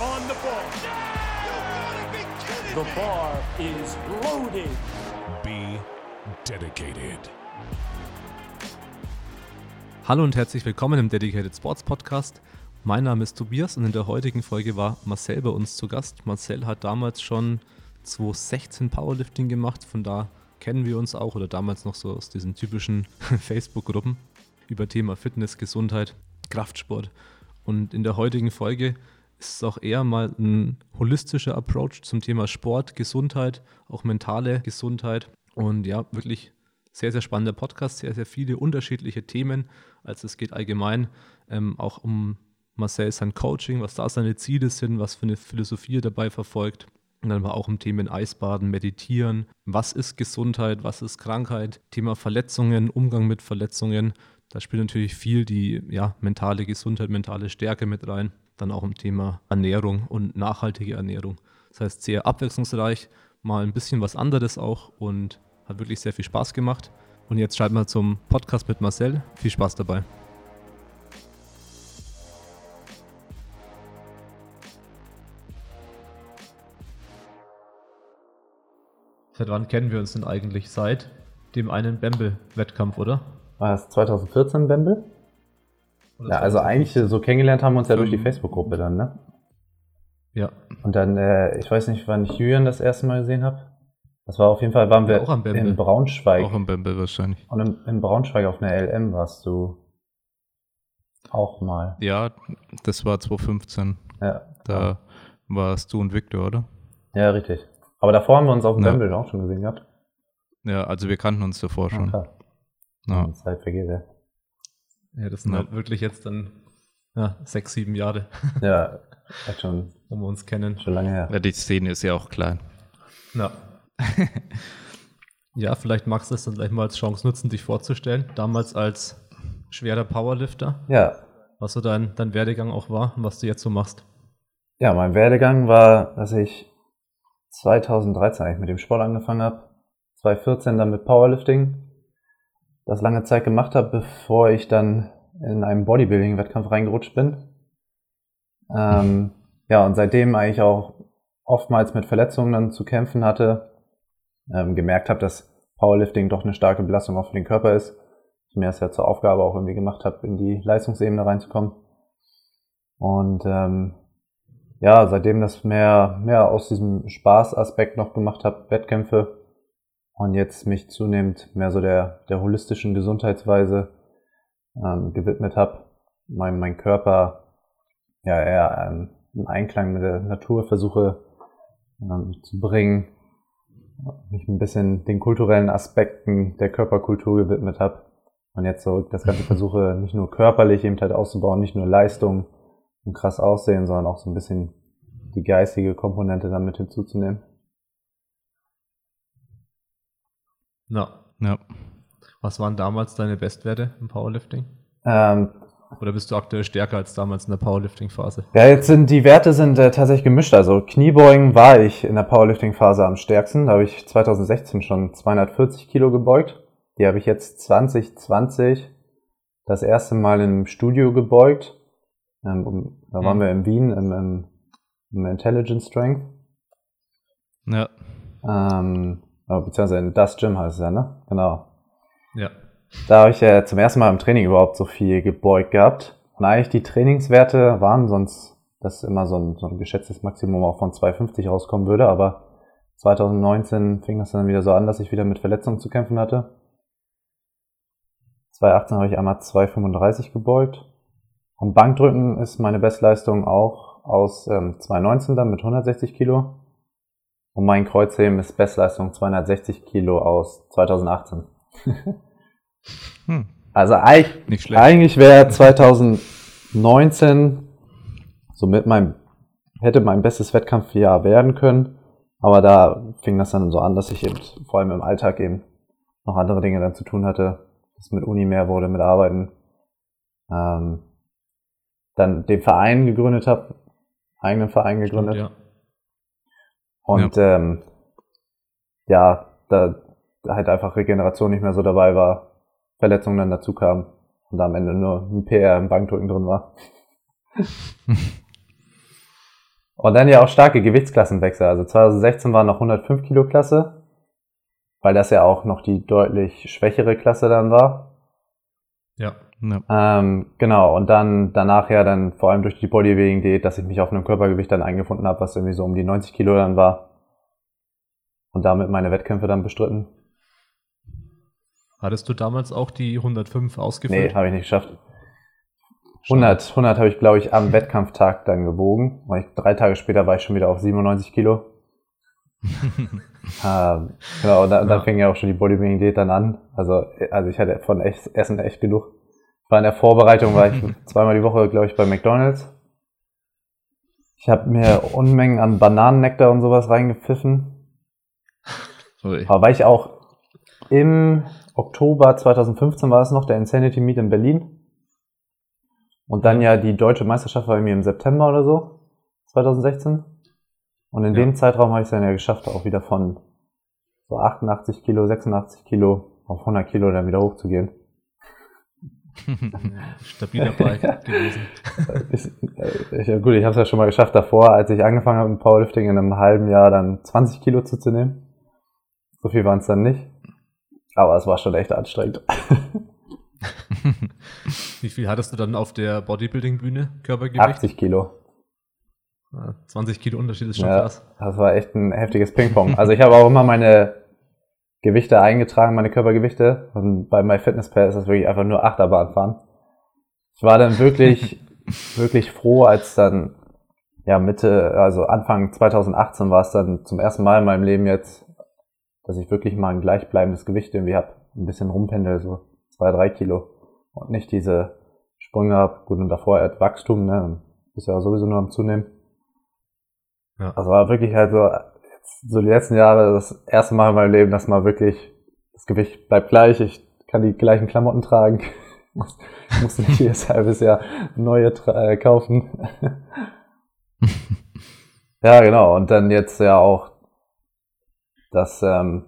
on the ball. The bar is loaded. Be dedicated. Hallo und herzlich willkommen im Dedicated Sports Podcast. Mein Name ist Tobias und in der heutigen Folge war Marcel bei uns zu Gast. Marcel hat damals schon 2016 Powerlifting gemacht, von da kennen wir uns auch oder damals noch so aus diesen typischen Facebook-Gruppen über Thema Fitness, Gesundheit, Kraftsport. Und in der heutigen Folge ist es auch eher mal ein holistischer Approach zum Thema Sport, Gesundheit, auch mentale Gesundheit. Und ja, wirklich sehr, sehr spannender Podcast, sehr, sehr viele unterschiedliche Themen. Also es geht allgemein ähm, auch um Marcel sein Coaching, was da seine Ziele sind, was für eine Philosophie er dabei verfolgt. Und dann war auch um Themen Eisbaden, Meditieren, was ist Gesundheit, was ist Krankheit, Thema Verletzungen, Umgang mit Verletzungen. Da spielt natürlich viel die ja, mentale Gesundheit, mentale Stärke mit rein. Dann auch im Thema Ernährung und nachhaltige Ernährung. Das heißt, sehr abwechslungsreich, mal ein bisschen was anderes auch und hat wirklich sehr viel Spaß gemacht. Und jetzt schalten wir zum Podcast mit Marcel. Viel Spaß dabei. Seit wann kennen wir uns denn eigentlich? Seit dem einen Bamble-Wettkampf, oder? War das 2014 Bamble? Ja, also eigentlich so kennengelernt haben wir uns ja durch die. Facebook-Gruppe dann, ne? Ja, Und dann, äh, ich weiß nicht, wann ich Julian das erste Mal gesehen habe. Das war auf jeden Fall, waren wir auch am in Braunschweig. Auch im Bamble wahrscheinlich. Und in, in Braunschweig auf einer LM warst du auch mal. Ja, das war 2015. Ja, Da warst du und Victor, oder? ja richtig. Aber davor haben wir uns auf dem Ja. Bamble auch schon gesehen gehabt. Ja, also wir kannten uns davor Ah, schon. klar. Ja. Die Zeit vergeht, ja. Ja das sind Ja. halt wirklich jetzt dann ja, sechs, sieben Jahre, Ja, hat schon, wo wir uns kennen. schon lange her. ja, die Szene ist ja auch klein. Ja. ja, vielleicht magst du es dann gleich mal als Chance nutzen, dich vorzustellen. Damals als schwerer Powerlifter, Ja, was so dein, dein Werdegang auch war und was du jetzt so machst. Ja, mein Werdegang war, dass ich 2013 eigentlich mit dem Sport angefangen habe, 2014 dann mit Powerlifting, das lange Zeit gemacht habe, bevor ich dann in einen Bodybuilding-Wettkampf reingerutscht bin. Ähm, ja, und seitdem eigentlich auch oftmals mit Verletzungen dann zu kämpfen hatte, ähm, gemerkt habe, dass Powerlifting doch eine starke Belastung auch für den Körper ist. Ich mir das ja zur Aufgabe auch irgendwie gemacht habe, in die Leistungsebene reinzukommen. Und ähm, ja, seitdem das mehr, mehr aus diesem Spaßaspekt noch gemacht habe, Wettkämpfe und jetzt mich zunehmend mehr so der, der holistischen Gesundheitsweise ähm, gewidmet habe, mein, mein Körper ja eher ähm, im Einklang mit der Natur versuche ähm, zu bringen, mich ein bisschen den kulturellen Aspekten der Körperkultur gewidmet habe und jetzt so das Ganze versuche, nicht nur körperlich eben halt auszubauen, nicht nur Leistung und krass aussehen, sondern auch so ein bisschen die geistige Komponente damit hinzuzunehmen. Ja. Ja. Was waren damals deine Bestwerte im Powerlifting? Ähm, Oder bist du aktuell stärker als damals in der Powerlifting-Phase? ja, jetzt sind die Werte sind äh, tatsächlich gemischt. Also Kniebeugen war ich in der Powerlifting-Phase am stärksten. Da habe ich 2016 schon 240 Kilo gebeugt. Die habe ich jetzt 2020 das erste Mal im Studio gebeugt. Ähm, um, da waren Mhm. wir in Wien im, im, im Intelligence Strength. Ja. Ähm, beziehungsweise in Das Gym heißt es ja, ne? Genau. Ja. Da habe ich ja zum ersten Mal im Training überhaupt so viel gebeugt gehabt. Und eigentlich die Trainingswerte waren sonst, dass immer so ein, so ein geschätztes Maximum auch von 250 rauskommen würde, aber 2019 fing das dann wieder so an, dass ich wieder mit Verletzungen zu kämpfen hatte. 2018 habe ich einmal 235 gebeugt. Und Bankdrücken ist meine Bestleistung auch aus ähm, 2019 dann mit 160 Kilo. Und mein Kreuzheben ist Bestleistung 260 Kilo aus 2018. Hm. Also eigentlich, eigentlich wäre 2019 so mit meinem, hätte mein bestes Wettkampfjahr werden können. Aber da fing das dann so an, dass ich eben vor allem im Alltag eben noch andere Dinge dann zu tun hatte. Das mit Uni mehr wurde, mit Arbeiten. Ähm, dann den Verein gegründet habe, eigenen Verein gegründet. Ja. Und ähm, ja, da, da halt einfach Regeneration nicht mehr so dabei war, Verletzungen dann dazu kamen und da am Ende nur ein PR im Bankdrücken drin war. Und dann ja auch starke Gewichtsklassenwechsel. Also 2016 war noch 105 Kilo Klasse, weil das ja auch noch die deutlich schwächere Klasse dann war. Ja. Ja. Ähm, genau, und dann danach ja dann vor allem durch die Bodybuilding-Diät, dass ich mich auf einem Körpergewicht dann eingefunden habe, was irgendwie so um die 90 Kilo dann war. Und damit meine Wettkämpfe dann bestritten. Hattest du damals auch die 105 Nee, ausgefüllt? habe ich nicht geschafft. 100, 100 habe ich, glaube ich, am Wettkampftag dann gewogen. Ich, drei Tage später war ich schon wieder auf 97 Kilo. ähm, genau, und dann, dann Ja. fing ja auch schon die Bodybuilding-Diät dann an. Also, also ich hatte von echt, Essen echt genug. War in der Vorbereitung, war ich zweimal die Woche, glaube ich, bei McDonalds. Ich habe mir Unmengen an Bananennektar und sowas reingepfiffen. Ui. Aber weil ich auch im Oktober 2015 war es noch, der Insanity Meet in Berlin. Und dann ja die deutsche Meisterschaft war irgendwie im September oder so, 2016. Und in Ja. dem Zeitraum habe ich es dann ja geschafft, auch wieder von so 88 Kilo, 86 Kilo auf 100 Kilo dann wieder hochzugehen. Stabiler Bike gewesen. Ich, äh, ich, gut, ich habe es ja schon mal geschafft davor, als ich angefangen habe mit Powerlifting in einem halben Jahr dann 20 Kilo zuzunehmen. So viel waren es dann nicht. Aber es war schon echt anstrengend. Wie viel hattest du dann auf der Bodybuilding-Bühne? Körpergewicht? 80 Kilo. Ja, 20 Kilo Unterschied ist schon Ja, krass. das war echt ein heftiges Ping-Pong. Also ich habe auch immer meine Gewichte eingetragen, meine Körpergewichte. Und bei MyFitnessPal ist das wirklich einfach nur Achterbahnfahren. Ich war dann wirklich, wirklich froh, als dann, ja, Mitte, also Anfang 2018 war es dann zum ersten Mal in meinem Leben jetzt, dass ich wirklich mal ein gleichbleibendes Gewicht irgendwie hab. Ein bisschen rumpendel, so zwei, drei Kilo. Und nicht diese Sprünge hab. Gut, und davor halt Wachstum, ne? Ist ja sowieso nur am Zunehmen. Ja. Also war wirklich halt so, jetzt, so die letzten Jahre das erste Mal in meinem Leben, dass mal wirklich das Gewicht bleibt gleich, ich kann die gleichen Klamotten tragen, muss, muss nicht jedes halbes Jahr neue äh, kaufen. ja, genau, und dann jetzt ja auch das, ähm,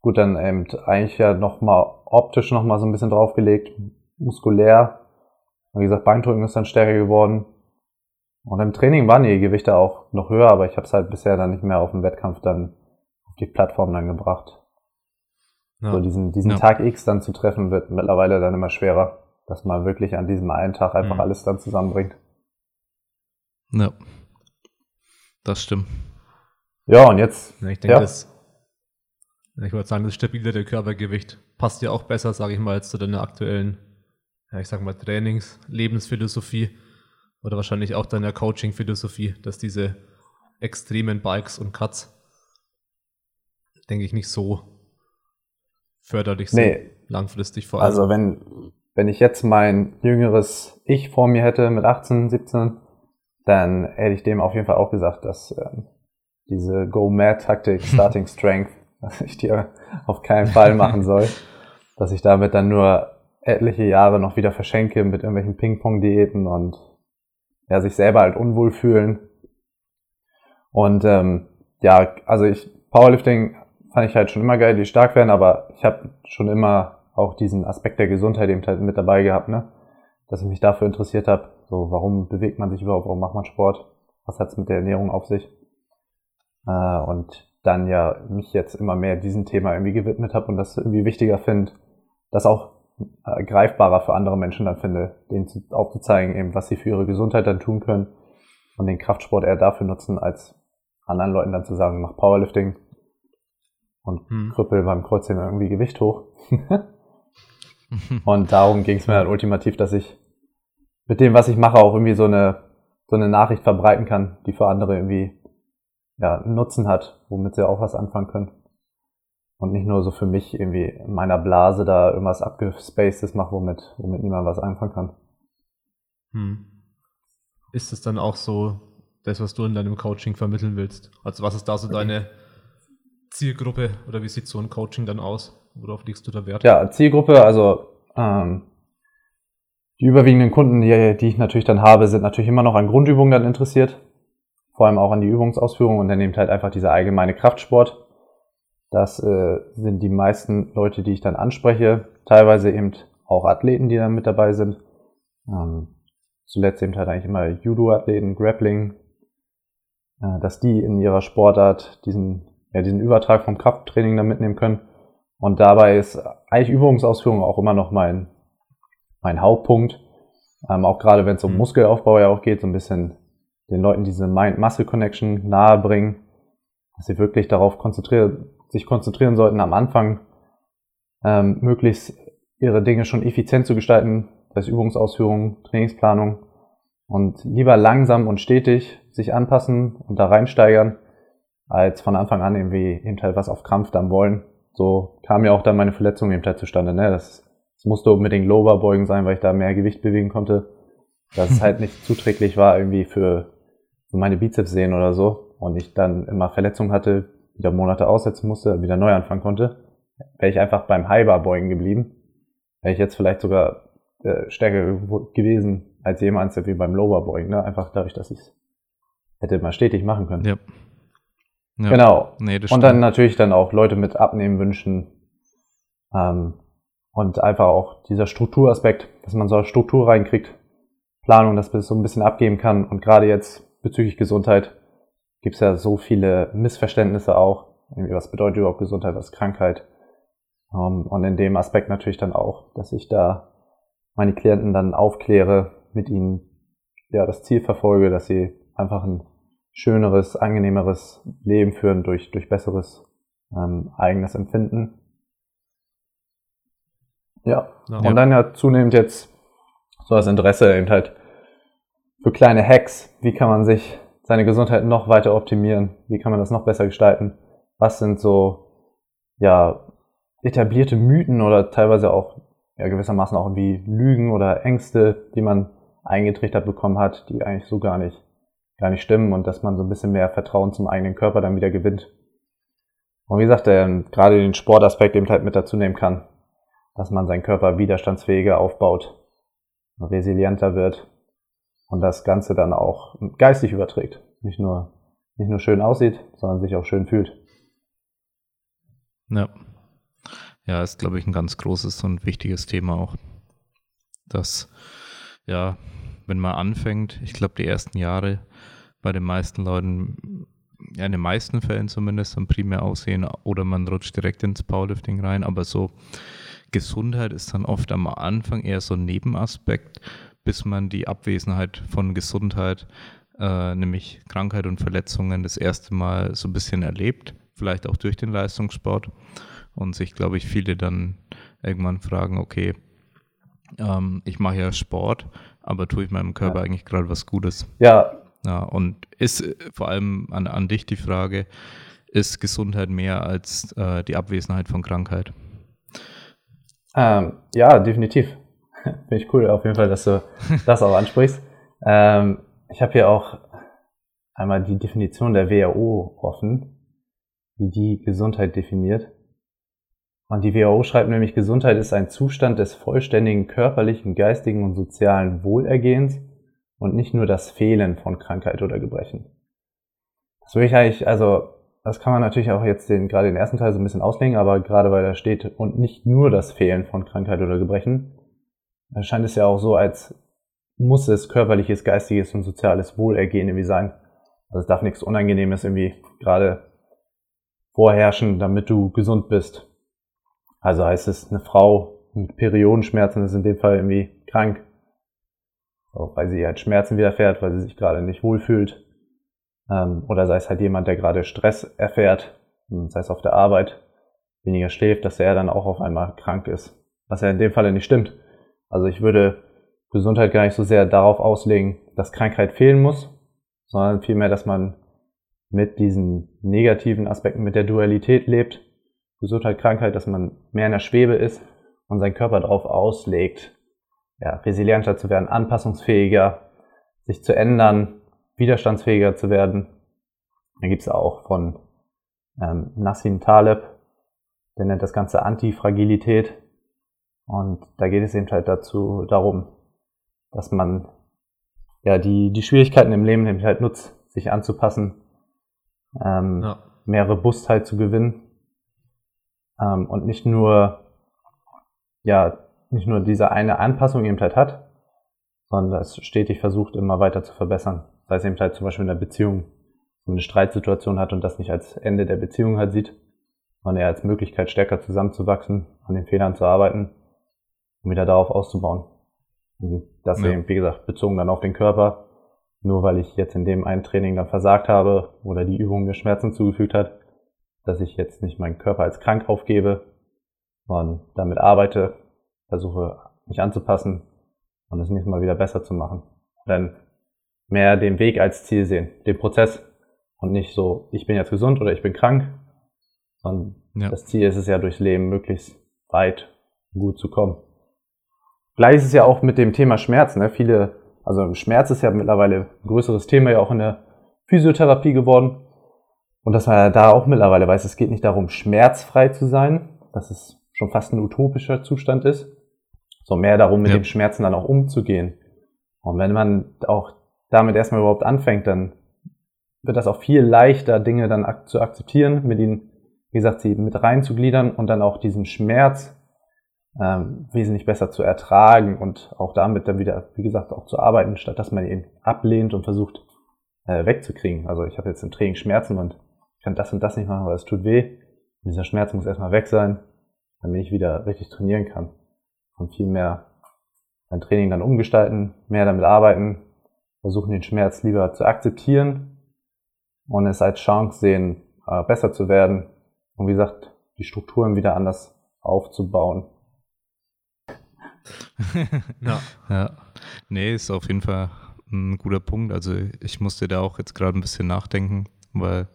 gut, dann eben eigentlich ja nochmal optisch nochmal so ein bisschen draufgelegt, muskulär. Wie gesagt, Beindrücken ist dann stärker geworden. Und im Training waren die Gewichte auch noch höher, aber ich habe es halt bisher dann nicht mehr auf dem Wettkampf dann auf die Plattform dann gebracht. Ja. So diesen, diesen Ja. Tag X dann zu treffen, wird mittlerweile dann immer schwerer, dass man wirklich an diesem einen Tag einfach Mhm. alles dann zusammenbringt. Ja. Das stimmt. Ja, und jetzt, Ja, ich denke, Ja. das, ich würde sagen, das stabile Körpergewicht passt ja auch besser, sage ich mal, jetzt zu deiner aktuellen, ja, ich sag mal, Trainings-, Lebensphilosophie oder wahrscheinlich auch deiner Coaching-Philosophie, dass diese extremen Bikes und Cuts, denke ich, nicht so förderlich sind, Nee. langfristig vor allem. also wenn, wenn ich jetzt mein jüngeres Ich vor mir hätte mit 18, 17, dann hätte ich dem auf jeden Fall auch gesagt, dass ähm, diese Go-Mad-Taktik, Starting Strength, dass ich die auf keinen Fall machen soll. dass ich damit dann nur etliche Jahre noch wieder verschenke mit irgendwelchen Ping-Pong-Diäten und ja, sich selber halt unwohl fühlen. Und ähm, ja, also ich, Powerlifting fand ich halt schon immer geil, die stark werden, aber ich habe schon immer auch diesen Aspekt der Gesundheit eben halt mit dabei gehabt, ne? Dass ich mich dafür interessiert habe, so warum bewegt man sich überhaupt, warum macht man Sport, was hat's mit der Ernährung auf sich. Äh, und dann ja mich jetzt immer mehr diesem Thema irgendwie gewidmet habe und das irgendwie wichtiger finde, das auch äh, greifbarer für andere Menschen dann finde, denen zu, aufzuzeigen, eben, was sie für ihre Gesundheit dann tun können und den Kraftsport eher dafür nutzen, als anderen Leuten dann zu sagen, mach Powerlifting und Hm. krüppel beim Kreuzheben irgendwie Gewicht hoch. und darum ging es mir halt ultimativ, dass ich mit dem, was ich mache, auch irgendwie so eine, so eine Nachricht verbreiten kann, die für andere irgendwie ja, Nutzen hat, womit sie auch was anfangen können. Und nicht nur so für mich irgendwie in meiner Blase da irgendwas abgespacedes mache, womit, womit niemand was anfangen kann. Hm. Ist es dann auch so, das, was du in deinem Coaching vermitteln willst? Also was ist da so deine Zielgruppe oder wie sieht so ein Coaching dann aus? Worauf legst du da Wert? Ja, Zielgruppe, also ähm, die überwiegenden Kunden, die, die ich natürlich dann habe, sind natürlich immer noch an Grundübungen dann interessiert. Vor allem auch an die Übungsausführung und dann nimmt halt einfach dieser allgemeine Kraftsport. Das äh, sind die meisten Leute, die ich dann anspreche. Teilweise eben auch Athleten, die dann mit dabei sind. Ähm, zuletzt eben halt eigentlich immer Judo-Athleten, Grappling, äh, dass die in ihrer Sportart diesen, ja, diesen Übertrag vom Krafttraining dann mitnehmen können. Und dabei ist eigentlich Übungsausführung auch immer noch mein, mein Hauptpunkt. Ähm, auch gerade wenn es um mhm. Muskelaufbau ja auch geht, so ein bisschen den Leuten diese Mind-Muscle-Connection nahebringen, dass sie wirklich darauf konzentrieren, sich konzentrieren sollten, am Anfang ähm, möglichst ihre Dinge schon effizient zu gestalten, das heißt Übungsausführung, Trainingsplanung und lieber langsam und stetig sich anpassen und da reinsteigern, als von Anfang an irgendwie eben halt was auf Krampf dann wollen. So kam ja auch dann meine Verletzung eben halt zustande. Ne? Das, das musste unbedingt Lower beugen sein, weil ich da mehr Gewicht bewegen konnte. Dass es halt nicht zuträglich war irgendwie für meine Bizeps sehen oder so. Und ich dann immer Verletzungen hatte, wieder Monate aussetzen musste, wieder neu anfangen konnte. Wäre ich einfach beim Highbar beugen geblieben, wäre ich jetzt vielleicht sogar äh, stärker gewesen als jemals wie beim Lower beugen. Ne? Einfach dadurch, dass ich es hätte mal stetig machen können. Ja. ja. Genau. Nee, und dann natürlich dann auch Leute mit Abnehmen wünschen. Ähm, und einfach auch dieser Strukturaspekt, dass man so Struktur reinkriegt, Planung, dass man es so ein bisschen abgeben kann. Und gerade jetzt bezüglich Gesundheit gibt es ja so viele Missverständnisse auch. Was bedeutet überhaupt Gesundheit, was Krankheit? Ähm, und in dem Aspekt natürlich dann auch, dass ich da meine Klienten dann aufkläre, mit ihnen ja das Ziel verfolge, dass sie einfach ein schöneres, angenehmeres Leben führen durch, durch besseres ähm, eigenes Empfinden. Ja. ja. Und dann ja zunehmend jetzt so das Interesse eben halt für kleine Hacks. Wie kann man sich seine Gesundheit noch weiter optimieren? Wie kann man das noch besser gestalten? Was sind so, ja, etablierte Mythen oder teilweise auch ja, gewissermaßen auch irgendwie Lügen oder Ängste, die man eingetrichtert bekommen hat, die eigentlich so gar nicht gar nicht stimmen und dass man so ein bisschen mehr Vertrauen zum eigenen Körper dann wieder gewinnt. Und wie gesagt, äh, gerade den Sportaspekt eben halt mit dazu nehmen kann, dass man seinen Körper widerstandsfähiger aufbaut, resilienter wird und das Ganze dann auch geistig überträgt. Nicht nur, nicht nur schön aussieht, sondern sich auch schön fühlt. Ja. Ja, ist, glaube ich, ein ganz großes und wichtiges Thema auch. Dass, ja, wenn man anfängt, ich glaube, die ersten Jahre bei den meisten Leuten, ja, in den meisten Fällen zumindest, dann primär aussehen oder man rutscht direkt ins Powerlifting rein. Aber so Gesundheit ist dann oft am Anfang eher so ein Nebenaspekt, bis man die Abwesenheit von Gesundheit, äh, nämlich Krankheit und Verletzungen, das erste Mal so ein bisschen erlebt. Vielleicht auch durch den Leistungssport. Und sich, glaube ich, viele dann irgendwann fragen, okay, ähm, ich mache ja Sport, aber tue ich meinem Körper ja. eigentlich gerade was Gutes? Ja, ja, und ist äh, vor allem an, an dich die Frage, ist Gesundheit mehr als äh, die Abwesenheit von Krankheit? Ähm, ja, definitiv. Finde ich cool, auf jeden Fall, dass du das auch ansprichst. Ähm, ich habe hier auch einmal die Definition der WHO offen, wie die Gesundheit definiert. Und die WHO schreibt nämlich, Gesundheit ist ein Zustand des vollständigen körperlichen, geistigen und sozialen Wohlergehens und nicht nur das Fehlen von Krankheit oder Gebrechen. Das würde ich eigentlich, also das kann man natürlich auch jetzt den, gerade den ersten Teil so ein bisschen auslegen, aber gerade weil da steht und nicht nur das Fehlen von Krankheit oder Gebrechen, scheint es ja auch so, als muss es körperliches, geistiges und soziales Wohlergehen irgendwie sein. Also es darf nichts Unangenehmes irgendwie gerade vorherrschen, damit du gesund bist. Also heißt es, eine Frau mit Periodenschmerzen ist in dem Fall irgendwie krank weil sie halt Schmerzen widerfährt, weil sie sich gerade nicht wohlfühlt. Ähm, oder sei es halt jemand, der gerade Stress erfährt, hm, sei es auf der Arbeit, weniger schläft, dass er dann auch auf einmal krank ist. Was ja in dem Falle nicht stimmt. Also ich würde Gesundheit gar nicht so sehr darauf auslegen, dass Krankheit fehlen muss, sondern vielmehr, dass man mit diesen negativen Aspekten, mit der Dualität lebt, Gesundheit, Krankheit, dass man mehr in der Schwebe ist und seinen Körper darauf auslegt, ja, resilienter zu werden, anpassungsfähiger, sich zu ändern, widerstandsfähiger zu werden. Da gibt's auch von ähm, Nassim Taleb, der nennt das Ganze Antifragilität. Und da geht es eben halt dazu, darum, dass man ja die, die Schwierigkeiten im Leben nämlich halt nutzt, sich anzupassen, ähm, ja. mehr Robustheit zu gewinnen ähm, und nicht nur ja nicht nur diese eine Anpassung eben halt hat, sondern es stetig versucht, immer weiter zu verbessern. Sei es eben halt zum Beispiel in der Beziehung, eine Streitsituation hat und das nicht als Ende der Beziehung halt sieht, sondern eher als Möglichkeit, stärker zusammenzuwachsen, an den Fehlern zu arbeiten und wieder darauf auszubauen. Und das ja. eben, wie gesagt, bezogen dann auf den Körper. Nur weil ich jetzt in dem einen Training dann versagt habe oder die Übung mir Schmerzen zugefügt hat, dass ich jetzt nicht meinen Körper als krank aufgebe, sondern damit arbeite, versuche mich anzupassen und es nächstes Mal wieder besser zu machen. Dann mehr den Weg als Ziel sehen, den Prozess und nicht so, ich bin jetzt gesund oder ich bin krank. Und ja. das Ziel ist es ja durchs Leben möglichst weit gut zu kommen. Gleich ist es ja auch mit dem Thema Schmerz. Ne? Viele, also Schmerz ist ja mittlerweile ein größeres Thema ja auch in der Physiotherapie geworden. Und dass man ja da auch mittlerweile weiß, es geht nicht darum, schmerzfrei zu sein, dass es schon fast ein utopischer Zustand ist, sondern mehr darum, mit ja. den Schmerzen dann auch umzugehen. Und wenn man auch damit erstmal überhaupt anfängt, dann wird das auch viel leichter, Dinge dann ak zu akzeptieren, mit ihnen, wie gesagt, sie mit reinzugliedern und dann auch diesen Schmerz ähm, wesentlich besser zu ertragen und auch damit dann wieder, wie gesagt, auch zu arbeiten, statt dass man ihn ablehnt und versucht äh, wegzukriegen. Also ich habe jetzt im Training Schmerzen und kann das und das nicht machen, weil es tut weh. Und dieser Schmerz muss erstmal weg sein, damit ich wieder richtig trainieren kann. Und viel mehr mein Training dann umgestalten, mehr damit arbeiten, versuchen den Schmerz lieber zu akzeptieren und es als Chance sehen, äh, besser zu werden und wie gesagt, die Strukturen wieder anders aufzubauen. Ja. ja. Nee, ist auf jeden Fall ein guter Punkt. Also ich musste da auch jetzt gerade ein bisschen nachdenken, weil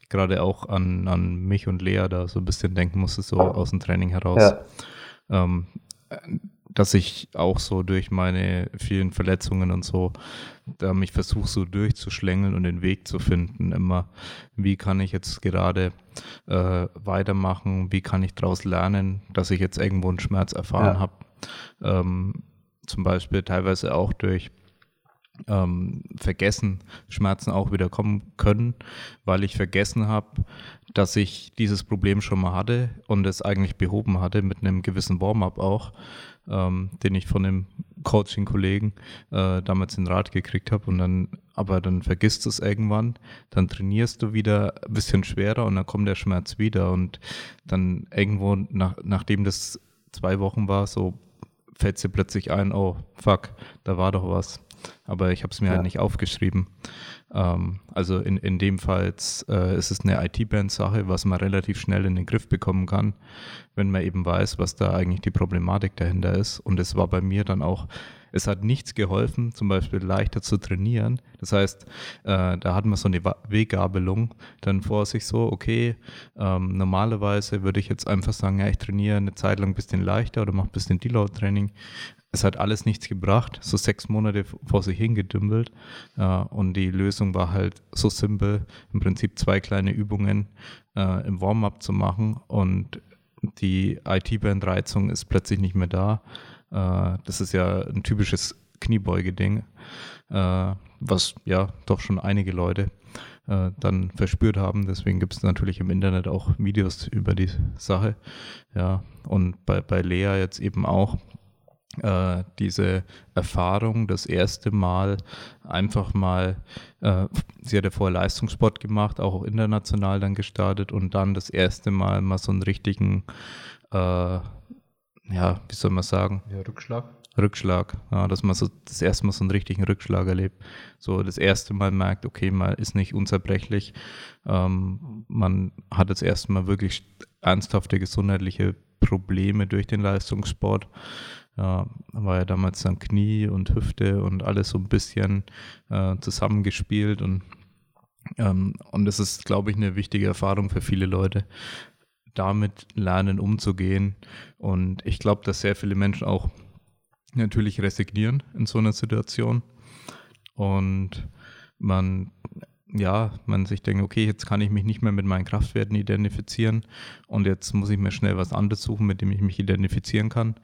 ich gerade auch an, an mich und Lea da so ein bisschen denken musste, so aus dem Training heraus. Ja. Ähm, dass ich auch so durch meine vielen Verletzungen und so, da mich versuche so durchzuschlängeln und den Weg zu finden. Immer, wie kann ich jetzt gerade äh, weitermachen? Wie kann ich daraus lernen, dass ich jetzt irgendwo einen Schmerz erfahren ja. habe? Ähm, zum Beispiel teilweise auch durch ähm, Vergessen Schmerzen auch wieder kommen können, weil ich vergessen habe, dass ich dieses Problem schon mal hatte und es eigentlich behoben hatte mit einem gewissen Warm-up auch ähm, den ich von dem Coaching-Kollegen äh, damals den Rat gekriegt habe und dann, aber dann vergisst du es irgendwann, dann trainierst du wieder ein bisschen schwerer und dann kommt der Schmerz wieder. Und dann irgendwo, nach, nachdem das zwei Wochen war, so fällt dir plötzlich ein, oh fuck, da war doch was. Aber ich habe es mir halt ja. halt nicht aufgeschrieben. Ähm, also in, in dem Fall äh, ist es eine IT-Band-Sache, was man relativ schnell in den Griff bekommen kann, wenn man eben weiß, was da eigentlich die Problematik dahinter ist. Und es war bei mir dann auch, es hat nichts geholfen, zum Beispiel leichter zu trainieren. Das heißt, äh, da hat man so eine Weggabelung dann vor sich so, okay, ähm, normalerweise würde ich jetzt einfach sagen, ja, ich trainiere eine Zeit lang ein bisschen leichter oder mache ein bisschen Deload-Training es hat alles nichts gebracht, so sechs Monate vor sich hingedümpelt. Äh, und die Lösung war halt so simpel, im Prinzip zwei kleine Übungen äh, im Warm-up zu machen und die IT-Band-Reizung ist plötzlich nicht mehr da. Äh, das ist ja ein typisches Kniebeugeding, äh, was ja doch schon einige Leute äh, dann verspürt haben. Deswegen gibt es natürlich im Internet auch Videos über die Sache. Ja, und bei, bei Lea jetzt eben auch äh, diese Erfahrung das erste Mal einfach mal, äh, sie hatte vorher Leistungssport gemacht, auch international dann gestartet und dann das erste Mal mal so einen richtigen, äh, ja, wie soll man sagen? Ja, Rückschlag. Rückschlag, ja, dass man so das erste Mal so einen richtigen Rückschlag erlebt. So das erste Mal merkt, okay, man ist nicht unzerbrechlich. Ähm, man hat das erste Mal wirklich ernsthafte gesundheitliche Probleme durch den Leistungssport ja, war ja damals dann Knie und Hüfte und alles so ein bisschen äh, zusammengespielt und ähm, und das ist, glaube ich, eine wichtige Erfahrung für viele Leute, damit lernen umzugehen. Und ich glaube, dass sehr viele Menschen auch natürlich resignieren in so einer Situation. Und man, ja, man sich denkt, okay, jetzt kann ich mich nicht mehr mit meinen Kraftwerten identifizieren und jetzt muss ich mir schnell was anderes suchen, mit dem ich mich identifizieren kann.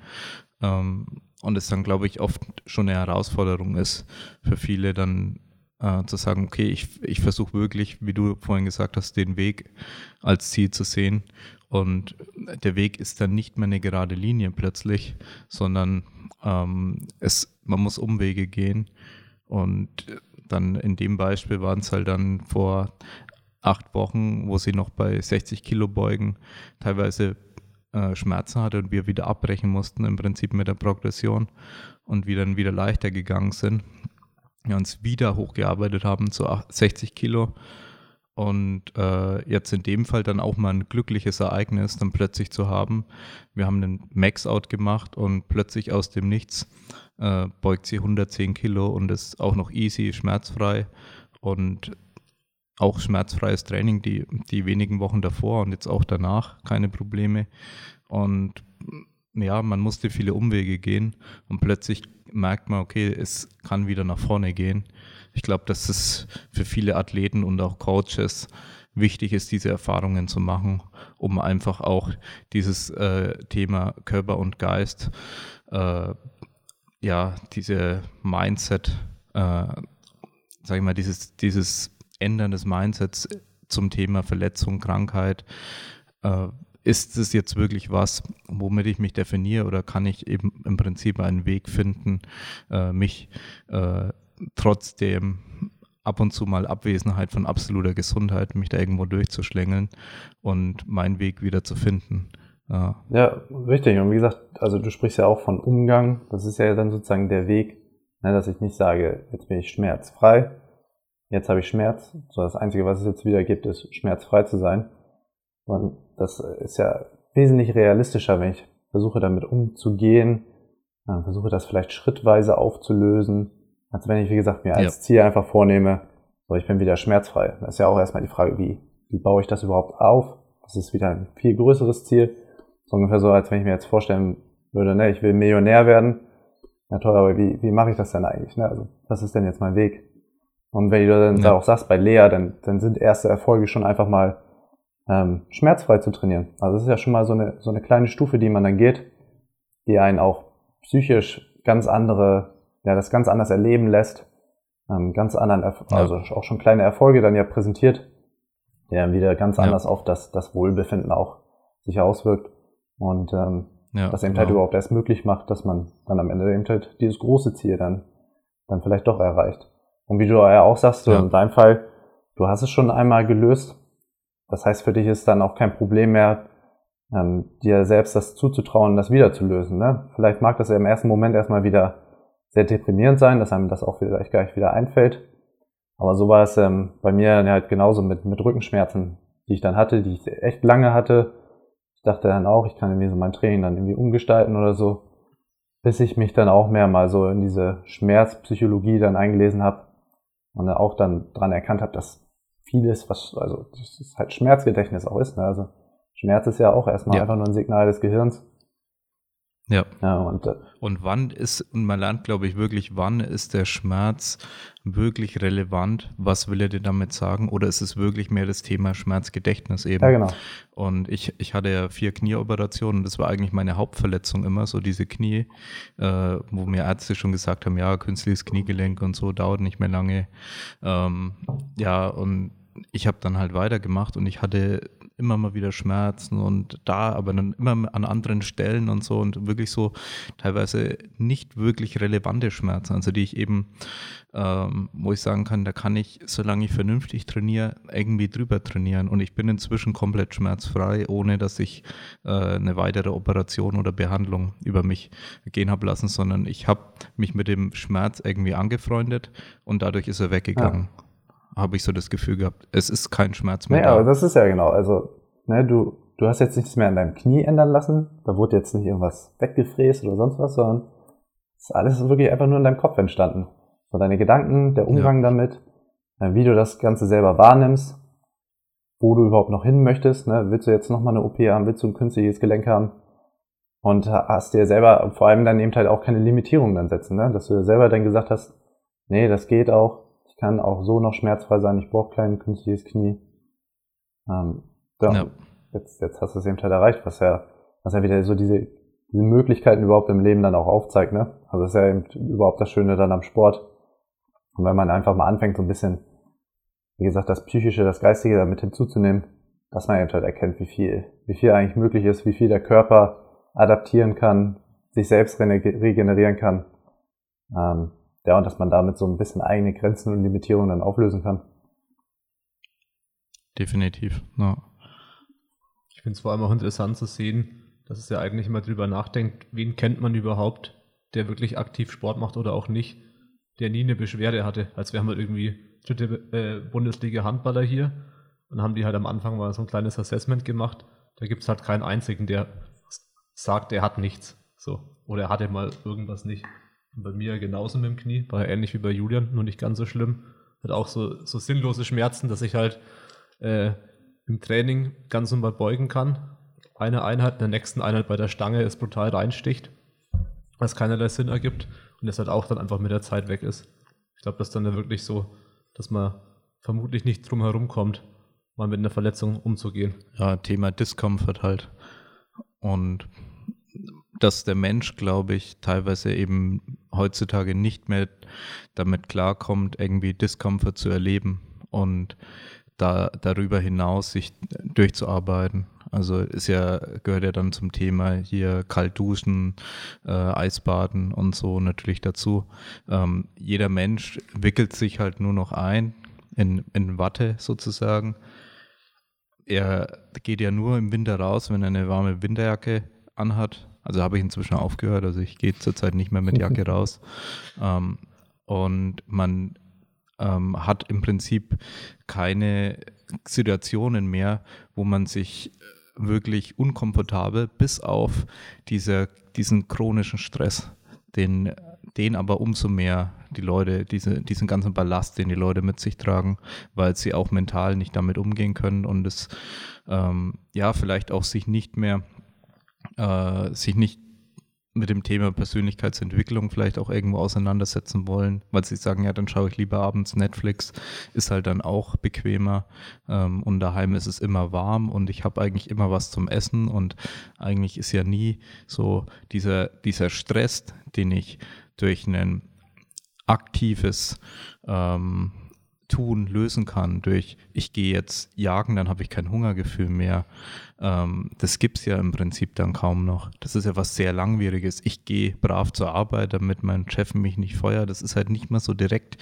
Ähm, und es dann, glaube ich, oft schon eine Herausforderung ist für viele dann äh, zu sagen, okay, ich, ich versuche wirklich, wie du vorhin gesagt hast, den Weg als Ziel zu sehen. Und der Weg ist dann nicht mehr eine gerade Linie plötzlich, sondern ähm, es, man muss Umwege gehen. Und dann in dem Beispiel waren es halt dann vor acht Wochen, wo sie noch bei 60 Kilo beugen, teilweise äh, Schmerzen hatte und wir wieder abbrechen mussten, im Prinzip mit der Progression und wir dann wieder leichter gegangen sind. Wir uns wieder hochgearbeitet haben zu 60 Kilo und äh, jetzt in dem Fall dann auch mal ein glückliches Ereignis dann plötzlich zu haben. Wir haben einen Max-Out gemacht und plötzlich aus dem Nichts äh, beugt sie 110 Kilo und ist auch noch easy, schmerzfrei und auch schmerzfreies Training die, die wenigen Wochen davor und jetzt auch danach keine Probleme. Und ja, man musste viele Umwege gehen und plötzlich merkt man, okay, es kann wieder nach vorne gehen. Ich glaube, dass es für viele Athleten und auch Coaches wichtig ist, diese Erfahrungen zu machen, um einfach auch dieses äh, Thema Körper und Geist, äh, ja, diese Mindset, äh, sag ich mal, dieses, dieses Ändern des Mindsets zum Thema Verletzung, Krankheit, äh, ist es jetzt wirklich was, womit ich mich definiere oder kann ich eben im Prinzip einen Weg finden, äh, mich äh, trotzdem ab und zu mal Abwesenheit von absoluter Gesundheit, mich da irgendwo durchzuschlängeln und meinen Weg wieder zu finden. Ja. ja, richtig. Und wie gesagt, also du sprichst ja auch von Umgang. Das ist ja dann sozusagen der Weg, ne, dass ich nicht sage, jetzt bin ich schmerzfrei, jetzt habe ich Schmerz. So das Einzige, was es jetzt wieder gibt, ist schmerzfrei zu sein. Und das ist ja wesentlich realistischer, wenn ich versuche damit umzugehen, versuche das vielleicht schrittweise aufzulösen, als wenn ich, wie gesagt, mir als ja. Ziel einfach vornehme, so ich bin wieder schmerzfrei. Das ist ja auch erstmal die Frage, wie, wie baue ich das überhaupt auf? Das ist wieder ein viel größeres Ziel. So ungefähr so, als wenn ich mir jetzt vorstellen würde, ne, ich will Millionär werden. Ja toll, aber wie, wie mache ich das denn eigentlich? Ne? Also, was ist denn jetzt mein Weg? Und wenn du dann ja. auch sagst, bei Lea, dann, dann sind erste Erfolge schon einfach mal ähm, schmerzfrei zu trainieren. Also das ist ja schon mal so eine, so eine kleine Stufe, die man dann geht, die einen auch psychisch ganz andere, ja, das ganz anders erleben lässt, ähm, ganz anderen, Erf ja. also auch schon kleine Erfolge dann ja präsentiert, der dann wieder ganz anders ja. auf das, das Wohlbefinden auch sich auswirkt und ähm, ja, was eben halt genau. halt überhaupt erst möglich macht, dass man dann am Ende eben halt dieses große Ziel dann, dann vielleicht doch erreicht. Und wie du ja auch sagst, ja. in deinem Fall, du hast es schon einmal gelöst. Das heißt, für dich ist dann auch kein Problem mehr, ähm, dir selbst das zuzutrauen, das wieder zu lösen. Ne? Vielleicht mag das ja im ersten Moment erstmal wieder sehr deprimierend sein, dass einem das auch vielleicht gleich wieder einfällt. Aber so war es ähm, bei mir halt genauso mit, mit Rückenschmerzen, die ich dann hatte, die ich echt lange hatte. Ich dachte dann auch, ich kann irgendwie so mein Training dann irgendwie umgestalten oder so, bis ich mich dann auch mehr mal so in diese Schmerzpsychologie dann eingelesen habe und auch dann dran erkannt habe, dass vieles, was, also das ist halt Schmerzgedächtnis auch ist. Ne? Also Schmerz ist ja auch erstmal ja. einfach nur ein Signal des Gehirns. Ja. ja und, äh, und wann ist, und man lernt, glaube ich, wirklich, wann ist der Schmerz wirklich relevant? Was will er dir damit sagen? Oder ist es wirklich mehr das Thema Schmerzgedächtnis eben? Ja, genau. Und ich, ich hatte ja vier Knieoperationen. Das war eigentlich meine Hauptverletzung immer, so diese Knie, äh, wo mir Ärzte schon gesagt haben, ja, künstliches Kniegelenk und so dauert nicht mehr lange. Ähm, ja, und ich habe dann halt weitergemacht und ich hatte immer mal wieder Schmerzen und da, aber dann immer an anderen Stellen und so und wirklich so teilweise nicht wirklich relevante Schmerzen, also die ich eben, ähm, wo ich sagen kann, da kann ich, solange ich vernünftig trainiere, irgendwie drüber trainieren. Und ich bin inzwischen komplett schmerzfrei, ohne dass ich äh, eine weitere Operation oder Behandlung über mich gehen habe lassen, sondern ich habe mich mit dem Schmerz irgendwie angefreundet und dadurch ist er weggegangen. Ja habe ich so das Gefühl gehabt. Es ist kein Schmerz mehr. Nee, da. aber das ist ja genau. Also, ne, du, du hast jetzt nichts mehr an deinem Knie ändern lassen. Da wurde jetzt nicht irgendwas weggefräst oder sonst was, sondern es ist alles wirklich einfach nur in deinem Kopf entstanden. So deine Gedanken, der Umgang ja. damit, äh, wie du das Ganze selber wahrnimmst, wo du überhaupt noch hin möchtest. Ne? Willst du jetzt nochmal eine OP haben? Willst du ein künstliches Gelenk haben? Und hast dir selber vor allem dann eben halt auch keine Limitierung dann setzen, ne? dass du dir selber dann gesagt hast, nee, das geht auch, kann auch so noch schmerzfrei sein, ich brauche kein künstliches Knie. Ähm, ja, ja. Jetzt, jetzt hast du es eben halt erreicht, was ja, was ja wieder so diese, diese Möglichkeiten überhaupt im Leben dann auch aufzeigt, ne? Also das ist ja eben überhaupt das Schöne dann am Sport. Und wenn man einfach mal anfängt, so ein bisschen, wie gesagt, das Psychische, das Geistige damit hinzuzunehmen, dass man eben halt erkennt, wie viel, wie viel eigentlich möglich ist, wie viel der Körper adaptieren kann, sich selbst regenerieren kann. Ähm, ja, und dass man damit so ein bisschen eigene Grenzen und Limitierungen dann auflösen kann. Definitiv, ja. Ich finde es vor allem auch interessant zu sehen, dass es ja eigentlich immer drüber nachdenkt, wen kennt man überhaupt, der wirklich aktiv Sport macht oder auch nicht, der nie eine Beschwerde hatte. Als wir haben halt irgendwie dritte äh, Bundesliga Handballer hier und haben die halt am Anfang mal so ein kleines Assessment gemacht. Da gibt es halt keinen einzigen, der sagt, er hat nichts. So. Oder er hatte mal irgendwas nicht. Bei mir genauso mit dem Knie, war ja ähnlich wie bei Julian, nur nicht ganz so schlimm. Hat auch so, so sinnlose Schmerzen, dass ich halt äh, im Training ganz normal beugen kann. Eine Einheit, in der nächsten Einheit bei der Stange es brutal reinsticht, was keinerlei Sinn ergibt und es halt auch dann einfach mit der Zeit weg ist. Ich glaube, das ist dann ja wirklich so, dass man vermutlich nicht drum herum kommt, mal mit einer Verletzung umzugehen. Ja, Thema Discomfort halt. Und dass der Mensch, glaube ich, teilweise eben heutzutage nicht mehr damit klarkommt, irgendwie Discomfort zu erleben und da darüber hinaus sich durchzuarbeiten. Also ist ja, gehört ja dann zum Thema hier kalt duschen, äh, Eisbaden und so natürlich dazu. Ähm, jeder Mensch wickelt sich halt nur noch ein in, in Watte sozusagen. Er geht ja nur im Winter raus, wenn er eine warme Winterjacke anhat. Also habe ich inzwischen aufgehört. Also ich gehe zurzeit nicht mehr mit Jacke raus. Ähm, und man ähm, hat im Prinzip keine Situationen mehr, wo man sich wirklich unkomfortabel bis auf diese, diesen chronischen Stress, den, den aber umso mehr die Leute, diese, diesen ganzen Ballast, den die Leute mit sich tragen, weil sie auch mental nicht damit umgehen können und es ähm, ja vielleicht auch sich nicht mehr äh, sich nicht mit dem Thema Persönlichkeitsentwicklung vielleicht auch irgendwo auseinandersetzen wollen, weil sie sagen, ja, dann schaue ich lieber abends Netflix, ist halt dann auch bequemer ähm, und daheim ist es immer warm und ich habe eigentlich immer was zum Essen und eigentlich ist ja nie so dieser, dieser Stress, den ich durch ein aktives ähm, Tun lösen kann, durch ich gehe jetzt jagen, dann habe ich kein Hungergefühl mehr. Ähm, das gibt es ja im Prinzip dann kaum noch. Das ist ja was sehr Langwieriges. Ich gehe brav zur Arbeit, damit mein Chef mich nicht feuert. Das ist halt nicht mehr so direkt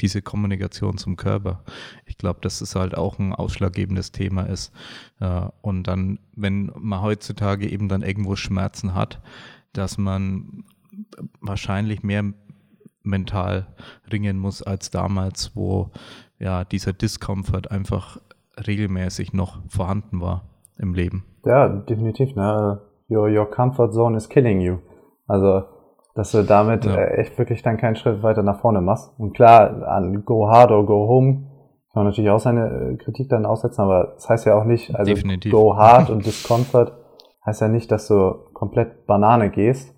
diese Kommunikation zum Körper. Ich glaube, dass es halt auch ein ausschlaggebendes Thema ist. Äh, und dann, wenn man heutzutage eben dann irgendwo Schmerzen hat, dass man wahrscheinlich mehr mental ringen muss als damals, wo ja dieser Discomfort einfach regelmäßig noch vorhanden war im Leben. Ja, definitiv. Ne? Your, your comfort zone is killing you. Also, dass du damit ja. Äh, echt wirklich dann keinen Schritt weiter nach vorne machst. Und klar, an Go Hard or Go Home kann man natürlich auch seine äh, Kritik dann aussetzen, aber das heißt ja auch nicht, also Definitiv. Go Hard und Discomfort heißt ja nicht, dass du komplett Banane gehst,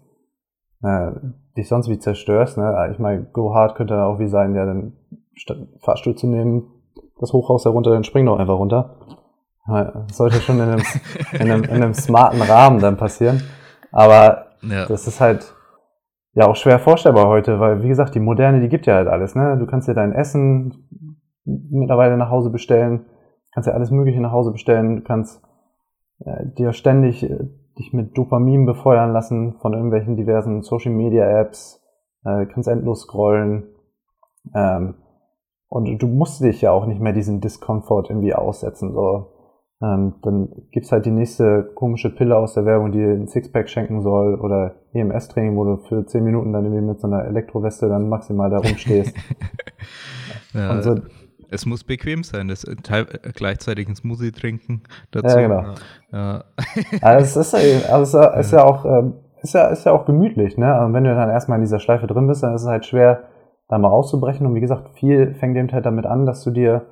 äh, dich sonst wie zerstörst. Ne? Ich meine, Go Hard könnte dann auch wie sein, ja, dann statt Fahrstuhl zu nehmen, das Hochhaus herunter, dann spring doch einfach runter. Das sollte schon in einem, in einem, in einem smarten Rahmen dann passieren. Aber ja. das ist halt ja auch schwer vorstellbar heute, weil wie gesagt, die Moderne, die gibt ja halt alles. Ne? Du kannst dir dein Essen mittlerweile nach Hause bestellen, kannst dir alles Mögliche nach Hause bestellen, du kannst äh, dir ständig äh, dich mit Dopamin befeuern lassen von irgendwelchen diversen Social Media Apps, äh, kannst endlos scrollen. Ähm, und du musst dich ja auch nicht mehr diesen Discomfort irgendwie aussetzen. So. Ähm, dann gibt's halt die nächste komische Pille aus der Werbung, die ein Sixpack schenken soll oder EMS-Training, wo du für zehn Minuten dann irgendwie mit so einer Elektroweste dann maximal da rumstehst. ja, so, es muss bequem sein, das teil, gleichzeitig ein Smoothie trinken dazu. Ja, genau. Ja. also es ist, also es ist ja auch ist ja, ist ja auch gemütlich, ne? Und wenn du dann erstmal in dieser Schleife drin bist, dann ist es halt schwer, da mal rauszubrechen. Und wie gesagt, viel fängt eben halt damit an, dass du dir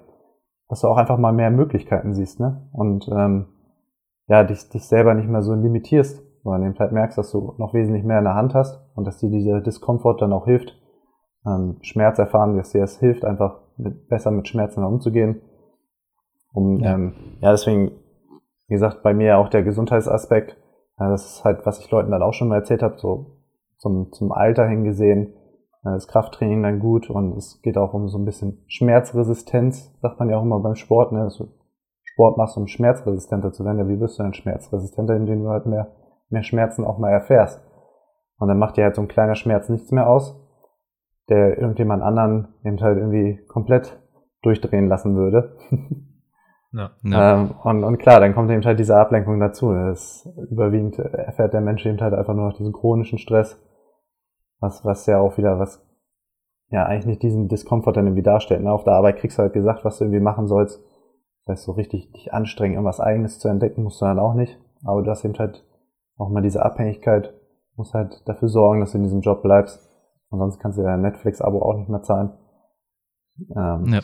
dass du auch einfach mal mehr Möglichkeiten siehst, ne? Und ähm, ja, dich, dich selber nicht mehr so limitierst, sondern eben halt merkst, dass du noch wesentlich mehr in der Hand hast und dass dir dieser Diskomfort dann auch hilft, ähm, Schmerz erfahren, dass dir es hilft, einfach mit, besser mit Schmerzen umzugehen. Um, ja. Ähm, ja, deswegen, wie gesagt, bei mir auch der Gesundheitsaspekt, ja, das ist halt, was ich Leuten dann auch schon mal erzählt habe, so zum, zum Alter hingesehen, das Krafttraining dann gut und es geht auch um so ein bisschen Schmerzresistenz, sagt man ja auch immer beim Sport, ne? dass du Sport machst, um schmerzresistenter zu werden. Ja, wie wirst du denn schmerzresistenter, indem du halt mehr, mehr Schmerzen auch mal erfährst? Und dann macht dir halt so ein kleiner Schmerz nichts mehr aus. der irgendjemand anderen eben halt irgendwie komplett durchdrehen lassen würde. Ja. Ja. Ähm, und, und klar, dann kommt eben halt diese Ablenkung dazu. Das überwiegend erfährt der Mensch eben halt einfach nur noch diesen chronischen Stress, was, was ja auch wieder was, ja, eigentlich nicht diesen Diskomfort dann irgendwie darstellt. Ne? Auf der Arbeit kriegst du halt gesagt, was du irgendwie machen sollst. Das heißt, so richtig dich anstrengen, irgendwas Eigenes zu entdecken, musst du dann auch nicht. Aber du hast eben halt auch mal diese Abhängigkeit, musst halt dafür sorgen, dass du in diesem Job bleibst. Ansonsten kannst du dein Netflix-Abo auch nicht mehr zahlen. Ähm, Ja.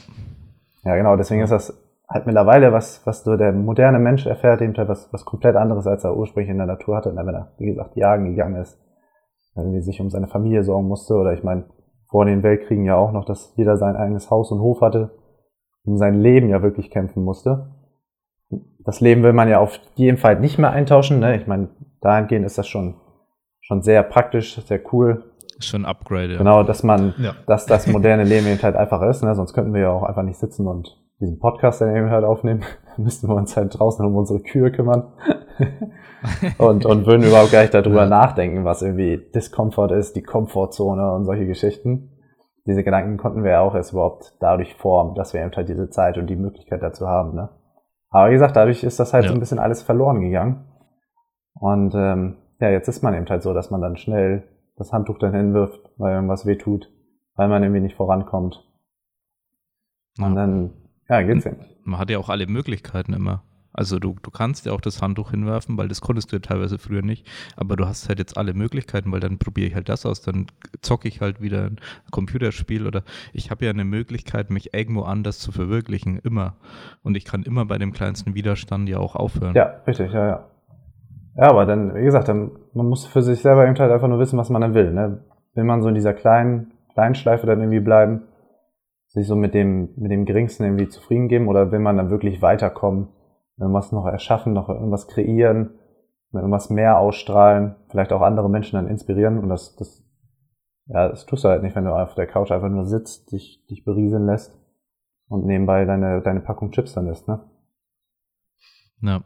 ja, genau, deswegen ist das halt mittlerweile was, was so der moderne Mensch erfährt, eben halt was, was komplett anderes, als er ursprünglich in der Natur hatte, wenn er, wie gesagt, jagen gegangen ist, irgendwie sich um seine Familie sorgen musste, oder ich meine, vor den Weltkriegen ja auch noch, dass jeder sein eigenes Haus und Hof hatte, um sein Leben ja wirklich kämpfen musste. Das Leben will man ja auf jeden Fall nicht mehr eintauschen, ne? Ich meine, dahingehend ist das schon, schon sehr praktisch, sehr cool, Ist schon ein Upgrade. Ja. Genau, dass man, Ja. dass das moderne Leben eben halt einfach ist, ne? sonst könnten wir ja auch einfach nicht sitzen und diesen Podcast dann eben halt aufnehmen. Müssten wir uns halt draußen um unsere Kühe kümmern und, und würden überhaupt gar nicht darüber Ja. nachdenken, was irgendwie Discomfort ist, die Komfortzone und solche Geschichten. Diese Gedanken konnten wir ja auch erst überhaupt dadurch formen, dass wir eben halt diese Zeit und die Möglichkeit dazu haben. Ne? Aber wie gesagt, dadurch ist das halt Ja. so ein bisschen alles verloren gegangen. Und ähm, ja, jetzt ist man eben halt so, dass man dann schnell das Handtuch dann hinwirft, weil irgendwas weh tut, weil man irgendwie nicht vorankommt. Und dann, ja, geht's eben. Man hat ja auch alle Möglichkeiten immer. Also du, du kannst ja auch das Handtuch hinwerfen, weil das konntest du ja teilweise früher nicht. Aber du hast halt jetzt alle Möglichkeiten, weil dann probiere ich halt das aus, dann zocke ich halt wieder ein Computerspiel oder ich habe ja eine Möglichkeit, mich irgendwo anders zu verwirklichen, immer. Und ich kann immer bei dem kleinsten Widerstand ja auch aufhören. Ja, richtig, ja, ja. Ja, aber dann, wie gesagt, dann, man muss für sich selber eben halt einfach nur wissen, was man dann will. Ne? Will man so in dieser kleinen, kleinen Schleife dann irgendwie bleiben, sich so mit dem, mit dem Geringsten irgendwie zufrieden geben oder will man dann wirklich weiterkommen, irgendwas noch erschaffen, noch irgendwas kreieren, irgendwas mehr ausstrahlen, vielleicht auch andere Menschen dann inspirieren und das, das, ja, das tust du halt nicht, wenn du auf der Couch einfach nur sitzt, dich, dich berieseln lässt und nebenbei deine, deine Packung Chips dann isst, ne? Ja,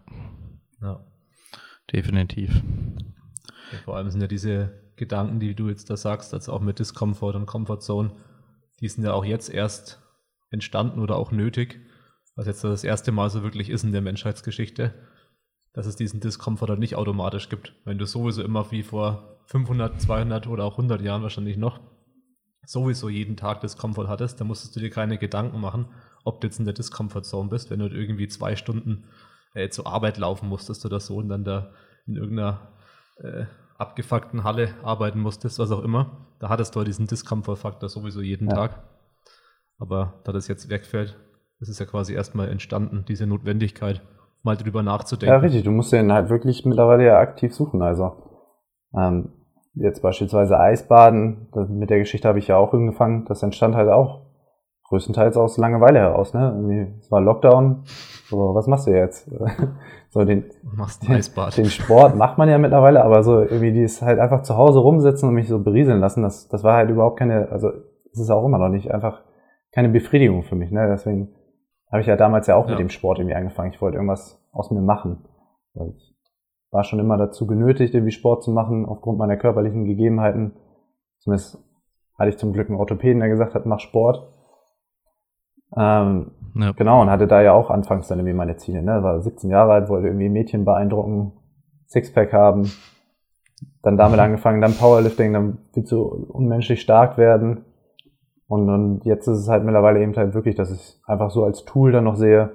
Ja. definitiv. Ja, vor allem sind ja diese Gedanken, die du jetzt da sagst, also auch mit Discomfort und Comfort Zone, die sind ja auch jetzt erst entstanden oder auch nötig, was jetzt das erste Mal so wirklich ist in der Menschheitsgeschichte, dass es diesen Discomfort halt nicht automatisch gibt. Wenn du sowieso immer wie vor 500, 200 oder auch 100 Jahren wahrscheinlich noch sowieso jeden Tag Discomfort hattest, dann musstest du dir keine Gedanken machen, ob du jetzt in der Discomfort Zone bist, wenn du irgendwie zwei Stunden äh, zur Arbeit laufen musstest oder so und dann da in irgendeiner äh, abgefuckten Halle arbeiten musstest, was auch immer, da hattest du diesen Discomfort-Faktor sowieso jeden Ja. Tag. Aber da das jetzt wegfällt, ist es ja quasi erstmal entstanden, diese Notwendigkeit, mal drüber nachzudenken. Ja, richtig. Du musst den halt wirklich mittlerweile ja aktiv suchen. Also ähm, jetzt beispielsweise Eisbaden, mit der Geschichte habe ich ja auch angefangen. Das entstand halt auch größtenteils aus Langeweile heraus. Ne? Es war Lockdown. So, was machst du jetzt? so den, Eisbad. den Sport macht man ja mittlerweile, aber so irgendwie dieses halt einfach zu Hause rumsitzen und mich so berieseln lassen, das, das war halt überhaupt keine, also es ist auch immer noch nicht einfach keine Befriedigung für mich. Ne? Deswegen habe ich ja damals ja auch Ja. mit dem Sport irgendwie angefangen. Ich wollte irgendwas aus mir machen. Weil Ich war schon immer dazu genötigt, irgendwie Sport zu machen, aufgrund meiner körperlichen Gegebenheiten. Zumindest hatte ich zum Glück einen Orthopäden, der gesagt hat, mach Sport. Ähm, Ja. Genau, und hatte da ja auch anfangs dann irgendwie meine Ziele. Ne? War 17 Jahre alt, wollte irgendwie Mädchen beeindrucken, Sixpack haben, dann damit angefangen, dann Powerlifting, dann willst du unmenschlich stark werden. Und, und jetzt ist es halt mittlerweile eben halt wirklich, dass ich es einfach so als Tool dann noch sehe,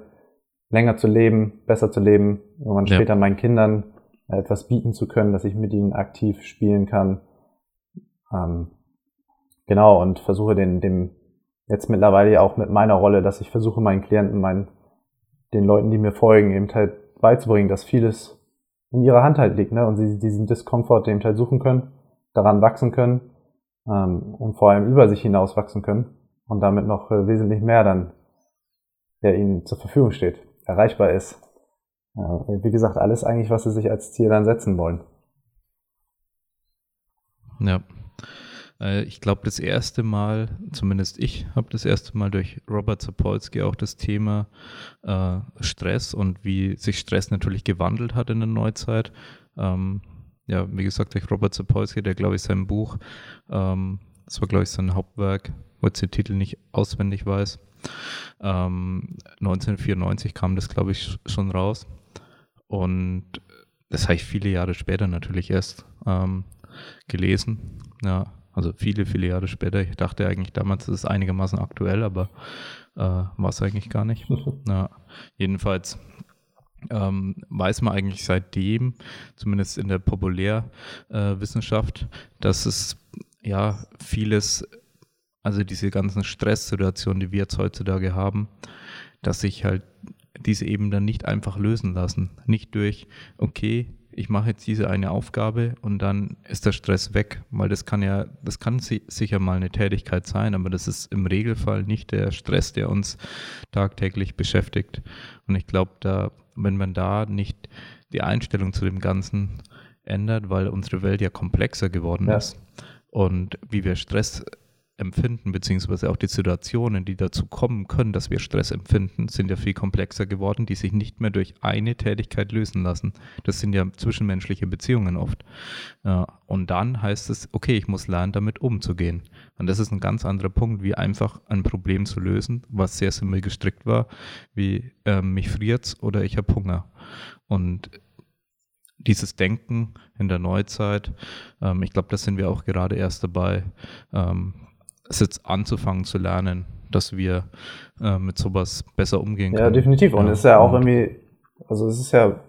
länger zu leben, besser zu leben, irgendwann Ja. später meinen Kindern etwas bieten zu können, dass ich mit ihnen aktiv spielen kann. Ähm, genau, und versuche den, dem jetzt mittlerweile ja auch mit meiner Rolle, dass ich versuche, meinen Klienten, meinen, den Leuten, die mir folgen, eben halt beizubringen, dass vieles in ihrer Hand halt liegt, ne? Und sie diesen Diskomfort eben halt suchen können, daran wachsen können ähm, und vor allem über sich hinaus wachsen können und damit noch äh, wesentlich mehr dann, der ihnen zur Verfügung steht, erreichbar ist. Äh, wie gesagt, alles eigentlich, was sie sich als Ziel dann setzen wollen. Ja. Äh, Ich glaube, das erste Mal, zumindest ich habe das erste Mal durch Robert Sapolsky auch das Thema äh, Stress und wie sich Stress natürlich gewandelt hat in der Neuzeit. Ähm, ja, wie gesagt, durch Robert Sapolsky, der, glaube ich, sein Buch ähm, das war, glaube ich, sein Hauptwerk, wo ich den Titel nicht auswendig weiß. Ähm, 1994 kam das, glaube ich, schon raus. Und das habe ich viele Jahre später natürlich erst ähm, gelesen. Ja, also viele, viele Jahre später. Ich dachte eigentlich damals, ist es einigermaßen aktuell, aber äh, war es eigentlich gar nicht. ja, jedenfalls ähm, weiß man eigentlich seitdem, zumindest in der Populärwissenschaft, äh, dass es ja vieles, also diese ganzen Stresssituationen, die wir jetzt heutzutage haben, dass sich halt diese eben dann nicht einfach lösen lassen. Nicht durch, okay, ich mache jetzt diese eine Aufgabe und dann ist der Stress weg, weil das kann ja, das kann sicher mal eine Tätigkeit sein, aber das ist im Regelfall nicht der Stress, der uns tagtäglich beschäftigt. Und ich glaube, da, wenn man da nicht die Einstellung zu dem Ganzen ändert, weil unsere Welt ja komplexer geworden ja. ist und wie wir Stress empfinden, beziehungsweise auch die Situationen, die dazu kommen können, dass wir Stress empfinden, sind ja viel komplexer geworden, die sich nicht mehr durch eine Tätigkeit lösen lassen. Das sind ja zwischenmenschliche Beziehungen oft. Ja, und dann heißt es, okay, ich muss lernen, damit umzugehen. Und das ist ein ganz anderer Punkt, wie einfach ein Problem zu lösen, was sehr simpel gestrickt war, wie äh, mich friert's oder ich habe Hunger. Und dieses Denken in der Neuzeit, ähm, ich glaube, das sind wir auch gerade erst dabei, ähm, es jetzt anzufangen zu lernen, dass wir äh, mit sowas besser umgehen können. Ja, definitiv. Und es ist ja auch irgendwie, also es ist ja,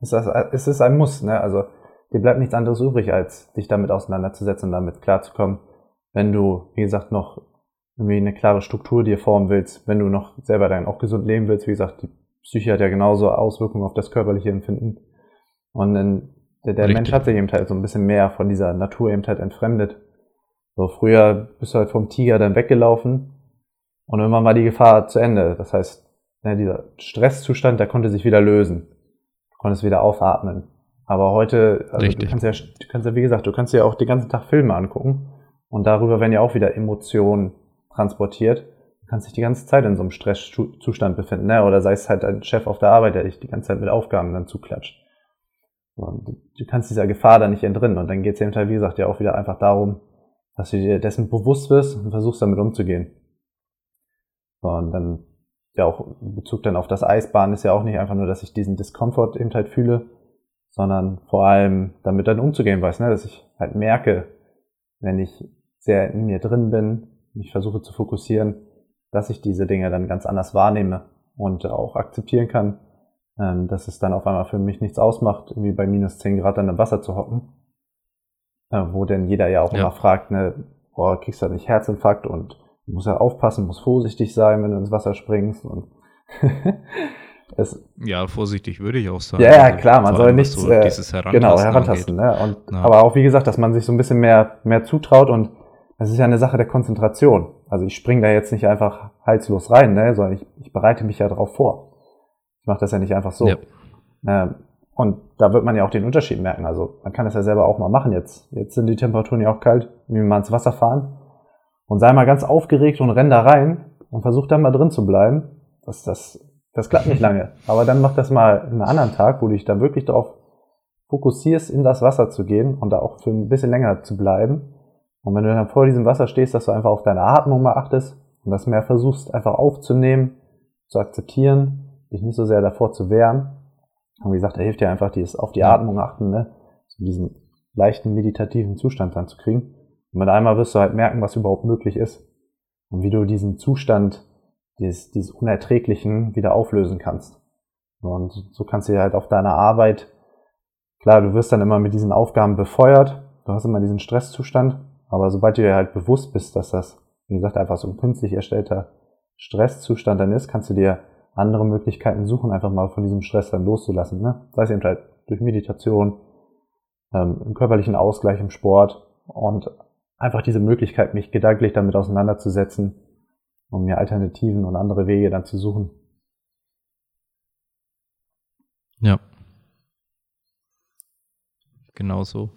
es ist, es ist ein Muss, ne? Also dir bleibt nichts anderes übrig, als dich damit auseinanderzusetzen und damit klarzukommen, wenn du, wie gesagt, noch irgendwie eine klare Struktur dir formen willst, wenn du noch selber dann auch gesund leben willst, wie gesagt, die Psyche hat ja genauso Auswirkungen auf das körperliche Empfinden. Und dann, der, der Mensch hat sich eben halt so ein bisschen mehr von dieser Natur eben halt entfremdet so, früher bist du halt vom Tiger dann weggelaufen und irgendwann war die Gefahr zu Ende. Das heißt, ne, dieser Stresszustand, der konnte sich wieder lösen. Du konntest wieder aufatmen. Aber heute, also du kannst ja, du kannst ja, wie gesagt, du kannst ja auch den ganzen Tag Filme angucken und darüber werden ja auch wieder Emotionen transportiert. Du kannst dich die ganze Zeit in so einem Stresszustand befinden, ne? Oder sei es halt ein Chef auf der Arbeit, der dich die ganze Zeit mit Aufgaben dann zuklatscht. Und du kannst dieser Gefahr dann nicht entrinnen. Und dann geht es eben halt, wie gesagt, ja auch wieder einfach darum, dass du dir dessen bewusst wirst und versuchst damit umzugehen. Und dann ja auch in Bezug dann auf das Eisbahn ist ja auch nicht einfach nur, dass ich diesen Diskomfort eben halt fühle, sondern vor allem damit dann umzugehen weiß, ne? dass ich halt merke, wenn ich sehr in mir drin bin, mich versuche zu fokussieren, dass ich diese Dinge dann ganz anders wahrnehme und auch akzeptieren kann, ähm, dass es dann auf einmal für mich nichts ausmacht, irgendwie bei minus 10 Grad dann im Wasser zu hocken, wo denn jeder ja auch ja. immer fragt, ne, boah, kriegst du nicht Herzinfarkt und du musst ja aufpassen, musst vorsichtig sein, wenn du ins Wasser springst und es, ja, vorsichtig würde ich auch sagen. Ja, ja klar, man soll nichts so äh, genau herantasten. Ne? Und, ja. Aber auch wie gesagt, dass man sich so ein bisschen mehr mehr zutraut und das ist ja eine Sache der Konzentration. Also ich springe da jetzt nicht einfach halslos rein, ne? sondern ich, ich bereite mich ja darauf vor. Ich mache das ja nicht einfach so. Ja. Ähm, und da wird man ja auch den Unterschied merken. Also man kann das ja selber auch mal machen jetzt. Jetzt sind die Temperaturen ja auch kalt, wie mal ins Wasser fahren. Und sei mal ganz aufgeregt und renn da rein und versuch dann mal drin zu bleiben. Das, das, das klappt nicht lange. Aber dann mach das mal einen anderen Tag, wo du dich dann wirklich darauf fokussierst, in das Wasser zu gehen und da auch für ein bisschen länger zu bleiben. Und wenn du dann vor diesem Wasser stehst, dass du einfach auf deine Atmung mal achtest und das mehr versuchst einfach aufzunehmen, zu akzeptieren, dich nicht so sehr davor zu wehren und wie gesagt, da hilft ja einfach dieses auf die Atmung achten, ne? So diesen leichten meditativen Zustand dann zu kriegen. Und mit einmal wirst du halt merken, was überhaupt möglich ist. Und wie du diesen Zustand, dieses, dieses Unerträglichen wieder auflösen kannst. Und so kannst du ja halt auf deiner Arbeit, klar, du wirst dann immer mit diesen Aufgaben befeuert, du hast immer diesen Stresszustand, aber sobald du dir halt bewusst bist, dass das, wie gesagt, einfach so ein künstlich erstellter Stresszustand dann ist, kannst du dir andere Möglichkeiten suchen, einfach mal von diesem Stress dann loszulassen. Ne? Sei es eben halt durch Meditation, ähm, im körperlichen Ausgleich, im Sport und einfach diese Möglichkeit, mich gedanklich damit auseinanderzusetzen um mir Alternativen und andere Wege dann zu suchen. Ja. Genau so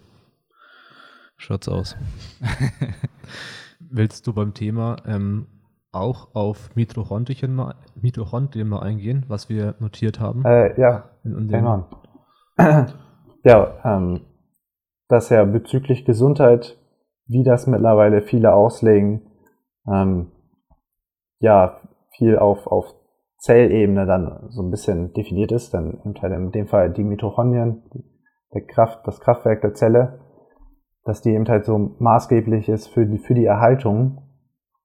schaut's aus. Willst du beim Thema ähm, auch auf Mitochondrien mal, Mitochondrien mal eingehen, was wir notiert haben? Äh, ja, genau. ja, ähm, dass ja bezüglich Gesundheit wie das mittlerweile viele auslegen, ähm, ja, viel auf, auf Zellebene dann so ein bisschen definiert ist, dann halt in dem Fall die Mitochondrien, der Kraft, das Kraftwerk der Zelle, dass die eben halt so maßgeblich ist für die, für die Erhaltung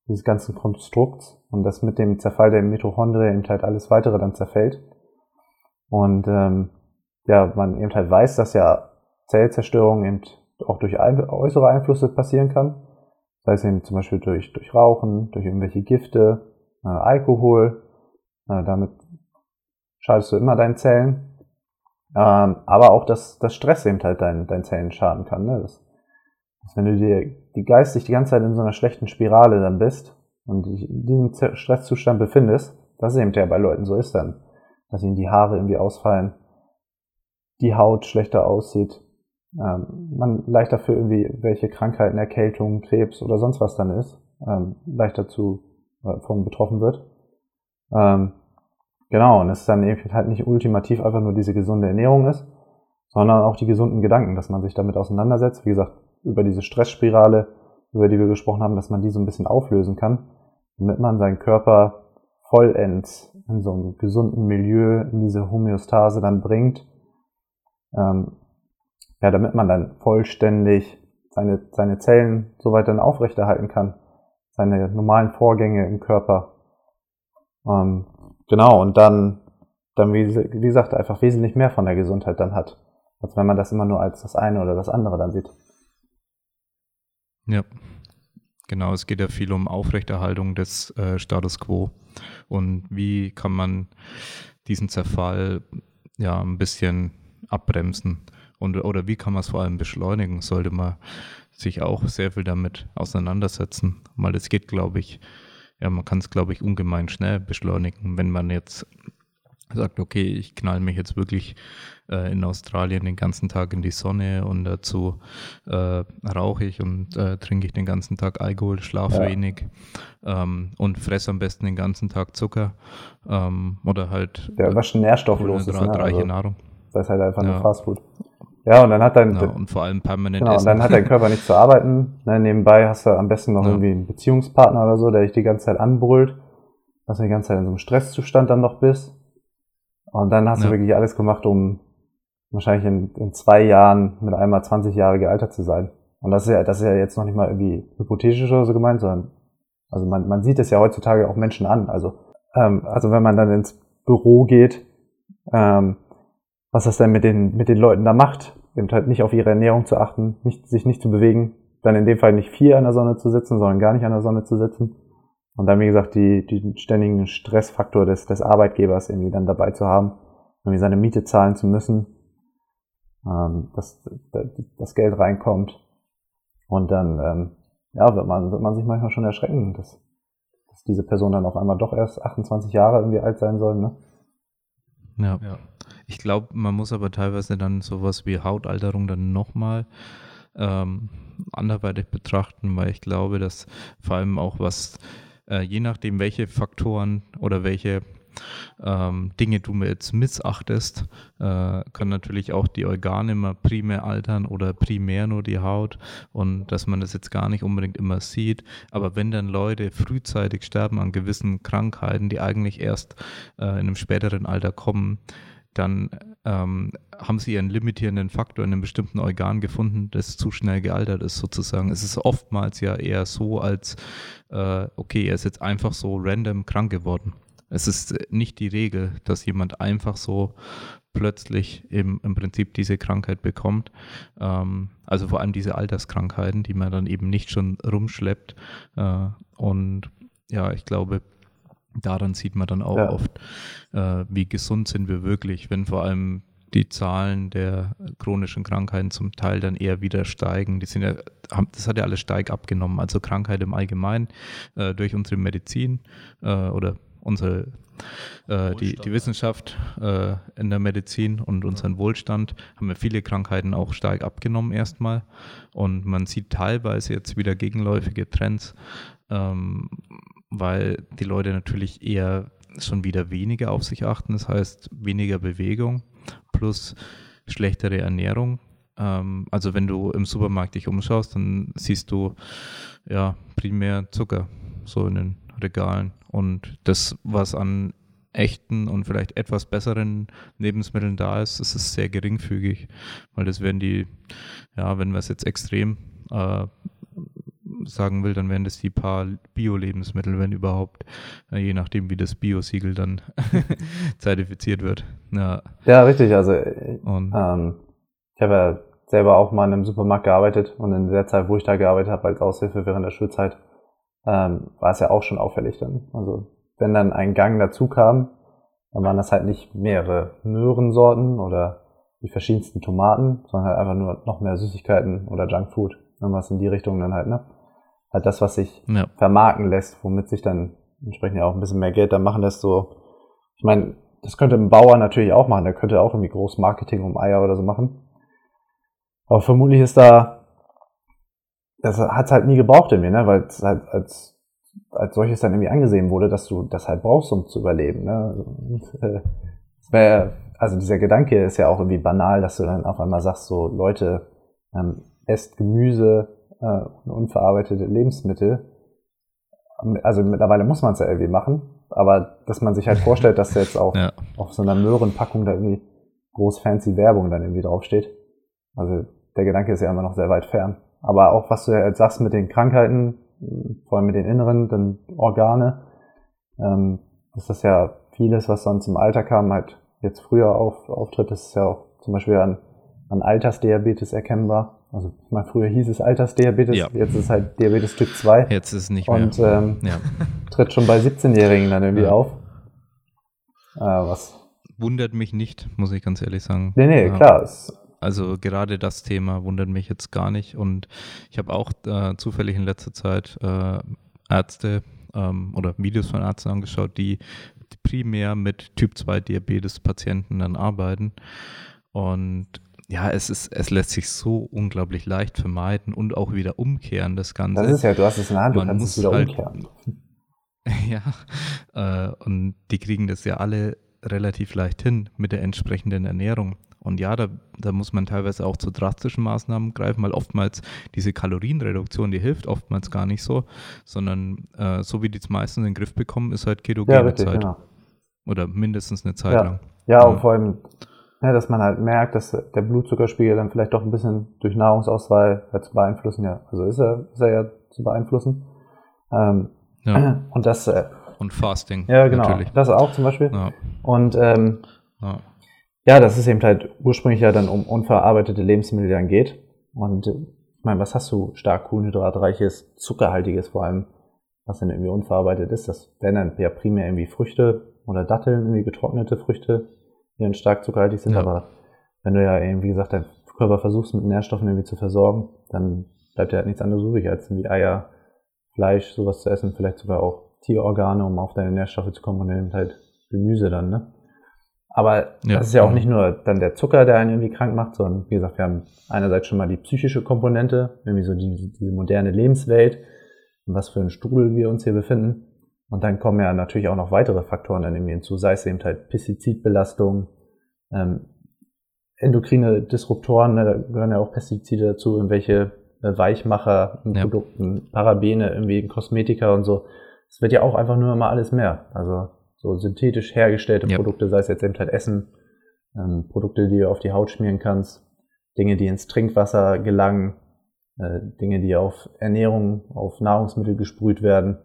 dieses ganzen Konstrukts und dass mit dem Zerfall der Mitochondrien eben halt alles weitere dann zerfällt. Und ähm, ja, man eben halt weiß, dass ja Zellzerstörung eben auch durch äußere Einflüsse passieren kann. Sei es eben zum Beispiel durch, durch Rauchen, durch irgendwelche Gifte, äh, Alkohol. Äh, damit schadest du immer deinen Zellen. Ähm, aber auch, dass, dass Stress eben halt deinen, deinen Zellen schaden kann. Ne? Das, dass wenn du dir die geistig die ganze Zeit in so einer schlechten Spirale dann bist und dich in diesem Stresszustand befindest, das ist eben der bei Leuten so ist dann, dass ihnen die Haare irgendwie ausfallen, die Haut schlechter aussieht, ähm, man leichter für irgendwie welche Krankheiten, Erkältungen, Krebs oder sonst was dann ist, ähm, leichter zu äh, von betroffen wird. Ähm, genau, und es ist dann eben halt nicht ultimativ einfach nur diese gesunde Ernährung ist, sondern auch die gesunden Gedanken, dass man sich damit auseinandersetzt. Wie gesagt, über diese Stressspirale, über die wir gesprochen haben, dass man die so ein bisschen auflösen kann, damit man seinen Körper vollends in so einem gesunden Milieu, in diese Homöostase dann bringt, ähm, ja, damit man dann vollständig seine, seine Zellen so weit dann aufrechterhalten kann, seine normalen Vorgänge im Körper. Ähm, genau, und dann, dann wie gesagt, einfach wesentlich mehr von der Gesundheit dann hat, als wenn man das immer nur als das eine oder das andere dann sieht. Ja, genau, es geht ja viel um Aufrechterhaltung des äh, Status quo und wie kann man diesen Zerfall ja ein bisschen abbremsen. Und, oder wie kann man es vor allem beschleunigen? Sollte man sich auch sehr viel damit auseinandersetzen. Weil es geht, glaube ich, ja, man kann es, glaube ich, ungemein schnell beschleunigen, wenn man jetzt sagt, okay, ich knall mich jetzt wirklich äh, in Australien den ganzen Tag in die Sonne und dazu äh, rauche ich und äh, trinke ich den ganzen Tag Alkohol, schlafe ja. wenig ähm, und fresse am besten den ganzen Tag Zucker ähm, oder halt ja, was nährstofflos ist, ne? reiche Nahrung. Das ist halt einfach ja. nur Fastfood. Ja, und dann hat dein, ja, und vor allem permanent genau, und dann hat dein Körper nicht zu arbeiten. Ne, nebenbei hast du am besten noch ja. irgendwie einen Beziehungspartner oder so, der dich die ganze Zeit anbrüllt, dass du die ganze Zeit in so einem Stresszustand dann noch bist. Und dann hast ja. du wirklich alles gemacht, um wahrscheinlich in, in zwei Jahren mit einmal 20 Jahre gealtert zu sein. Und das ist ja, das ist ja jetzt noch nicht mal irgendwie hypothetisch oder so gemeint, sondern also man, man sieht es ja heutzutage auch Menschen an. Also, ähm, also wenn man dann ins Büro geht, ähm, was das denn mit den, mit den Leuten da macht. Eben halt nicht auf ihre Ernährung zu achten, nicht, sich nicht zu bewegen, dann in dem Fall nicht viel an der Sonne zu sitzen, sondern gar nicht an der Sonne zu sitzen. Und dann, wie gesagt, die, die ständigen Stressfaktor des, des Arbeitgebers irgendwie dann dabei zu haben, irgendwie seine Miete zahlen zu müssen, ähm, dass das Geld reinkommt. Und dann, ähm, ja, wird man, wird man sich manchmal schon erschrecken, dass, dass diese Person dann auf einmal doch erst 28 Jahre irgendwie alt sein soll, ne? Ja. ja. Ich glaube, man muss aber teilweise dann sowas wie Hautalterung dann nochmal ähm, anderweitig betrachten, weil ich glaube, dass vor allem auch was, äh, je nachdem, welche Faktoren oder welche ähm, Dinge du jetzt missachtest, äh, können natürlich auch die Organe immer primär altern oder primär nur die Haut und dass man das jetzt gar nicht unbedingt immer sieht. Aber wenn dann Leute frühzeitig sterben an gewissen Krankheiten, die eigentlich erst äh, in einem späteren Alter kommen, dann ähm, haben sie ihren limitierenden Faktor in einem bestimmten Organ gefunden, das zu schnell gealtert ist, sozusagen. Es ist oftmals ja eher so, als äh, okay, er ist jetzt einfach so random krank geworden. Es ist nicht die Regel, dass jemand einfach so plötzlich im, im Prinzip diese Krankheit bekommt. Ähm, also vor allem diese Alterskrankheiten, die man dann eben nicht schon rumschleppt. Äh, und ja, ich glaube, daran sieht man dann auch ja. oft, äh, wie gesund sind wir wirklich, wenn vor allem die Zahlen der chronischen Krankheiten zum Teil dann eher wieder steigen. Die sind ja, haben, das hat ja alles steig abgenommen. Also Krankheit im Allgemeinen äh, durch unsere Medizin äh, oder unsere äh, die, die Wissenschaft äh, in der Medizin und unseren Wohlstand haben wir viele Krankheiten auch stark abgenommen erstmal. Und man sieht teilweise jetzt wieder gegenläufige Trends, ähm, weil die Leute natürlich eher schon wieder weniger auf sich achten, das heißt weniger Bewegung plus schlechtere Ernährung. ähm, also wenn du im Supermarkt dich umschaust, dann siehst du ja primär Zucker so in den Regalen. Und das, was an echten und vielleicht etwas besseren Lebensmitteln da ist, ist sehr geringfügig, weil das werden die, ja, wenn wir es jetzt extrem äh, sagen will, dann wären das die paar Bio-Lebensmittel, wenn überhaupt, äh, je nachdem, wie das Bio-Siegel dann zertifiziert wird. Ja, ja richtig. Also und, ähm, ich habe ja selber auch mal in einem Supermarkt gearbeitet und in der Zeit, wo ich da gearbeitet habe als Aushilfe während der Schulzeit, ähm, war es ja auch schon auffällig dann. Also wenn dann ein Gang dazu kam, dann waren das halt nicht mehrere Möhrensorten oder die verschiedensten Tomaten, sondern halt einfach nur noch mehr Süßigkeiten oder Junkfood. Irgendwas in die Richtung dann halt, ne? Halt das, was sich ja. vermarkten lässt, womit sich dann entsprechend ja auch ein bisschen mehr Geld dann machen lässt, so. Ich meine, das könnte ein Bauer natürlich auch machen, der könnte auch irgendwie groß Marketing um Eier oder so machen. Aber vermutlich ist da, das hat es halt nie gebraucht in mir, ne? weil es halt als, als solches dann irgendwie angesehen wurde, dass du das halt brauchst, um zu überleben. Ne? Und, äh, wär, also dieser Gedanke ist ja auch irgendwie banal, dass du dann auf einmal sagst, so Leute, ähm, esst Gemüse äh, unverarbeitete Lebensmittel. Also mittlerweile muss man es ja irgendwie machen, aber dass man sich halt vorstellt, dass jetzt auch ja. auf so einer Möhrenpackung da irgendwie groß fancy Werbung dann irgendwie draufsteht. Also der Gedanke ist ja immer noch sehr weit fern. Aber auch was du ja jetzt sagst mit den Krankheiten, vor allem mit den inneren, dann Organe, ähm, ist das ja vieles, was sonst im Alter kam, halt jetzt früher auf, auftritt. Das ist ja auch zum Beispiel an, an Altersdiabetes erkennbar. Also ich meine, früher hieß es Altersdiabetes, ja. jetzt ist es halt Diabetes Typ 2. Jetzt ist es nicht mehr. Und ähm, ja. tritt schon bei 17-Jährigen dann irgendwie ja. auf. Äh, was wundert mich nicht, muss ich ganz ehrlich sagen. Nee, nee, klar. Also gerade das Thema wundert mich jetzt gar nicht. Und ich habe auch äh, zufällig in letzter Zeit äh, Ärzte ähm, oder Videos von Ärzten angeschaut, die primär mit Typ 2 Diabetes Patienten dann arbeiten. Und ja, es ist, es lässt sich so unglaublich leicht vermeiden und auch wieder umkehren, das Ganze. Das ist ja, du hast es in der Hand, du Man kannst es wieder halt, umkehren. Ja, äh, und die kriegen das ja alle relativ leicht hin mit der entsprechenden Ernährung. Und ja, da, da muss man teilweise auch zu drastischen Maßnahmen greifen, weil oftmals diese Kalorienreduktion, die hilft oftmals gar nicht so, sondern äh, so wie die es meistens in den Griff bekommen, ist halt ketogene ja, richtig, Zeit. Genau. Oder mindestens eine Zeit ja. lang. Ja, ja, und vor allem, ja, dass man halt merkt, dass der Blutzuckerspiegel dann vielleicht doch ein bisschen durch Nahrungsauswahl halt zu beeinflussen, ja. Also ist er, ist er ja zu beeinflussen. Ähm, ja. Und das. Äh, und Fasting. Ja, genau. Natürlich. Das auch zum Beispiel. Ja. Und ähm, ja. Ja, das ist eben halt ursprünglich ja dann um unverarbeitete Lebensmittel dann geht. Und ich meine, was hast du stark kohlenhydratreiches, zuckerhaltiges vor allem, was dann irgendwie unverarbeitet ist? Das wären dann ja primär irgendwie Früchte oder Datteln, irgendwie getrocknete Früchte, die dann stark zuckerhaltig sind. Ja. Aber wenn du ja eben, wie gesagt, dein Körper versuchst mit Nährstoffen irgendwie zu versorgen, dann bleibt ja halt nichts anderes übrig, als irgendwie Eier, Fleisch, sowas zu essen, vielleicht sogar auch Tierorgane, um auf deine Nährstoffe zu kommen und eben halt Gemüse dann, ne? Aber ja, das ist ja auch nicht nur dann der Zucker, der einen irgendwie krank macht, sondern wie gesagt, wir haben einerseits schon mal die psychische Komponente, irgendwie so die, diese moderne Lebenswelt, in was für ein Strudel wir uns hier befinden. Und dann kommen ja natürlich auch noch weitere Faktoren dann irgendwie hinzu, sei es eben halt Pestizidbelastung, ähm, endokrine Disruptoren, ne, da gehören ja auch Pestizide dazu, irgendwelche äh, Weichmacher in ja. Produkten, Parabene, irgendwie in Kosmetika und so. Es wird ja auch einfach nur immer alles mehr. Also so synthetisch hergestellte ja. Produkte, sei es jetzt eben halt Essen, ähm, Produkte, die du auf die Haut schmieren kannst, Dinge, die ins Trinkwasser gelangen, äh, Dinge, die auf Ernährung, auf Nahrungsmittel gesprüht werden.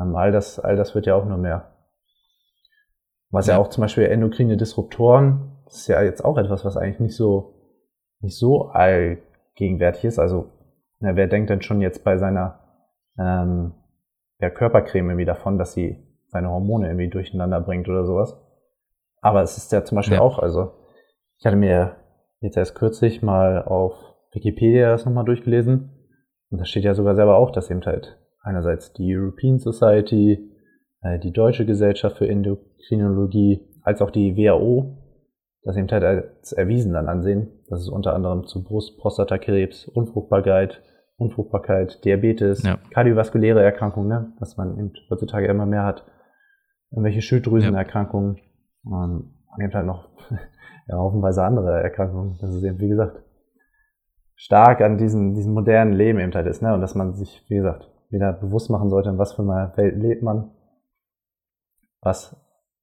Ähm, all, das, all das wird ja auch nur mehr. Was ja. ja auch zum Beispiel endokrine Disruptoren, das ist ja jetzt auch etwas, was eigentlich nicht so, nicht so allgegenwärtig ist. Also, na, wer denkt denn schon jetzt bei seiner ähm, der Körpercreme irgendwie davon, dass sie seine Hormone irgendwie durcheinander bringt oder sowas. Aber es ist ja zum Beispiel ja. auch, also ich hatte mir jetzt erst kürzlich mal auf Wikipedia das nochmal durchgelesen und da steht ja sogar selber auch, dass eben halt einerseits die European Society, äh, die Deutsche Gesellschaft für Endokrinologie, als auch die WHO das eben halt als erwiesen dann ansehen, dass es unter anderem zu Brust, Prostatakrebs, Unfruchtbarkeit, Unfruchtbarkeit, Diabetes, ja. kardiovaskuläre Erkrankungen, ne, was man eben heutzutage immer mehr hat, irgendwelche Schilddrüsenerkrankungen und eben halt noch ja, haufenweise andere Erkrankungen. Das ist eben, wie gesagt, stark an diesem, diesem modernen Leben eben halt ist, ne? Und dass man sich, wie gesagt, wieder bewusst machen sollte, in was für einer Welt lebt man, was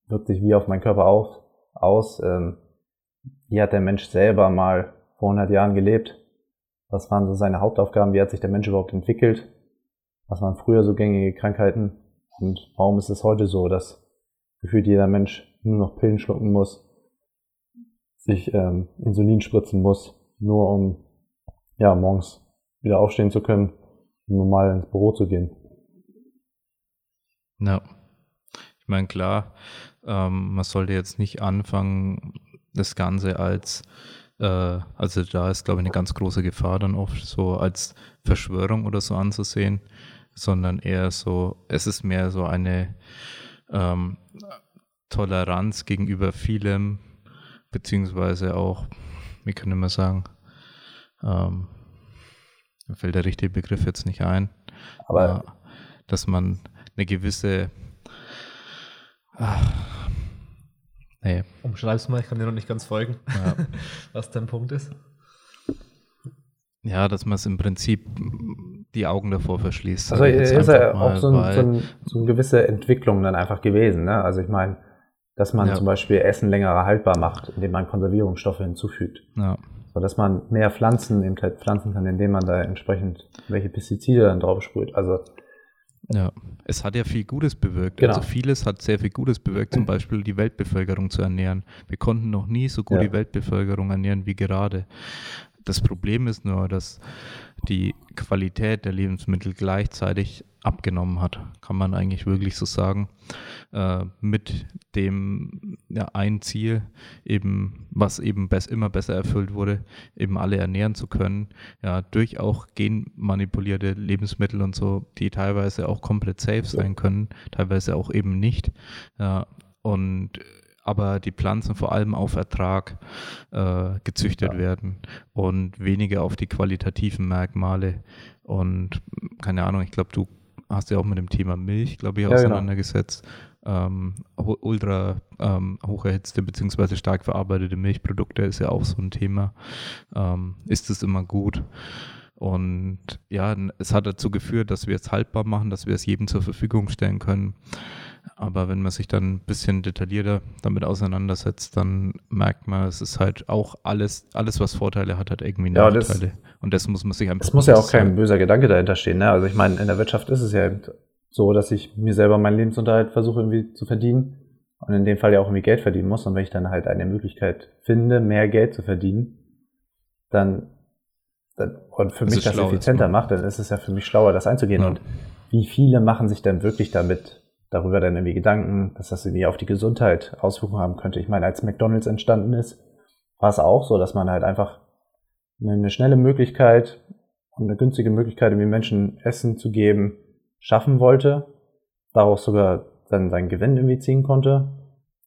wirkt sich wie auf meinen Körper auf, aus, ähm, wie hat der Mensch selber mal vor 100 Jahren gelebt, was waren so seine Hauptaufgaben, wie hat sich der Mensch überhaupt entwickelt, was waren früher so gängige Krankheiten? Und warum ist es heute so, dass gefühlt jeder Mensch nur noch Pillen schlucken muss, sich ähm, Insulin spritzen muss, nur um ja morgens wieder aufstehen zu können, normal ins Büro zu gehen. Ja. Ich meine, klar, ähm, man sollte jetzt nicht anfangen, das Ganze als, äh, also da ist, glaube ich, eine ganz große Gefahr dann oft so als Verschwörung oder so anzusehen, sondern eher so, es ist mehr so eine ähm, Toleranz gegenüber vielem, beziehungsweise auch, wie kann ich mal sagen, ähm, mir fällt der richtige Begriff jetzt nicht ein, Aber dass man eine gewisse, ach, nee, Umschreib's mal, ich kann dir noch nicht ganz folgen, ja, was dein Punkt ist. ja, dass man es im Prinzip die Augen davor verschließt. Also ist ja auch so, ein, so, ein, so eine gewisse Entwicklung dann einfach gewesen. Ne? Also ich meine, dass man Ja. zum Beispiel Essen länger haltbar macht, indem man Konservierungsstoffe hinzufügt. ja, So dass man mehr Pflanzen eben halt pflanzen kann, indem man da entsprechend welche Pestizide dann drauf sprüht. Also Ja, es hat ja viel Gutes bewirkt. Genau. Also vieles hat sehr viel Gutes bewirkt, zum Beispiel die Weltbevölkerung zu ernähren. Wir konnten noch nie so gut Ja. die Weltbevölkerung ernähren wie gerade. Das Problem ist nur, dass die Qualität der Lebensmittel gleichzeitig abgenommen hat, kann man eigentlich wirklich so sagen, äh, mit dem ja, ein Ziel, eben, was eben bess immer besser erfüllt wurde, eben alle ernähren zu können, ja, durch auch genmanipulierte Lebensmittel und so, die teilweise auch komplett safe sein können, teilweise auch eben nicht. Ja, und aber die Pflanzen vor allem auf Ertrag äh, gezüchtet Ja. werden und weniger auf die qualitativen Merkmale. Und keine Ahnung, ich glaube, du hast ja auch mit dem Thema Milch, glaube ich, Ja, genau. auseinandergesetzt. Ähm, hu- ultra ähm, hoch erhitzte bzw. stark verarbeitete Milchprodukte ist ja auch so ein Thema. Ähm, ist es immer gut? Und ja, es hat dazu geführt, dass wir es haltbar machen, dass wir es jedem zur Verfügung stellen können. Aber wenn man sich dann ein bisschen detaillierter damit auseinandersetzt, dann merkt man, es ist halt auch alles, alles was Vorteile hat, hat irgendwie Ja, das- Nachteile. und das muss man sich einfach es muss ja auch kein böser Gedanke dahinter stehen. Ne? Also ich meine, in der Wirtschaft ist es ja eben so, dass ich mir selber meinen Lebensunterhalt versuche irgendwie zu verdienen und in dem Fall ja auch irgendwie Geld verdienen muss. Und wenn ich dann halt eine Möglichkeit finde, mehr Geld zu verdienen, dann, dann und für Das mich das schlau, effizienter macht, dann ist es ja für mich schlauer, das einzugehen. Ja. Und wie viele machen sich dann wirklich damit darüber dann irgendwie Gedanken, dass das irgendwie auf die Gesundheit Auswirkungen haben könnte? Ich meine, als McDonalds entstanden ist, war es auch so, dass man halt einfach eine, schnelle Möglichkeit und eine günstige Möglichkeit, irgendwie Menschen Essen zu geben, schaffen wollte, daraus sogar dann seinen Gewinn irgendwie ziehen konnte.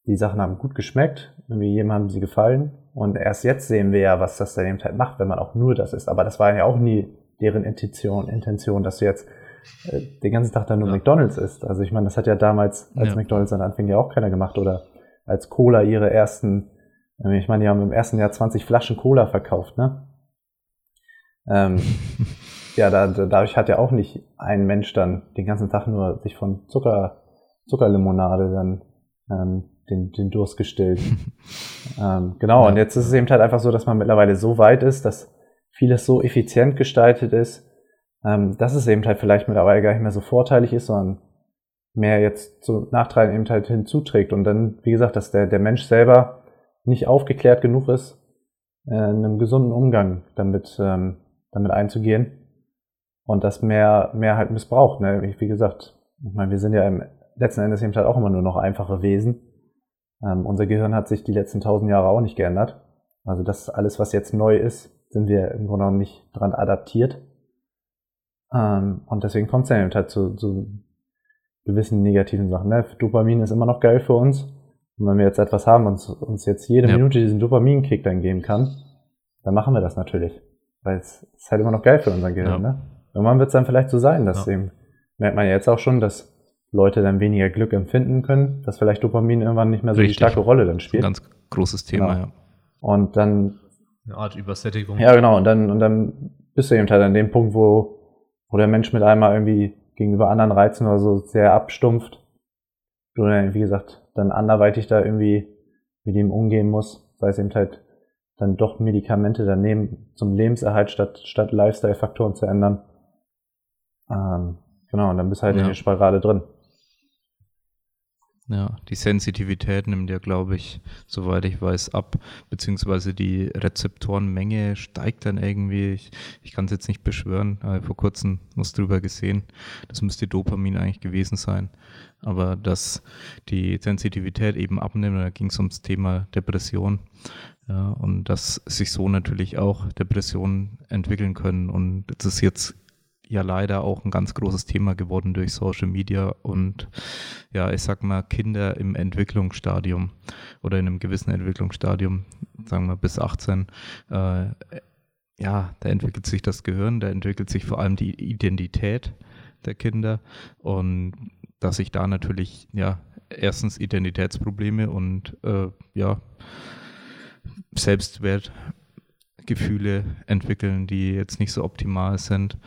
Die Sachen haben gut geschmeckt, irgendwie jedem haben sie gefallen. Und erst jetzt sehen wir ja, was das dann eben halt macht, wenn man auch nur das isst. Aber das war ja auch nie deren Intention, Intention dass du jetzt den ganzen Tag dann nur Ja. McDonalds isst. Also ich meine, das hat ja damals, als Ja. McDonalds dann anfing, ja auch keiner gemacht. Oder als Cola ihre ersten, ich meine, die haben im ersten Jahr 20 Flaschen Cola verkauft, ne? Ähm, ja, da, dadurch hat ja auch nicht ein Mensch dann den ganzen Tag nur sich von Zucker, Zuckerlimonade dann ähm, den, den Durst gestillt. ähm, genau, Ja. und jetzt ist es eben halt einfach so, dass man mittlerweile so weit ist, dass vieles so effizient gestaltet ist, ähm, dass es eben halt vielleicht mittlerweile gar nicht mehr so vorteilig ist, sondern mehr jetzt zu Nachteilen eben halt hinzuträgt. Und dann, wie gesagt, dass der, der Mensch selber nicht aufgeklärt genug ist, äh, einem gesunden Umgang damit, ähm, damit einzugehen und das mehr, mehr halt missbraucht. Ne? Wie, gesagt, ich meine, wir sind ja im letzten Endes eben halt auch immer nur noch einfache Wesen. Ähm, unser Gehirn hat sich die letzten tausend Jahre auch nicht geändert. Also das alles, was jetzt neu ist, sind wir im Grunde genommen nicht dran adaptiert. Ähm, und deswegen kommt es dann eben halt zu, zu gewissen negativen Sachen. Ne? Dopamin ist immer noch geil für uns. Und wenn wir jetzt etwas haben und uns jetzt jede Ja. Minute diesen Dopaminkick dann geben kann, dann machen wir das natürlich. Weil es ist halt immer noch geil für unser Gehirn. Ja. Ne? Irgendwann wird es dann vielleicht so sein, dass Ja. eben, merkt man ja jetzt auch schon, dass Leute dann weniger Glück empfinden können, dass vielleicht Dopamin irgendwann nicht mehr so Richtig. die starke Rolle dann Ein spielt. ganz großes Thema, Genau. ja. Und dann Eine Art Übersättigung. Ja, genau. Und dann, und dann bist du eben halt an dem Punkt, wo, wo der Mensch mit einmal irgendwie gegenüber anderen Reizen oder so sehr abstumpft. Du dann, wie gesagt, dann anderweitig da irgendwie mit ihm umgehen muss. Sei es eben halt dann doch Medikamente daneben zum Lebenserhalt statt, statt Lifestyle-Faktoren zu ändern. Ähm, genau, und dann bist du halt Ja. in der Spirale drin. Ja, die Sensitivität nimmt ja, glaube ich, soweit ich weiß, ab, beziehungsweise die Rezeptorenmenge steigt dann irgendwie. Ich, ich kann es jetzt nicht beschwören, aber vor kurzem was drüber gesehen. Das müsste Dopamin eigentlich gewesen sein. Aber dass die Sensitivität eben abnimmt, da ging es ums Thema Depression. Ja, und dass sich so natürlich auch Depressionen entwickeln können. Und das ist jetzt ja leider auch ein ganz großes Thema geworden durch Social Media und ja, ich sag mal, Kinder im Entwicklungsstadium oder in einem gewissen Entwicklungsstadium, sagen wir bis 18, äh, ja, da entwickelt sich das Gehirn, da entwickelt sich vor allem die Identität der Kinder und dass sich da natürlich, ja, erstens Identitätsprobleme und äh, ja, Selbstwertgefühle entwickeln, die jetzt nicht so optimal sind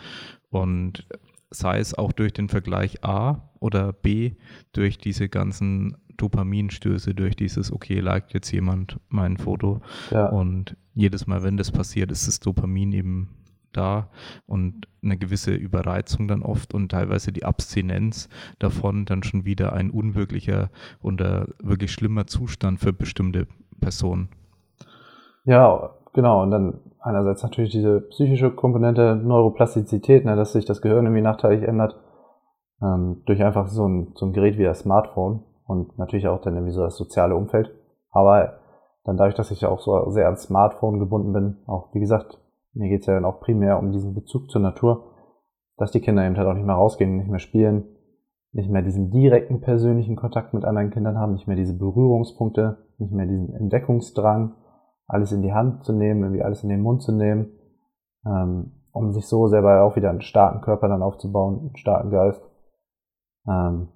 und sei es auch durch den Vergleich A oder B, durch diese ganzen Dopaminstöße, durch dieses, okay, liked jetzt jemand mein Foto Ja. und jedes Mal, wenn das passiert, ist das Dopamin eben da und eine gewisse Überreizung dann oft und teilweise die Abstinenz davon dann schon wieder ein unwirklicher oder wirklich schlimmer Zustand für bestimmte Personen. Ja, genau. Und dann einerseits natürlich diese psychische Komponente Neuroplastizität, ne, dass sich das Gehirn irgendwie nachteilig ändert, ähm, durch einfach so ein, so ein Gerät wie das Smartphone und natürlich auch dann irgendwie so das soziale Umfeld. Aber dann dadurch, dass ich ja auch so sehr ans Smartphone gebunden bin, auch wie gesagt, mir geht's ja dann auch primär um diesen Bezug zur Natur, dass die Kinder eben halt auch nicht mehr rausgehen, nicht mehr spielen, nicht mehr diesen direkten persönlichen Kontakt mit anderen Kindern haben, nicht mehr diese Berührungspunkte, nicht mehr diesen Entdeckungsdrang, alles in die Hand zu nehmen, irgendwie alles in den Mund zu nehmen, ähm, um sich so selber auch wieder einen starken Körper dann aufzubauen, einen starken Geist. Ähm,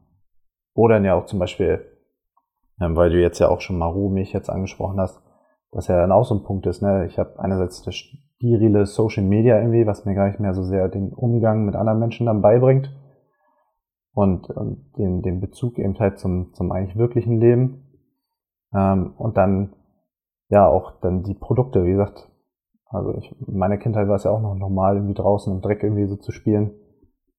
oder ja auch zum Beispiel, ähm, weil du jetzt ja auch schon Maru mich jetzt angesprochen hast, was ja dann auch so ein Punkt ist, ne? Ich habe einerseits das sterile Social Media irgendwie, was mir gar nicht mehr so sehr den Umgang mit anderen Menschen dann beibringt und, und den, den Bezug eben halt zum, zum eigentlich wirklichen Leben. Ähm, und dann ja auch dann die Produkte, wie gesagt, also ich, in meiner Kindheit war es ja auch noch normal, irgendwie draußen im Dreck irgendwie so zu spielen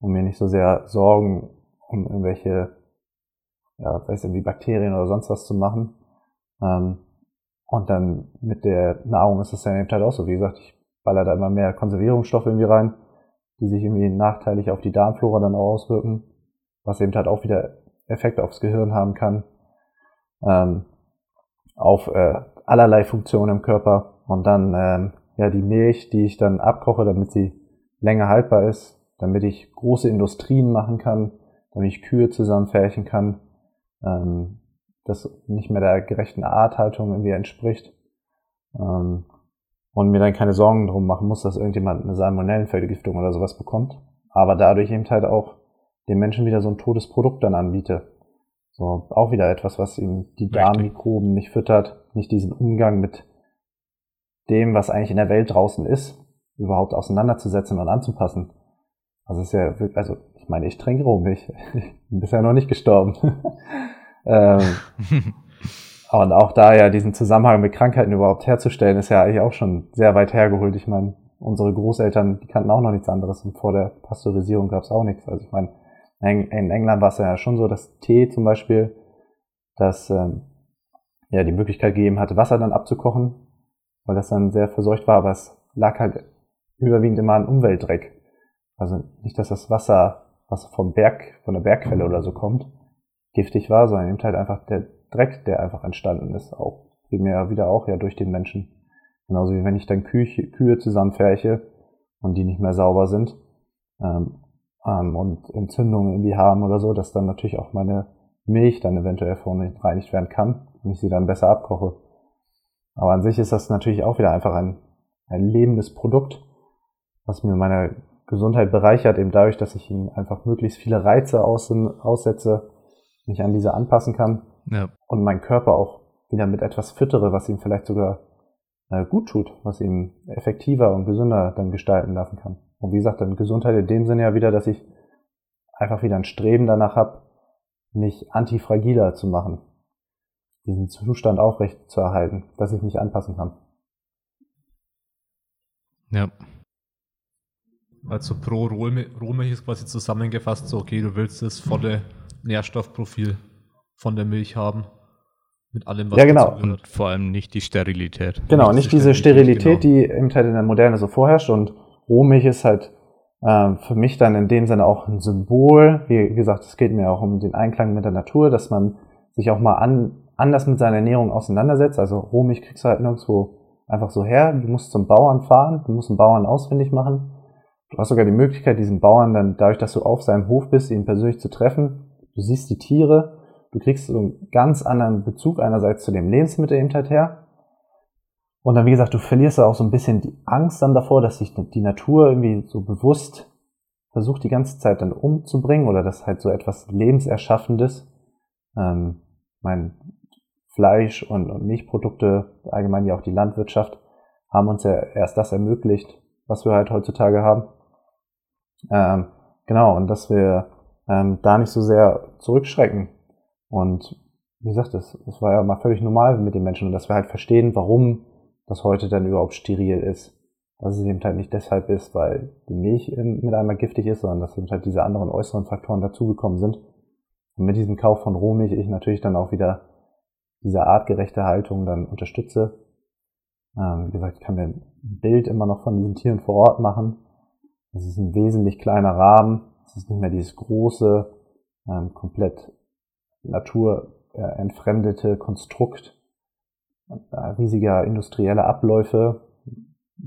und mir nicht so sehr Sorgen um irgendwelche, ja, weiß nicht, wie Bakterien oder sonst was zu machen. Ähm, und dann mit der Nahrung ist es ja eben halt auch so, wie gesagt, ich baller da immer mehr Konservierungsstoffe irgendwie rein, die sich irgendwie nachteilig auf die Darmflora dann auch auswirken, was eben halt auch wieder Effekte aufs Gehirn haben kann, ähm, auf äh, allerlei Funktionen im Körper und dann ähm, ja die Milch, die ich dann abkoche, damit sie länger haltbar ist, damit ich große Industrien machen kann, damit ich Kühe zusammenfärchen kann, ähm, das nicht mehr der gerechten Arthaltung irgendwie entspricht ähm, und mir dann keine Sorgen drum machen muss, dass irgendjemand eine Salmonellenvergiftung oder sowas bekommt, aber dadurch eben halt auch den Menschen wieder so ein totes Produkt dann anbiete. So, auch wieder etwas, was ihm die. Darmmikroben nicht füttert, nicht diesen Umgang mit dem, was eigentlich in der Welt draußen ist, überhaupt auseinanderzusetzen und anzupassen. Also ist ja, also ich meine, ich trinke Rohmilch. Ich bin bisher noch nicht gestorben. ähm, und auch da ja diesen Zusammenhang mit Krankheiten überhaupt herzustellen, ist ja eigentlich auch schon sehr weit hergeholt. Ich meine, unsere Großeltern, die kannten auch noch nichts anderes und vor der Pasteurisierung gab es auch nichts. Also ich meine, in England war es ja schon so, dass Tee zum Beispiel, dass ähm, ja die Möglichkeit gegeben hatte, Wasser dann abzukochen, weil das dann sehr verseucht war, aber es lag halt überwiegend immer an Umweltdreck. Also nicht, dass das Wasser, was vom Berg, von der Bergquelle oder so kommt, giftig war, sondern eben halt einfach der Dreck, der einfach entstanden ist, auch primär wieder auch ja durch den Menschen. Genauso wie wenn ich dann Kühe, Kühe zusammenfärche und die nicht mehr sauber sind ähm, ähm, und Entzündungen irgendwie haben oder so, dass dann natürlich auch meine Milch dann eventuell verunreinigt werden kann und ich sie dann besser abkoche. Aber an sich ist das natürlich auch wieder einfach ein, ein lebendes Produkt, was mir meine Gesundheit bereichert, eben dadurch, dass ich ihnen einfach möglichst viele Reize aus, aussetze, mich an diese anpassen kann ja, und meinen Körper auch wieder mit etwas füttere, was ihm vielleicht sogar äh, gut tut, was ihn effektiver und gesünder dann gestalten lassen kann. Und wie gesagt, dann Gesundheit in dem Sinne ja wieder, dass ich einfach wieder ein Streben danach habe, mich antifragiler zu machen, diesen Zustand aufrecht zu erhalten, dass ich mich anpassen kann. Ja. Also pro Rohmilch ist quasi zusammengefasst so, okay, du willst das volle Nährstoffprofil von der Milch haben. Mit allem, was ja, genau. Und vor allem nicht die Sterilität. Genau, nicht, nicht diese Sterilität, genau. die eben halt in der Moderne so vorherrscht. Und Rohmilch ist halt äh, für mich dann in dem Sinne auch ein Symbol. Wie gesagt, es geht mir auch um den Einklang mit der Natur, dass man sich auch mal an, anders mit seiner Ernährung auseinandersetzt. Also Rohmilch kriegst du halt nirgendwo einfach so her. Du musst zum Bauern fahren, du musst einen Bauern ausfindig machen. Du hast sogar die Möglichkeit, diesen Bauern dann, dadurch, dass du auf seinem Hof bist, ihn persönlich zu treffen. Du siehst die Tiere, du kriegst so einen ganz anderen Bezug einerseits zu dem Lebensmittel eben halt her. Und dann, wie gesagt, du verlierst auch so ein bisschen die Angst dann davor, dass sich die Natur irgendwie so bewusst versucht, die ganze Zeit dann umzubringen oder dass halt so etwas Lebenserschaffendes, ähm, mein Fleisch und, und Milchprodukte, allgemein ja auch die Landwirtschaft, haben uns ja erst das ermöglicht, was wir halt heutzutage haben. Ähm, genau, und dass wir ähm, da nicht so sehr zurückschrecken. Und wie gesagt, das, das war ja mal völlig normal mit den Menschen und dass wir halt verstehen, warum das heute dann überhaupt steril ist. Dass es eben halt nicht deshalb ist, weil die Milch mit einmal giftig ist, sondern dass eben halt diese anderen äußeren Faktoren dazugekommen sind. Und mit diesem Kauf von Rohmilch ich natürlich dann auch wieder diese artgerechte Haltung dann unterstütze. Ähm, wie gesagt, ich kann mir ein Bild immer noch von diesen Tieren vor Ort machen. Es ist ein wesentlich kleiner Rahmen. Es ist nicht mehr dieses große, ähm, komplett naturentfremdete Konstrukt äh, riesiger industrieller Abläufe,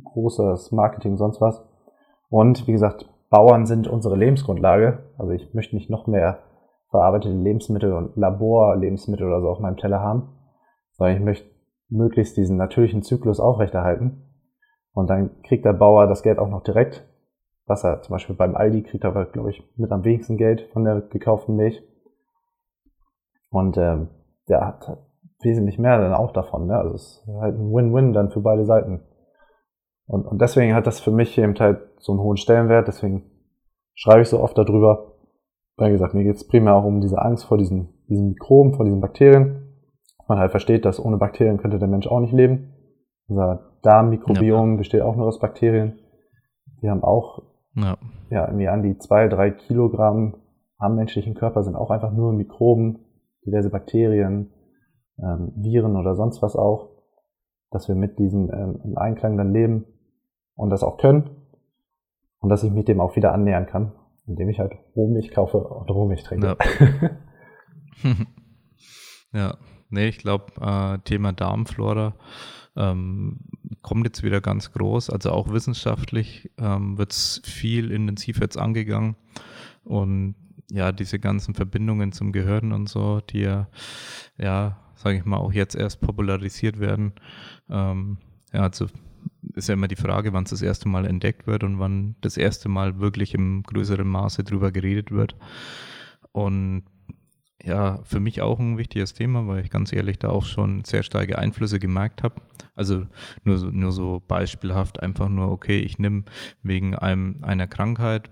großes Marketing, sonst was. Und wie gesagt, Bauern sind unsere Lebensgrundlage. Also ich möchte nicht noch mehr verarbeitete Lebensmittel und Laborlebensmittel oder so auf meinem Teller haben, sondern ich möchte möglichst diesen natürlichen Zyklus aufrechterhalten. Und dann kriegt der Bauer das Geld auch noch direkt. Was er zum Beispiel beim Aldi kriegt er, glaube ich, mit am wenigsten Geld von der gekauften Milch. Und ähm, der hat wesentlich mehr dann auch davon. Ne? Also es ist halt ein Win-Win dann für beide Seiten. Und, und deswegen hat das für mich eben halt so einen hohen Stellenwert. Deswegen schreibe ich so oft darüber. Wie gesagt, mir geht es primär auch um diese Angst vor diesen, diesen Mikroben, vor diesen Bakterien. Man halt versteht, dass ohne Bakterien könnte der Mensch auch nicht leben. Unser Darmmikrobiom ja. besteht auch nur aus Bakterien. Die haben auch ja. ja, irgendwie an die zwei, drei Kilogramm am menschlichen Körper sind auch einfach nur Mikroben, diverse Bakterien, ähm, Viren oder sonst was auch, dass wir mit diesem ähm, im Einklang dann leben und das auch können und dass ich mich dem auch wieder annähern kann, indem ich halt Rohmilch kaufe und Rohmilch trinke. Ja, ja. nee, ich glaube, äh, Thema Darmflora ähm, kommt jetzt wieder ganz groß. Also auch wissenschaftlich ähm, wird es viel intensiv jetzt angegangen. Und ja, diese ganzen Verbindungen zum Gehirn und so, die ja, ja, sage ich mal, auch jetzt erst popularisiert werden. Ähm, ja, also ist ja immer die Frage, wann es das erste Mal entdeckt wird und wann das erste Mal wirklich im größeren Maße drüber geredet wird. Und ja, für mich auch ein wichtiges Thema, weil ich ganz ehrlich da auch schon sehr starke Einflüsse gemerkt habe. Also nur so, nur so beispielhaft einfach nur, okay, ich nehme wegen einem, einer Krankheit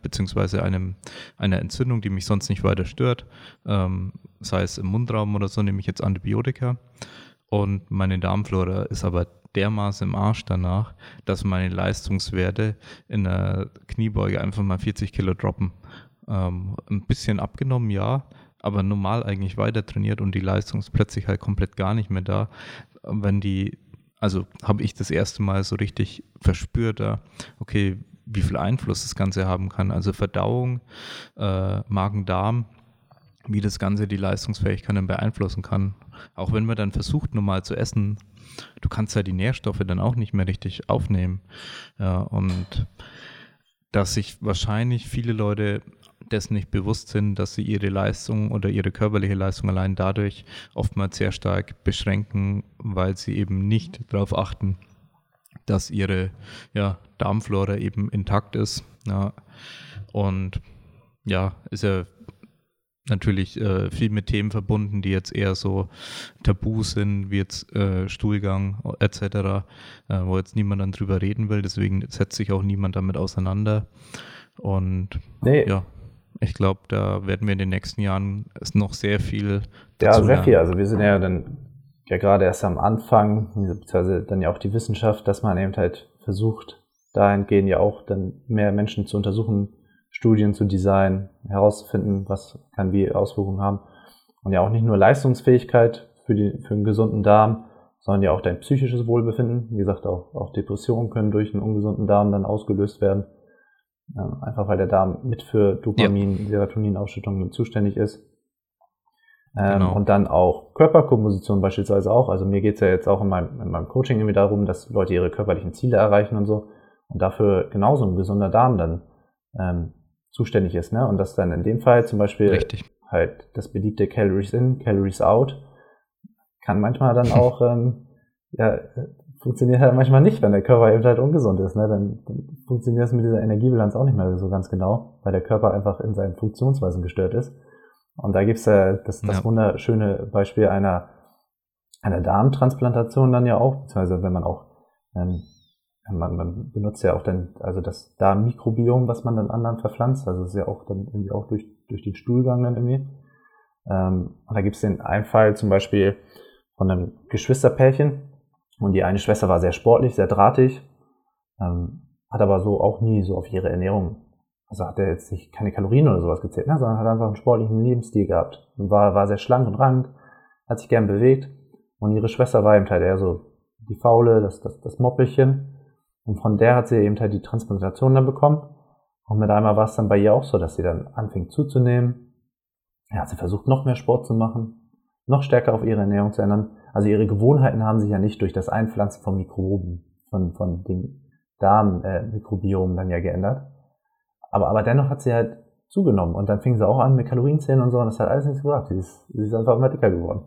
einem, einer Entzündung, die mich sonst nicht weiter stört, ähm, sei es im Mundraum oder so, nehme ich jetzt Antibiotika und meine Darmflora ist aber dermaßen im Arsch danach, dass meine Leistungswerte in der Kniebeuge einfach mal 40 Kilo droppen. Ähm, ein bisschen abgenommen, ja, aber normal eigentlich weiter trainiert und die Leistung ist plötzlich halt komplett gar nicht mehr da, wenn die, also habe ich das erste Mal so richtig verspürt, da, okay, wie viel Einfluss das Ganze haben kann. Also Verdauung, äh, Magen-Darm, wie das Ganze die Leistungsfähigkeit dann beeinflussen kann. Auch wenn man dann versucht, normal zu essen, du kannst ja die Nährstoffe dann auch nicht mehr richtig aufnehmen. Ja, und dass sich wahrscheinlich viele Leute dessen nicht bewusst sind, dass sie ihre Leistung oder ihre körperliche Leistung allein dadurch oftmals sehr stark beschränken, weil sie eben nicht darauf achten, dass ihre ja, Darmflora eben intakt ist. Ja. Und ja, ist ja natürlich äh, viel mit Themen verbunden, die jetzt eher so tabu sind, wie jetzt äh, Stuhlgang etc., äh, wo jetzt niemand dann drüber reden will. Deswegen setzt sich auch niemand damit auseinander. Und nee. ja, ich glaube, da werden wir in den nächsten Jahren noch sehr viel. Ja, sehr lernen. viel. Also wir sind ja dann ja gerade erst am Anfang, beziehungsweise dann ja auch die Wissenschaft, dass man eben halt versucht, dahingehend ja auch dann mehr Menschen zu untersuchen, Studien zu designen, herauszufinden, was kann wie Auswirkungen haben. Und ja auch nicht nur Leistungsfähigkeit für, die, für einen gesunden Darm, sondern ja auch dein psychisches Wohlbefinden. Wie gesagt, auch, auch Depressionen können durch einen ungesunden Darm dann ausgelöst werden. Ähm, einfach weil der Darm mit für Dopamin, ja. Serotoninausschüttung zuständig ist. Ähm, genau. Und dann auch Körperkomposition beispielsweise auch. Also mir geht's ja jetzt auch in meinem, in meinem Coaching irgendwie darum, dass Leute ihre körperlichen Ziele erreichen und so. Und dafür genauso ein gesunder Darm dann ähm, zuständig ist. Ne? Und das dann in dem Fall zum Beispiel Richtig. halt das beliebte Calories in, Calories out kann manchmal dann auch ähm, ja, funktioniert halt manchmal nicht, wenn der Körper eben halt ungesund ist. Ne? Dann, dann funktioniert es mit dieser Energiebilanz auch nicht mehr so ganz genau, weil der Körper einfach in seinen Funktionsweisen gestört ist. Und da gibt's ja das, das ja. wunderschöne Beispiel einer, einer Darmtransplantation dann ja auch, beziehungsweise wenn man auch ähm, man, man benutzt ja auch dann, also das Darmmikrobiom, was man dann anderen verpflanzt, also ist ja auch dann irgendwie auch durch, durch den Stuhlgang dann irgendwie. Ähm, und da gibt es den einen Fall zum Beispiel von einem Geschwisterpärchen und die eine Schwester war sehr sportlich, sehr drahtig, ähm, hat aber so auch nie so auf ihre Ernährung, also hat er jetzt nicht keine Kalorien oder sowas gezählt, ne, sondern hat einfach einen sportlichen Lebensstil gehabt und war, war sehr schlank und rank, hat sich gern bewegt und ihre Schwester war eben halt eher so die Faule, das, das, das Moppelchen und von der hat sie eben halt die Transplantation dann bekommen. Und mit einmal war es dann bei ihr auch so, dass sie dann anfing zuzunehmen. Ja, hat sie versucht, noch mehr Sport zu machen, noch stärker auf ihre Ernährung zu ändern. Also ihre Gewohnheiten haben sich ja nicht durch das Einpflanzen von Mikroben, von, von dem Darmmikrobiom äh, dann ja geändert. Aber, aber dennoch hat sie halt zugenommen. Und dann fing sie auch an mit Kalorienzählen und so. Und das hat alles nichts gebracht. Sie ist, sie ist einfach immer dicker geworden.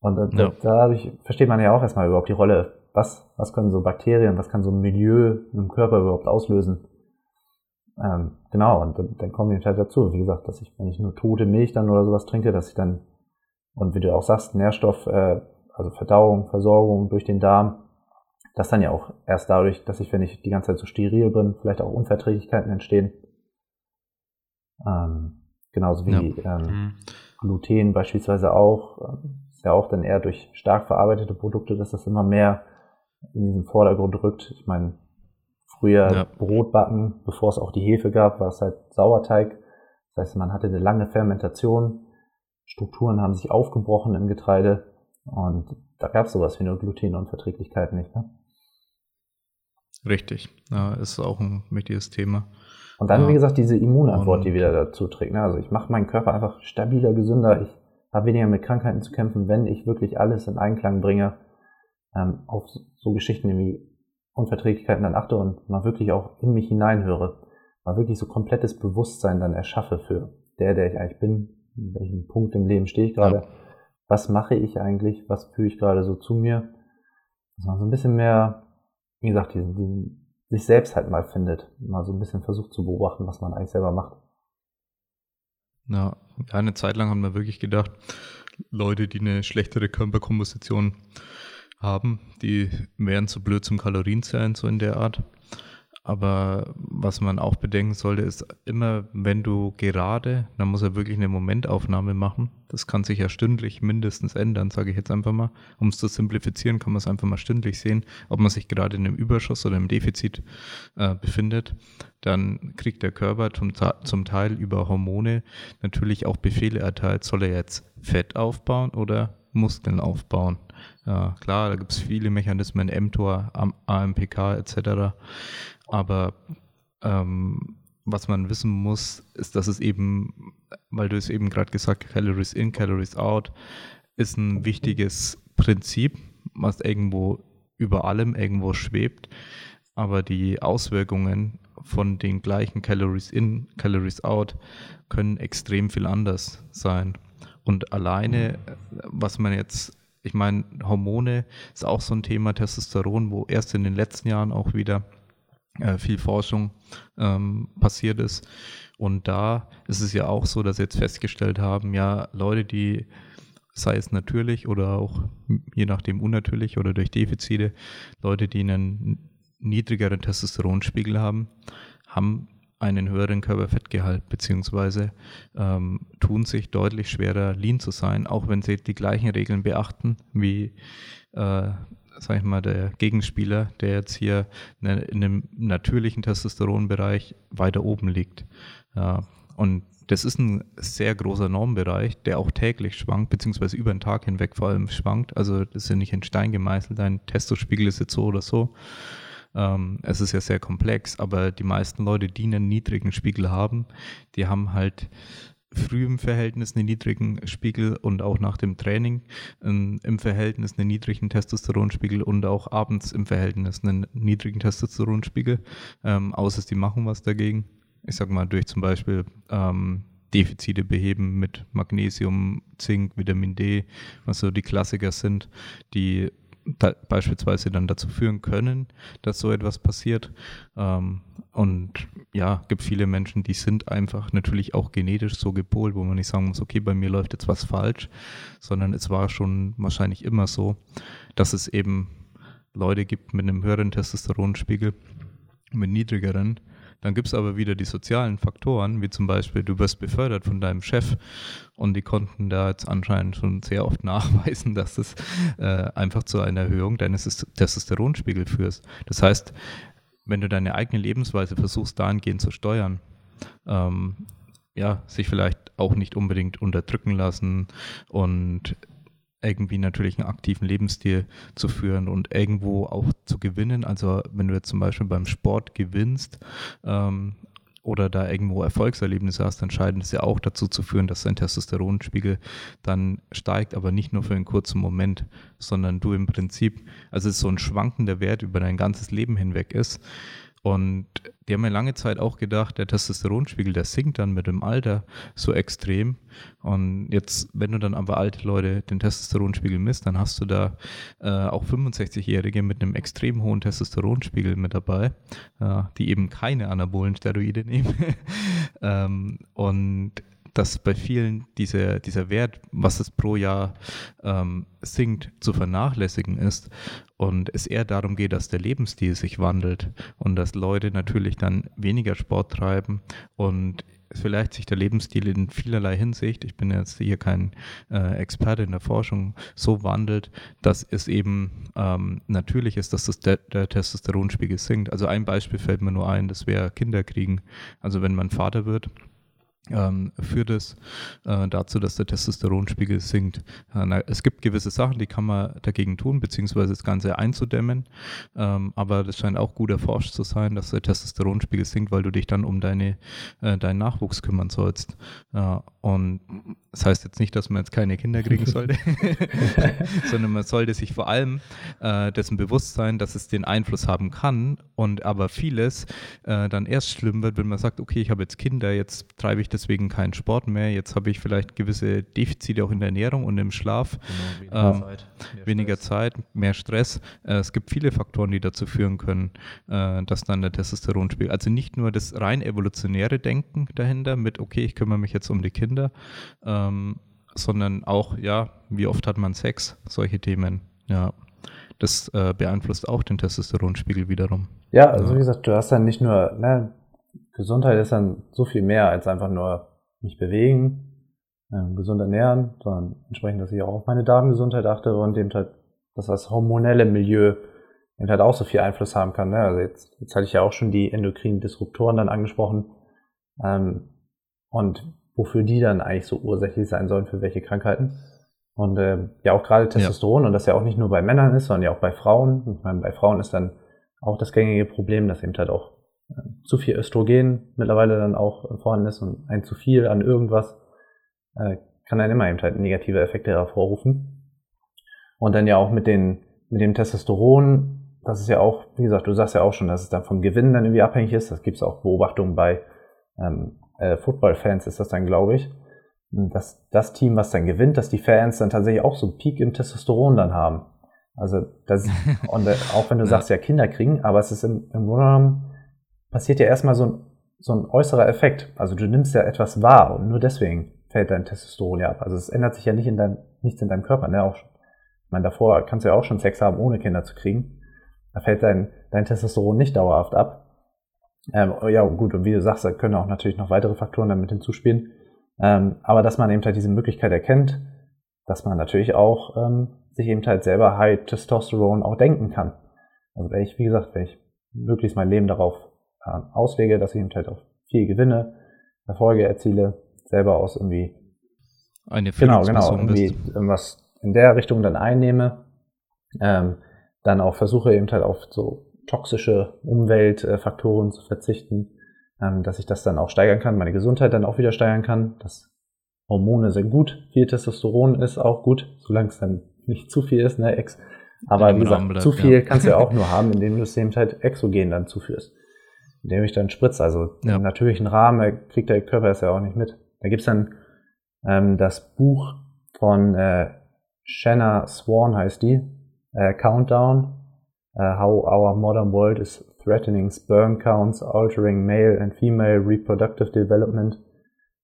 Und da, ja. da, da ich, versteht man ja auch erstmal überhaupt die Rolle was, was können so Bakterien, was kann so ein Milieu im Körper überhaupt auslösen. Ähm, genau, und dann, dann kommen die halt dazu. Wie gesagt, dass ich, wenn ich nur tote Milch dann oder sowas trinke, dass ich dann, und wie du auch sagst, Nährstoff, äh, also Verdauung, Versorgung durch den Darm, das dann ja auch erst dadurch, dass ich, wenn ich die ganze Zeit so steril bin, vielleicht auch Unverträglichkeiten entstehen. Ähm, genauso wie ja. ähm, mhm. Gluten beispielsweise auch. Ähm, ist ja auch dann eher durch stark verarbeitete Produkte, dass das immer mehr in diesen Vordergrund rückt. Ich meine, früher ja. Brot backen, bevor es auch die Hefe gab, war es halt Sauerteig. Das heißt, man hatte eine lange Fermentation, Strukturen haben sich aufgebrochen im Getreide und da gab es sowas wie eine Glutenunverträglichkeit nicht. Ne? Richtig, ja, ist auch ein wichtiges Thema. Und dann, ja. wie gesagt, diese Immunantwort, die wieder dazu trägt. Ne? Also ich mache meinen Körper einfach stabiler, gesünder. Ich habe weniger mit Krankheiten zu kämpfen, wenn ich wirklich alles in Einklang bringe ähm, auf so Geschichten wie Unverträglichkeiten dann achte und mal wirklich auch in mich hineinhöre, mal wirklich so komplettes Bewusstsein dann erschaffe für der, der ich eigentlich bin, in welchem Punkt im Leben stehe ich gerade, ja. was mache ich eigentlich, was fühle ich gerade so zu mir, dass man so ein bisschen mehr, wie gesagt, diesen, diesen, sich selbst halt mal findet, mal so ein bisschen versucht zu beobachten, was man eigentlich selber macht. Ja, eine Zeit lang haben wir wirklich gedacht, Leute, die eine schlechtere Körperkomposition haben. Die wären zu blöd zum Kalorienzählen, so in der Art. Aber was man auch bedenken sollte, ist immer, wenn du gerade, dann muss er wirklich eine Momentaufnahme machen. Das kann sich ja stündlich mindestens ändern, sage ich jetzt einfach mal. Um es zu simplifizieren, kann man es einfach mal stündlich sehen, ob man sich gerade in einem Überschuss oder im Defizit äh, befindet. Dann kriegt der Körper zum, zum Teil über Hormone natürlich auch Befehle erteilt. Soll er jetzt Fett aufbauen oder Muskeln aufbauen? Ja, klar, da gibt es viele Mechanismen, mTOR, AMPK etc. Aber ähm, was man wissen muss, ist, dass es eben, weil du es eben gerade gesagt hast, Calories in, Calories out, ist ein wichtiges Prinzip, was irgendwo über allem irgendwo schwebt. Aber die Auswirkungen von den gleichen Calories in, Calories out können extrem viel anders sein. Und alleine, was man jetzt ich meine, Hormone ist auch so ein Thema, Testosteron, wo erst in den letzten Jahren auch wieder äh, viel Forschung ähm, passiert ist. Und da ist es ja auch so, dass sie jetzt festgestellt haben, ja, Leute, die sei es natürlich oder auch je nachdem unnatürlich oder durch Defizite, Leute, die einen niedrigeren Testosteronspiegel haben, haben einen höheren Körperfettgehalt, beziehungsweise ähm, tun sich deutlich schwerer, lean zu sein, auch wenn sie die gleichen Regeln beachten wie, äh, sag ich mal, der Gegenspieler, der jetzt hier in einem natürlichen Testosteronbereich weiter oben liegt. Und das ist ein sehr großer Normbereich, der auch täglich schwankt, beziehungsweise über den Tag hinweg vor allem schwankt. Also das ist ja nicht in Stein gemeißelt, dein Testospiegel ist jetzt so oder so. Ähm, es ist ja sehr komplex, aber die meisten Leute, die einen niedrigen Spiegel haben, die haben halt früh im Verhältnis einen niedrigen Spiegel und auch nach dem Training ähm, im Verhältnis einen niedrigen Testosteronspiegel und auch abends im Verhältnis einen niedrigen Testosteronspiegel, ähm, außer die machen was dagegen. Ich sag mal, durch zum Beispiel ähm, Defizite beheben mit Magnesium, Zink, Vitamin D, was so die Klassiker sind, die beispielsweise dann dazu führen können, dass so etwas passiert. Ähm, und ja, gibt viele Menschen, die sind einfach natürlich auch genetisch so gepolt, wo man nicht sagen muss, okay, bei mir läuft jetzt was falsch, sondern es war schon wahrscheinlich immer so, dass es eben Leute gibt mit einem höheren Testosteronspiegel, mit niedrigeren, dann gibt es aber wieder die sozialen Faktoren, wie zum Beispiel, du wirst befördert von deinem Chef und die konnten da jetzt anscheinend schon sehr oft nachweisen, dass es äh, einfach zu einer Erhöhung deines Testosteronspiegels führt. Das heißt, wenn du deine eigene Lebensweise versuchst, dahingehend zu steuern, ähm, ja, sich vielleicht auch nicht unbedingt unterdrücken lassen und irgendwie natürlich einen aktiven Lebensstil zu führen und irgendwo auch zu gewinnen. Also wenn du jetzt zum Beispiel beim Sport gewinnst ähm, oder da irgendwo Erfolgserlebnisse hast, dann scheint es ja auch dazu zu führen, dass dein Testosteronspiegel dann steigt, aber nicht nur für einen kurzen Moment, sondern du im Prinzip, also es ist so ein schwankender Wert über dein ganzes Leben hinweg ist. Und die haben ja lange Zeit auch gedacht, der Testosteronspiegel, der sinkt dann mit dem Alter so extrem. Und jetzt, wenn du dann aber alte Leute den Testosteronspiegel misst, dann hast du da äh, auch 65-Jährige mit einem extrem hohen Testosteronspiegel mit dabei, äh, die eben keine anabolen Steroide nehmen. ähm, und dass bei vielen dieser, dieser Wert, was es pro Jahr ähm, sinkt, zu vernachlässigen ist und es eher darum geht, dass der Lebensstil sich wandelt und dass Leute natürlich dann weniger Sport treiben und vielleicht sich der Lebensstil in vielerlei Hinsicht, ich bin jetzt hier kein äh, Experte in der Forschung, so wandelt, dass es eben ähm, natürlich ist, dass das der, der Testosteronspiegel sinkt. Also ein Beispiel fällt mir nur ein, das wäre Kinderkriegen. Also wenn man Vater wird, ähm, führt es äh, dazu, dass der Testosteronspiegel sinkt. Äh, na, es gibt gewisse Sachen, die kann man dagegen tun, beziehungsweise das Ganze einzudämmen. Ähm, aber das scheint auch gut erforscht zu sein, dass der Testosteronspiegel sinkt, weil du dich dann um deine, äh, deinen Nachwuchs kümmern sollst. und das heißt jetzt nicht, dass man jetzt keine Kinder kriegen sollte, sondern man sollte sich vor allem äh, dessen bewusst sein, dass es den Einfluss haben kann und aber vieles äh, dann erst schlimm wird, wenn man sagt, okay, ich habe jetzt Kinder, jetzt treibe ich deswegen keinen Sport mehr, jetzt habe ich vielleicht gewisse Defizite auch in der Ernährung und im Schlaf, genau, weniger, ähm, Zeit, mehr weniger Zeit, mehr Stress. Äh, es gibt viele Faktoren, die dazu führen können, äh, dass dann der Testosteronspiegel, also nicht nur das rein evolutionäre Denken dahinter mit, okay, ich kümmere mich jetzt um die Kinder, ähm, sondern auch, ja, wie oft hat man Sex, solche Themen, ja. Das äh, beeinflusst auch den Testosteronspiegel wiederum. Ja, also ja. wie gesagt, du hast dann nicht nur, ne, Gesundheit ist dann so viel mehr als einfach nur mich bewegen, äh, gesund ernähren, sondern entsprechend, dass ich auch auf meine Darmgesundheit achte und eben halt, dass das hormonelle Milieu eben halt auch so viel Einfluss haben kann. Ne? Also jetzt, jetzt hatte ich ja auch schon die endokrinen Disruptoren dann angesprochen. Ähm, und wofür die dann eigentlich so ursächlich sein sollen, für welche Krankheiten. Und äh, ja, auch gerade Testosteron, ja. und das ja auch nicht nur bei Männern ist, sondern ja auch bei Frauen. Ich meine, bei Frauen ist dann auch das gängige Problem, dass eben halt auch zu viel Östrogen mittlerweile dann auch vorhanden ist und ein zu viel an irgendwas äh, kann dann immer eben halt negative Effekte hervorrufen. Und dann ja auch mit den mit dem Testosteron, das ist ja auch, wie gesagt, du sagst ja auch schon, dass es dann vom Gewinn dann irgendwie abhängig ist. Das gibt es auch Beobachtungen bei ähm, äh, Football-Fans ist das dann, glaube ich, dass das Team, was dann gewinnt, dass die Fans dann tatsächlich auch so einen Peak im Testosteron dann haben. Also das und äh, auch wenn du sagst, ja Kinder kriegen, aber es ist im, im Grunde genommen passiert ja erstmal so ein, so ein äußerer Effekt. Also du nimmst ja etwas wahr und nur deswegen fällt dein Testosteron ja ab. Also es ändert sich ja nicht in deinem, nichts in deinem Körper. Ne? Auch, ich meine, davor kannst du ja auch schon Sex haben, ohne Kinder zu kriegen. Da fällt dein, dein Testosteron nicht dauerhaft ab. Ähm, ja, gut, und wie du sagst, da können auch natürlich noch weitere Faktoren damit hinzuspielen. Ähm, aber dass man eben halt diese Möglichkeit erkennt, dass man natürlich auch ähm, sich eben halt selber High Testosterone auch denken kann. Also wenn ich, wie gesagt, wenn ich möglichst mein Leben darauf auslege, dass ich eben halt auch viel gewinne, Erfolge erziele, selber aus irgendwie eine genau, genau, irgendwie irgendwas in der Richtung dann einnehme, ähm, dann auch versuche eben halt auf so toxische Umweltfaktoren zu verzichten, ähm, dass ich das dann auch steigern kann, meine Gesundheit dann auch wieder steigern kann, dass Hormone sind gut, viel Testosteron ist auch gut, solange es dann nicht zu viel ist, ne, Ex. Aber wie gesagt, zu viel ja. kannst du ja auch nur haben, indem du es eben halt exogen dann zuführst. Indem ich dann spritze. Also ja. im natürlichen Rahmen kriegt der Körper es ja auch nicht mit. Da gibt's dann ähm, das Buch von äh, Shanna Swan heißt die, äh, Countdown, uh, How Our Modern World is Threatening Sperm Counts, Altering Male and Female Reproductive Development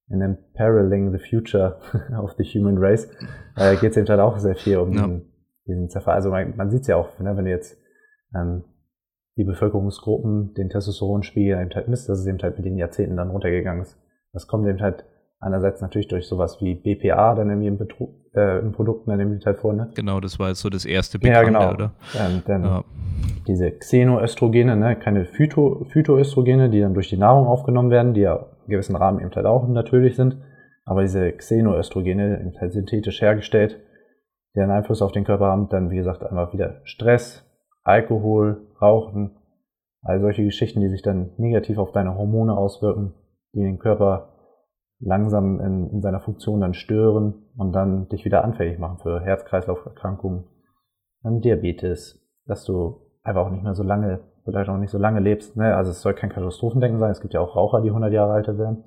and Imperiling the Future of the Human Race, äh, geht es eben halt auch sehr viel um ja. diesen, diesen Zerfall. Also man, man sieht es ja auch, ne, wenn du jetzt ähm, die Bevölkerungsgruppen den Testosteronspiegel eben halt misst, dass es eben halt mit den Jahrzehnten dann runtergegangen ist. Das kommt eben halt einerseits natürlich durch sowas wie BPA dann irgendwie im, Betrug, äh, im Produkt dann eben halt vor, ne? Genau, das war jetzt so das erste Bekannte, ja, genau. oder? Ähm, dann ja. diese Xenoöstrogene, ne, keine Phyto, Phytoöstrogene, die dann durch die Nahrung aufgenommen werden, die ja in gewissen Rahmen eben halt auch natürlich sind, aber diese Xenoöstrogene eben halt synthetisch hergestellt, die einen Einfluss auf den Körper haben, dann wie gesagt einmal wieder Stress, Alkohol, Rauchen, all solche Geschichten, die sich dann negativ auf deine Hormone auswirken, die den Körper langsam in, in seiner Funktion dann stören und dann dich wieder anfällig machen für Herz-Kreislauf-Erkrankungen, Diabetes, dass du einfach auch nicht mehr so lange, vielleicht auch nicht so lange lebst. Ne? Also es soll kein Katastrophendenken sein. Es gibt ja auch Raucher, die 100 Jahre alt werden.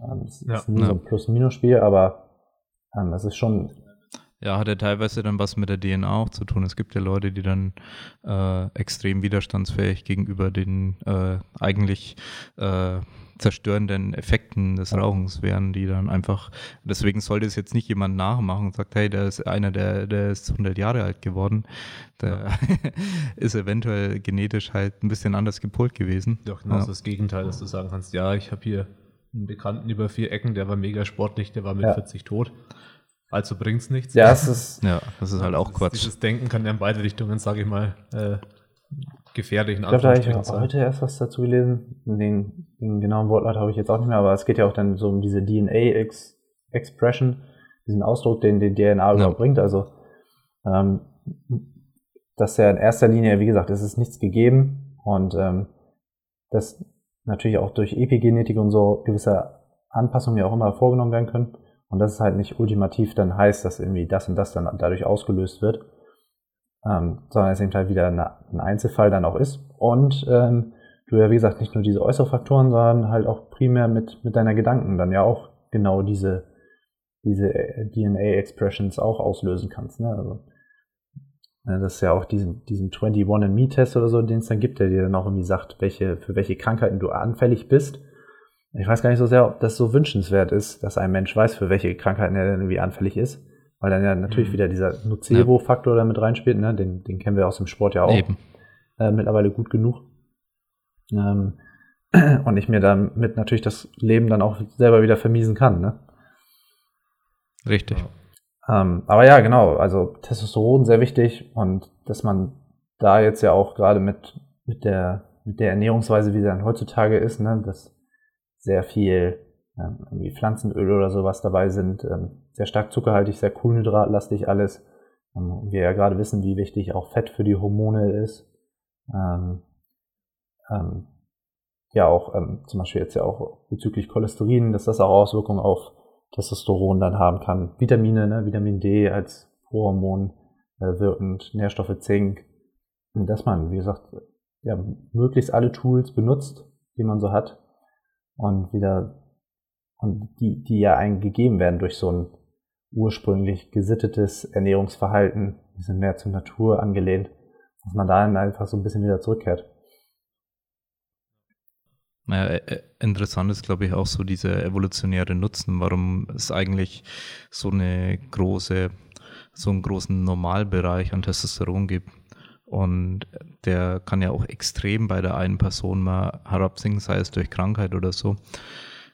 Ähm, es ja, ist nie ja. so ein Plus-Minus-Spiel, aber ähm, es ist schon ja, hat ja teilweise dann was mit der DNA auch zu tun. Es gibt ja Leute, die dann äh, extrem widerstandsfähig gegenüber den äh, eigentlich äh, zerstörenden Effekten des Rauchens wären, die dann einfach, deswegen sollte es jetzt nicht jemand nachmachen und sagt, hey, der ist einer, der, der ist 100 Jahre alt geworden, der ist eventuell genetisch halt ein bisschen anders gepolt gewesen. Ja, genau ja. das Gegenteil, dass du sagen kannst, ja, ich habe hier einen Bekannten über vier Ecken, der war mega sportlich, der war mit ja. 40 tot. Also bringt es nichts. Ja, das ist, ja, das ist halt auch Quatsch. Dieses Denken kann ja in beide Richtungen, sage ich mal, äh, gefährlich. Ich glaube, da habe ich heute erst was dazu gelesen. Den, den genauen Wortlaut habe ich jetzt auch nicht mehr, aber es geht ja auch dann so um diese DNA-Expression, diesen Ausdruck, den die DNA ja. bringt. Also, ähm, dass ja in erster Linie, wie gesagt, es ist nichts gegeben und ähm, dass natürlich auch durch Epigenetik und so gewisse Anpassungen ja auch immer vorgenommen werden können. Und dass es halt nicht ultimativ dann heißt, dass irgendwie das und das dann dadurch ausgelöst wird ähm, sondern es eben halt wieder eine, ein Einzelfall dann auch ist. Und ähm, du ja, wie gesagt, nicht nur diese äußeren Faktoren, sondern halt auch primär mit, mit deiner Gedanken dann ja auch genau diese, diese äh, DNA-Expressions auch auslösen kannst. Ne? Also, ne, das ist ja auch diesen, diesen 21-Me-Test oder so, den es dann gibt, der dir dann auch irgendwie sagt, welche, für welche Krankheiten du anfällig bist. Ich weiß gar nicht so sehr, ob das so wünschenswert ist, dass ein Mensch weiß, für welche Krankheiten er denn irgendwie anfällig ist. Weil dann ja natürlich mhm. wieder dieser Nocebo-Faktor ja. damit reinspielt, ne? Den, den kennen wir aus dem Sport ja auch Eben. Äh, mittlerweile gut genug. Ähm, und ich mir damit natürlich das Leben dann auch selber wieder vermiesen kann, ne? Richtig. Ähm, aber ja, genau, also Testosteron sehr wichtig und dass man da jetzt ja auch gerade mit, mit der, mit der Ernährungsweise, wie sie dann heutzutage ist, ne, dass sehr viel ähm, irgendwie Pflanzenöl oder sowas dabei sind, ähm, sehr stark zuckerhaltig, sehr kohlenhydratlastig alles. Ähm, wir ja gerade wissen, wie wichtig auch Fett für die Hormone ist. Ähm, ähm, ja, auch ähm, zum Beispiel jetzt ja auch bezüglich Cholesterin, dass das auch Auswirkungen auf Testosteron dann haben kann. Vitamine, ne, Vitamin D als Hormon äh, wirkend, Nährstoffe Zink. Und dass man, wie gesagt, ja, möglichst alle Tools benutzt, die man so hat und wieder und die, die ja einem gegeben werden durch so ein ursprünglich gesittetes Ernährungsverhalten, die sind mehr zur Natur angelehnt, dass man da einfach so ein bisschen wieder zurückkehrt. Naja, äh, äh, interessant ist, glaube ich, auch so dieser evolutionäre Nutzen, warum es eigentlich so eine große, so einen großen Normalbereich an Testosteron gibt. Und der kann ja auch extrem bei der einen Person mal herabsinken, sei es durch Krankheit oder so.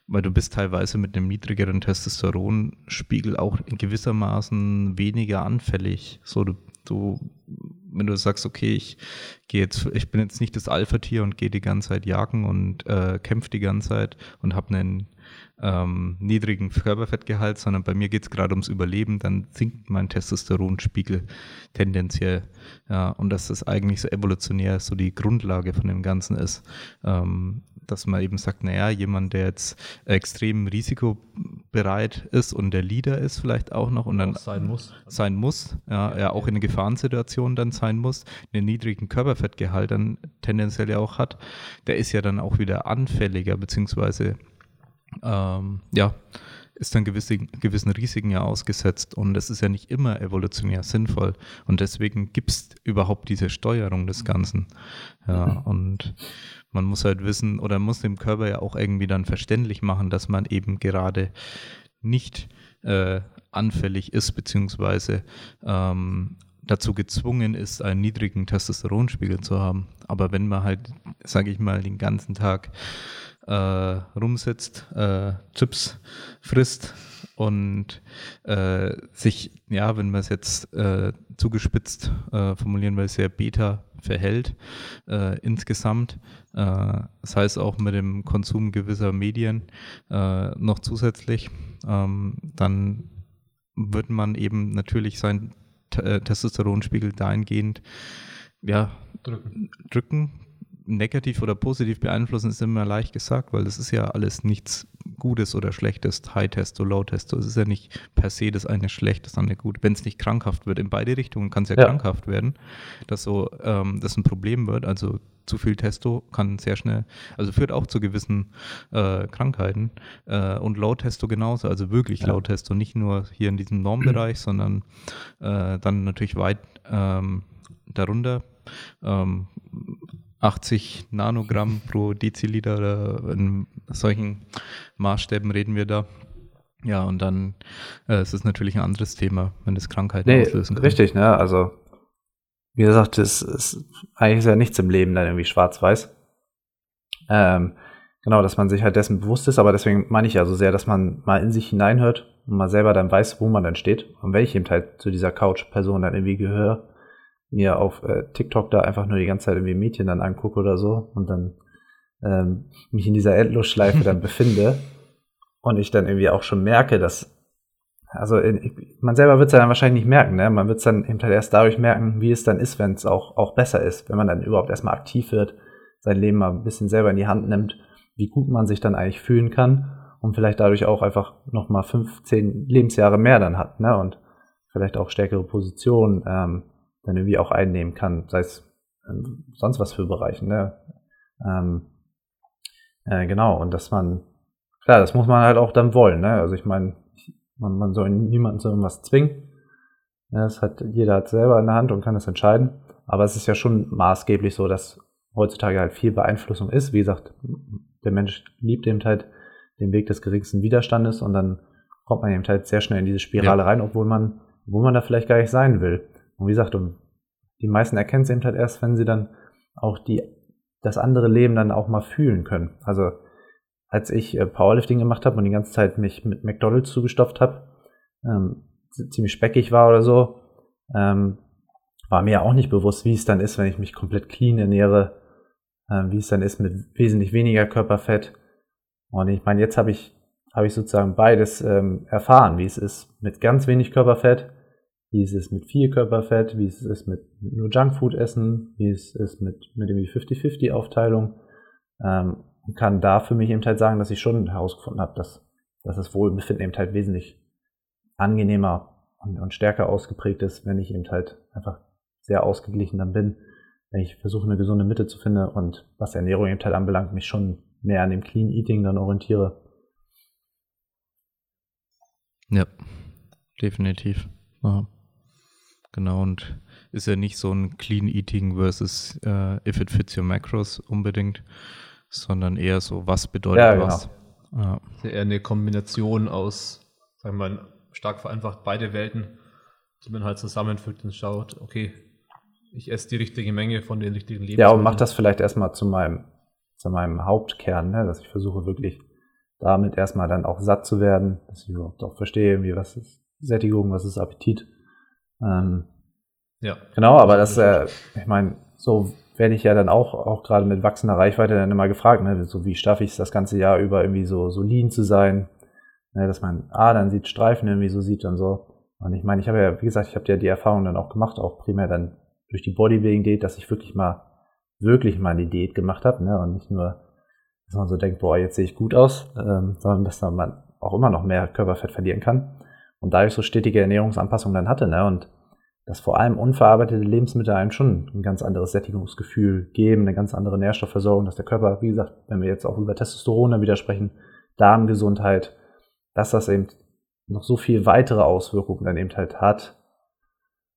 Weil du bist teilweise mit einem niedrigeren Testosteronspiegel auch in gewissermaßen weniger anfällig. So, du, du wenn du sagst, okay, ich gehe jetzt, ich bin jetzt nicht das Alpha-Tier und gehe die ganze Zeit jagen und äh, kämpfe die ganze Zeit und habe einen ähm, niedrigen Körperfettgehalt, sondern bei mir geht es gerade ums Überleben, dann sinkt mein Testosteronspiegel tendenziell. Ja, und dass das eigentlich so evolutionär so die Grundlage von dem Ganzen ist. Ähm, dass man eben sagt, naja, jemand, der jetzt extrem risikobereit ist und der Leader ist vielleicht auch noch und dann sein muss. Sein muss, ja, ja, auch in einer Gefahrensituation dann sein muss, einen niedrigen Körperfettgehalt dann tendenziell ja auch hat, der ist ja dann auch wieder anfälliger, beziehungsweise ähm, ja, ist dann gewisse, gewissen Risiken ja ausgesetzt und das ist ja nicht immer evolutionär sinnvoll und deswegen gibt es überhaupt diese Steuerung des Ganzen. Ja, mhm. und man muss halt wissen oder muss dem Körper ja auch irgendwie dann verständlich machen, dass man eben gerade nicht äh, anfällig ist, beziehungsweise ähm, dazu gezwungen ist, einen niedrigen Testosteronspiegel zu haben. Aber wenn man halt, sage ich mal, den ganzen Tag äh, rumsitzt, äh, Chips frisst und äh, sich, ja, wenn man es jetzt äh, zugespitzt äh, formulieren will, sehr beta verhält äh, insgesamt, das heißt auch mit dem Konsum gewisser Medien noch zusätzlich, ähm, dann wird man eben natürlich seinen Testosteronspiegel dahingehend ja, drücken. drücken negativ oder positiv beeinflussen ist immer leicht gesagt, weil das ist ja alles nichts Gutes oder Schlechtes, High-Testo, Low-Testo. Es ist ja nicht per se das eine schlecht, das andere gut. Wenn es nicht krankhaft wird, in beide Richtungen kann es ja, ja, krankhaft werden, dass so ähm, das ein Problem wird. Also zu viel Testo kann sehr schnell, also führt auch zu gewissen äh, Krankheiten. Äh, und Low-Testo genauso, also wirklich ja. Low-Testo, nicht nur hier in diesem Normbereich, sondern äh, dann natürlich weit ähm, darunter. Ähm, 80 Nanogramm pro Deziliter oder in solchen Maßstäben reden wir da. Ja, und dann äh, es ist natürlich ein anderes Thema, wenn das Krankheiten nee, auslösen kann. Richtig, ne? Also, wie gesagt, es ist eigentlich ist ja nichts im Leben dann irgendwie schwarz-weiß. Ähm, genau, dass man sich halt dessen bewusst ist, aber deswegen meine ich ja so sehr, dass man mal in sich hineinhört und mal selber dann weiß, wo man dann steht und ich eben halt zu dieser Couch-Person dann irgendwie gehöre mir auf äh, TikTok da einfach nur die ganze Zeit irgendwie Mädchen dann angucke oder so und dann ähm, mich in dieser Endlosschleife dann befinde und ich dann irgendwie auch schon merke, dass also in, man selber wird es dann wahrscheinlich nicht merken, ne? Man wird es dann eben halt erst dadurch merken, wie es dann ist, wenn es auch, auch besser ist, wenn man dann überhaupt erstmal aktiv wird, sein Leben mal ein bisschen selber in die Hand nimmt, wie gut man sich dann eigentlich fühlen kann und vielleicht dadurch auch einfach nochmal fünf, zehn Lebensjahre mehr dann hat, ne? Und vielleicht auch stärkere Positionen, ähm, dann irgendwie auch einnehmen kann, sei es ähm, sonst was für Bereiche. Ne? Ähm, äh, genau, und dass man, klar, das muss man halt auch dann wollen. Ne? Also ich meine, man, man soll niemanden zu irgendwas zwingen. Ja, das hat, jeder hat selber in der Hand und kann das entscheiden. Aber es ist ja schon maßgeblich so, dass heutzutage halt viel Beeinflussung ist. Wie gesagt, der Mensch liebt eben halt den Weg des geringsten Widerstandes und dann kommt man eben halt sehr schnell in diese Spirale ja. rein, obwohl man, obwohl man da vielleicht gar nicht sein will. Und wie gesagt, die meisten erkennen es eben halt erst, wenn sie dann auch die, das andere Leben dann auch mal fühlen können. Also als ich äh, Powerlifting gemacht habe und die ganze Zeit mich mit McDonalds zugestopft habe, ähm, ziemlich speckig war oder so, ähm, war mir auch nicht bewusst, wie es dann ist, wenn ich mich komplett clean ernähre, äh, wie es dann ist mit wesentlich weniger Körperfett. Und ich meine, jetzt habe ich, habe ich sozusagen beides ähm, erfahren, wie es ist mit ganz wenig Körperfett wie es ist mit viel Körperfett, wie es ist mit, mit nur Junkfood essen, wie es ist mit, mit irgendwie 50-50 Aufteilung. Ähm, und kann da für mich eben halt sagen, dass ich schon herausgefunden habe, dass, dass das Wohlbefinden eben halt wesentlich angenehmer und, und stärker ausgeprägt ist, wenn ich eben halt einfach sehr ausgeglichen dann bin, wenn ich versuche, eine gesunde Mitte zu finden und was Ernährung eben halt anbelangt, mich schon mehr an dem Clean Eating dann orientiere. Ja, definitiv. Aha. Genau, und ist ja nicht so ein Clean Eating versus uh, If It Fits Your Macros unbedingt, sondern eher so, was bedeutet Ja, genau. was. Ja. Ist ja eher eine Kombination aus, sagen wir mal, stark vereinfacht beide Welten, die man halt zusammenfügt und schaut, okay, ich esse die richtige Menge von den richtigen Lebensmitteln. Ja, und mach das vielleicht erstmal zu meinem, zu meinem Hauptkern, ne? dass ich versuche wirklich damit erstmal dann auch satt zu werden, dass ich überhaupt auch verstehe, wie was ist Sättigung, was ist Appetit. Ähm, Ja. Genau, aber das, äh, ich meine, so werde ich ja dann auch, auch gerade mit wachsender Reichweite dann immer gefragt, ne, so wie schaffe ich es das ganze Jahr über irgendwie so, so lean zu sein, ne, dass man, ah, dann sieht Streifen irgendwie so sieht und so. Und ich meine, ich habe ja, wie gesagt, ich habe ja die Erfahrung dann auch gemacht, auch primär dann durch die Bodybuilding-Diät, dass ich wirklich mal, wirklich mal eine Diät gemacht habe, ne, und nicht nur, dass man so denkt, boah, jetzt sehe ich gut aus, ähm, sondern dass man auch immer noch mehr Körperfett verlieren kann und dadurch so stetige Ernährungsanpassungen dann hatte, ne, und dass vor allem unverarbeitete Lebensmittel einem schon ein ganz anderes Sättigungsgefühl geben, eine ganz andere Nährstoffversorgung, dass der Körper, wie gesagt, wenn wir jetzt auch über Testosteron dann wieder sprechen, Darmgesundheit, dass das eben noch so viel weitere Auswirkungen dann eben halt hat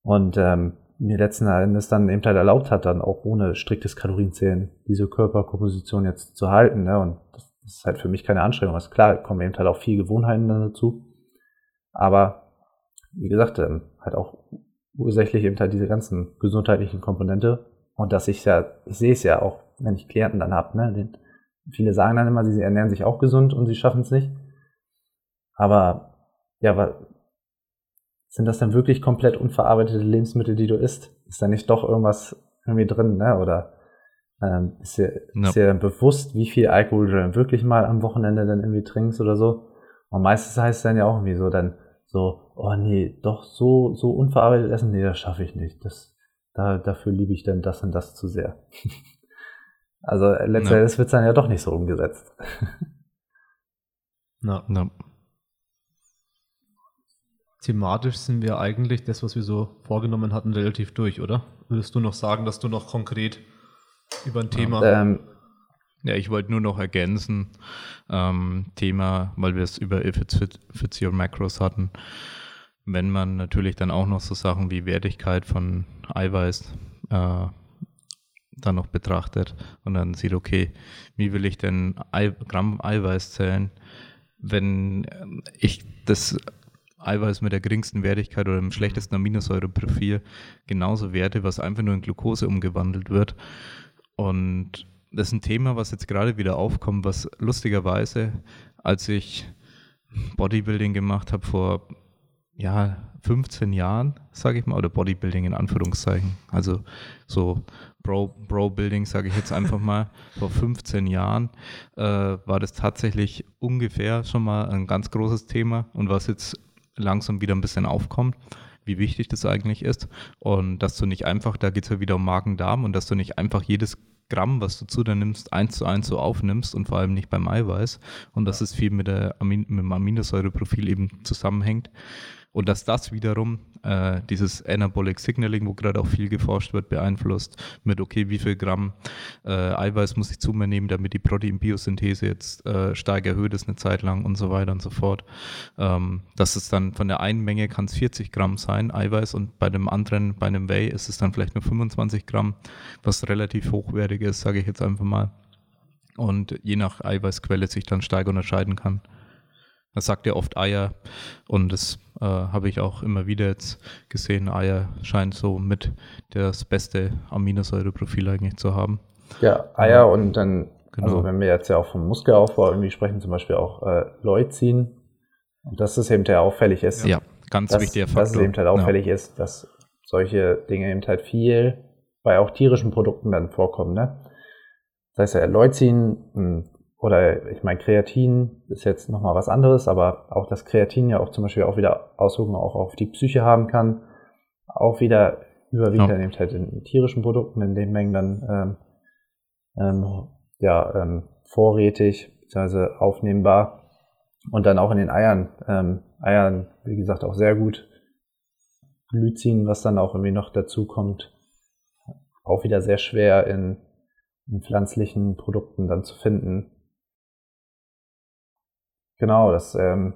und ähm, mir letzten Endes dann eben halt erlaubt hat, dann auch ohne striktes Kalorienzählen diese Körperkomposition jetzt zu halten. Ne? Und das ist halt für mich keine Anstrengung. Also klar, kommen eben halt auch viel Gewohnheiten dann dazu. Aber wie gesagt, ähm, halt auch ursächlich eben halt diese ganzen gesundheitlichen Komponente. Und dass ich ja, ich sehe es ja auch, wenn ich Klienten dann habe, ne? Den, viele sagen dann immer, sie ernähren sich auch gesund und sie schaffen es nicht. Aber ja, aber sind das dann wirklich komplett unverarbeitete Lebensmittel, die du isst? Ist da nicht doch irgendwas irgendwie drin, ne? Oder ähm, ist, dir, Ja. ist dir bewusst, wie viel Alkohol du dann wirklich mal am Wochenende dann irgendwie trinkst oder so? Und meistens heißt es dann ja auch irgendwie so dann so, oh nee, doch so, so unverarbeitet essen, nee, das schaffe ich nicht. Das, da, dafür liebe ich dann das und das zu sehr. also letzten Ja. Endes wird es dann ja doch nicht so umgesetzt. Na, Ja. thematisch sind wir eigentlich das, was wir so vorgenommen hatten, relativ durch, oder? Würdest du noch sagen, dass du noch konkret über ein Thema. Ähm, Ja, ich wollte nur noch ergänzen, ähm, Thema, weil wir es über If It's Fit, Fits Your Macros hatten, wenn man natürlich dann auch noch so Sachen wie Wertigkeit von Eiweiß äh, dann noch betrachtet und dann sieht, okay, wie will ich denn Ei, Gramm Eiweiß zählen, wenn ich das Eiweiß mit der geringsten Wertigkeit oder dem schlechtesten Aminosäureprofil genauso werte, was einfach nur in Glucose umgewandelt wird. Und das ist ein Thema, was jetzt gerade wieder aufkommt, was lustigerweise, als ich Bodybuilding gemacht habe vor ja, 15 Jahren, sage ich mal, oder Bodybuilding in Anführungszeichen, also so Bro, Bro-Building, sage ich jetzt einfach mal, vor 15 Jahren äh, war das tatsächlich ungefähr schon mal ein ganz großes Thema und was jetzt langsam wieder ein bisschen aufkommt, wie wichtig das eigentlich ist. Und dass du nicht einfach, da geht es ja wieder um Magen-Darm und dass du nicht einfach jedes Gramm, was du zu dir nimmst, eins zu eins so aufnimmst und vor allem nicht beim Eiweiß. Und dass es viel mit, der Amin mit dem Aminosäureprofil eben zusammenhängt und dass das wiederum äh, dieses Anabolic Signaling, wo gerade auch viel geforscht wird, beeinflusst mit, okay, wie viel Gramm äh, Eiweiß muss ich zu mir nehmen, damit die Proteinbiosynthese jetzt äh, stark erhöht ist eine Zeit lang und so weiter und so fort. Ähm, dass es dann von der einen Menge kann es 40 Gramm sein, Eiweiß, und bei dem anderen, bei einem Whey ist es dann vielleicht nur 25 Gramm, was relativ hochwertig ist, sage ich jetzt einfach mal. Und je nach Eiweißquelle sich dann stark unterscheiden kann. Das sagt ja oft Eier und das äh, habe ich auch immer wieder jetzt gesehen. Eier scheint so mit das beste Aminosäureprofil eigentlich zu haben. Ja, Eier und dann, Genau. also wenn wir jetzt ja auch vom Muskelaufbau irgendwie sprechen, zum Beispiel auch äh, Leucin, und dass es eben halt auffällig ist, Ja, ganz dass, wichtiger dass Faktor. es eben halt auffällig ist, dass solche Dinge eben halt viel bei auch tierischen Produkten dann vorkommen, ne? Das heißt ja Leucin mh, oder ich meine Kreatin ist jetzt nochmal was anderes, aber auch das Kreatin ja auch zum Beispiel auch wieder Auswirkungen auch auf die Psyche haben kann, auch wieder überwiegend Ja. eben halt in tierischen Produkten in den Mengen dann ähm, ähm, ja, ähm, vorrätig bzw. aufnehmbar und dann auch in den Eiern. Ähm, Eiern, wie gesagt, auch sehr gut. Glycin, was dann auch irgendwie noch dazu kommt, auch wieder sehr schwer in, in pflanzlichen Produkten dann zu finden. Genau, das, ähm,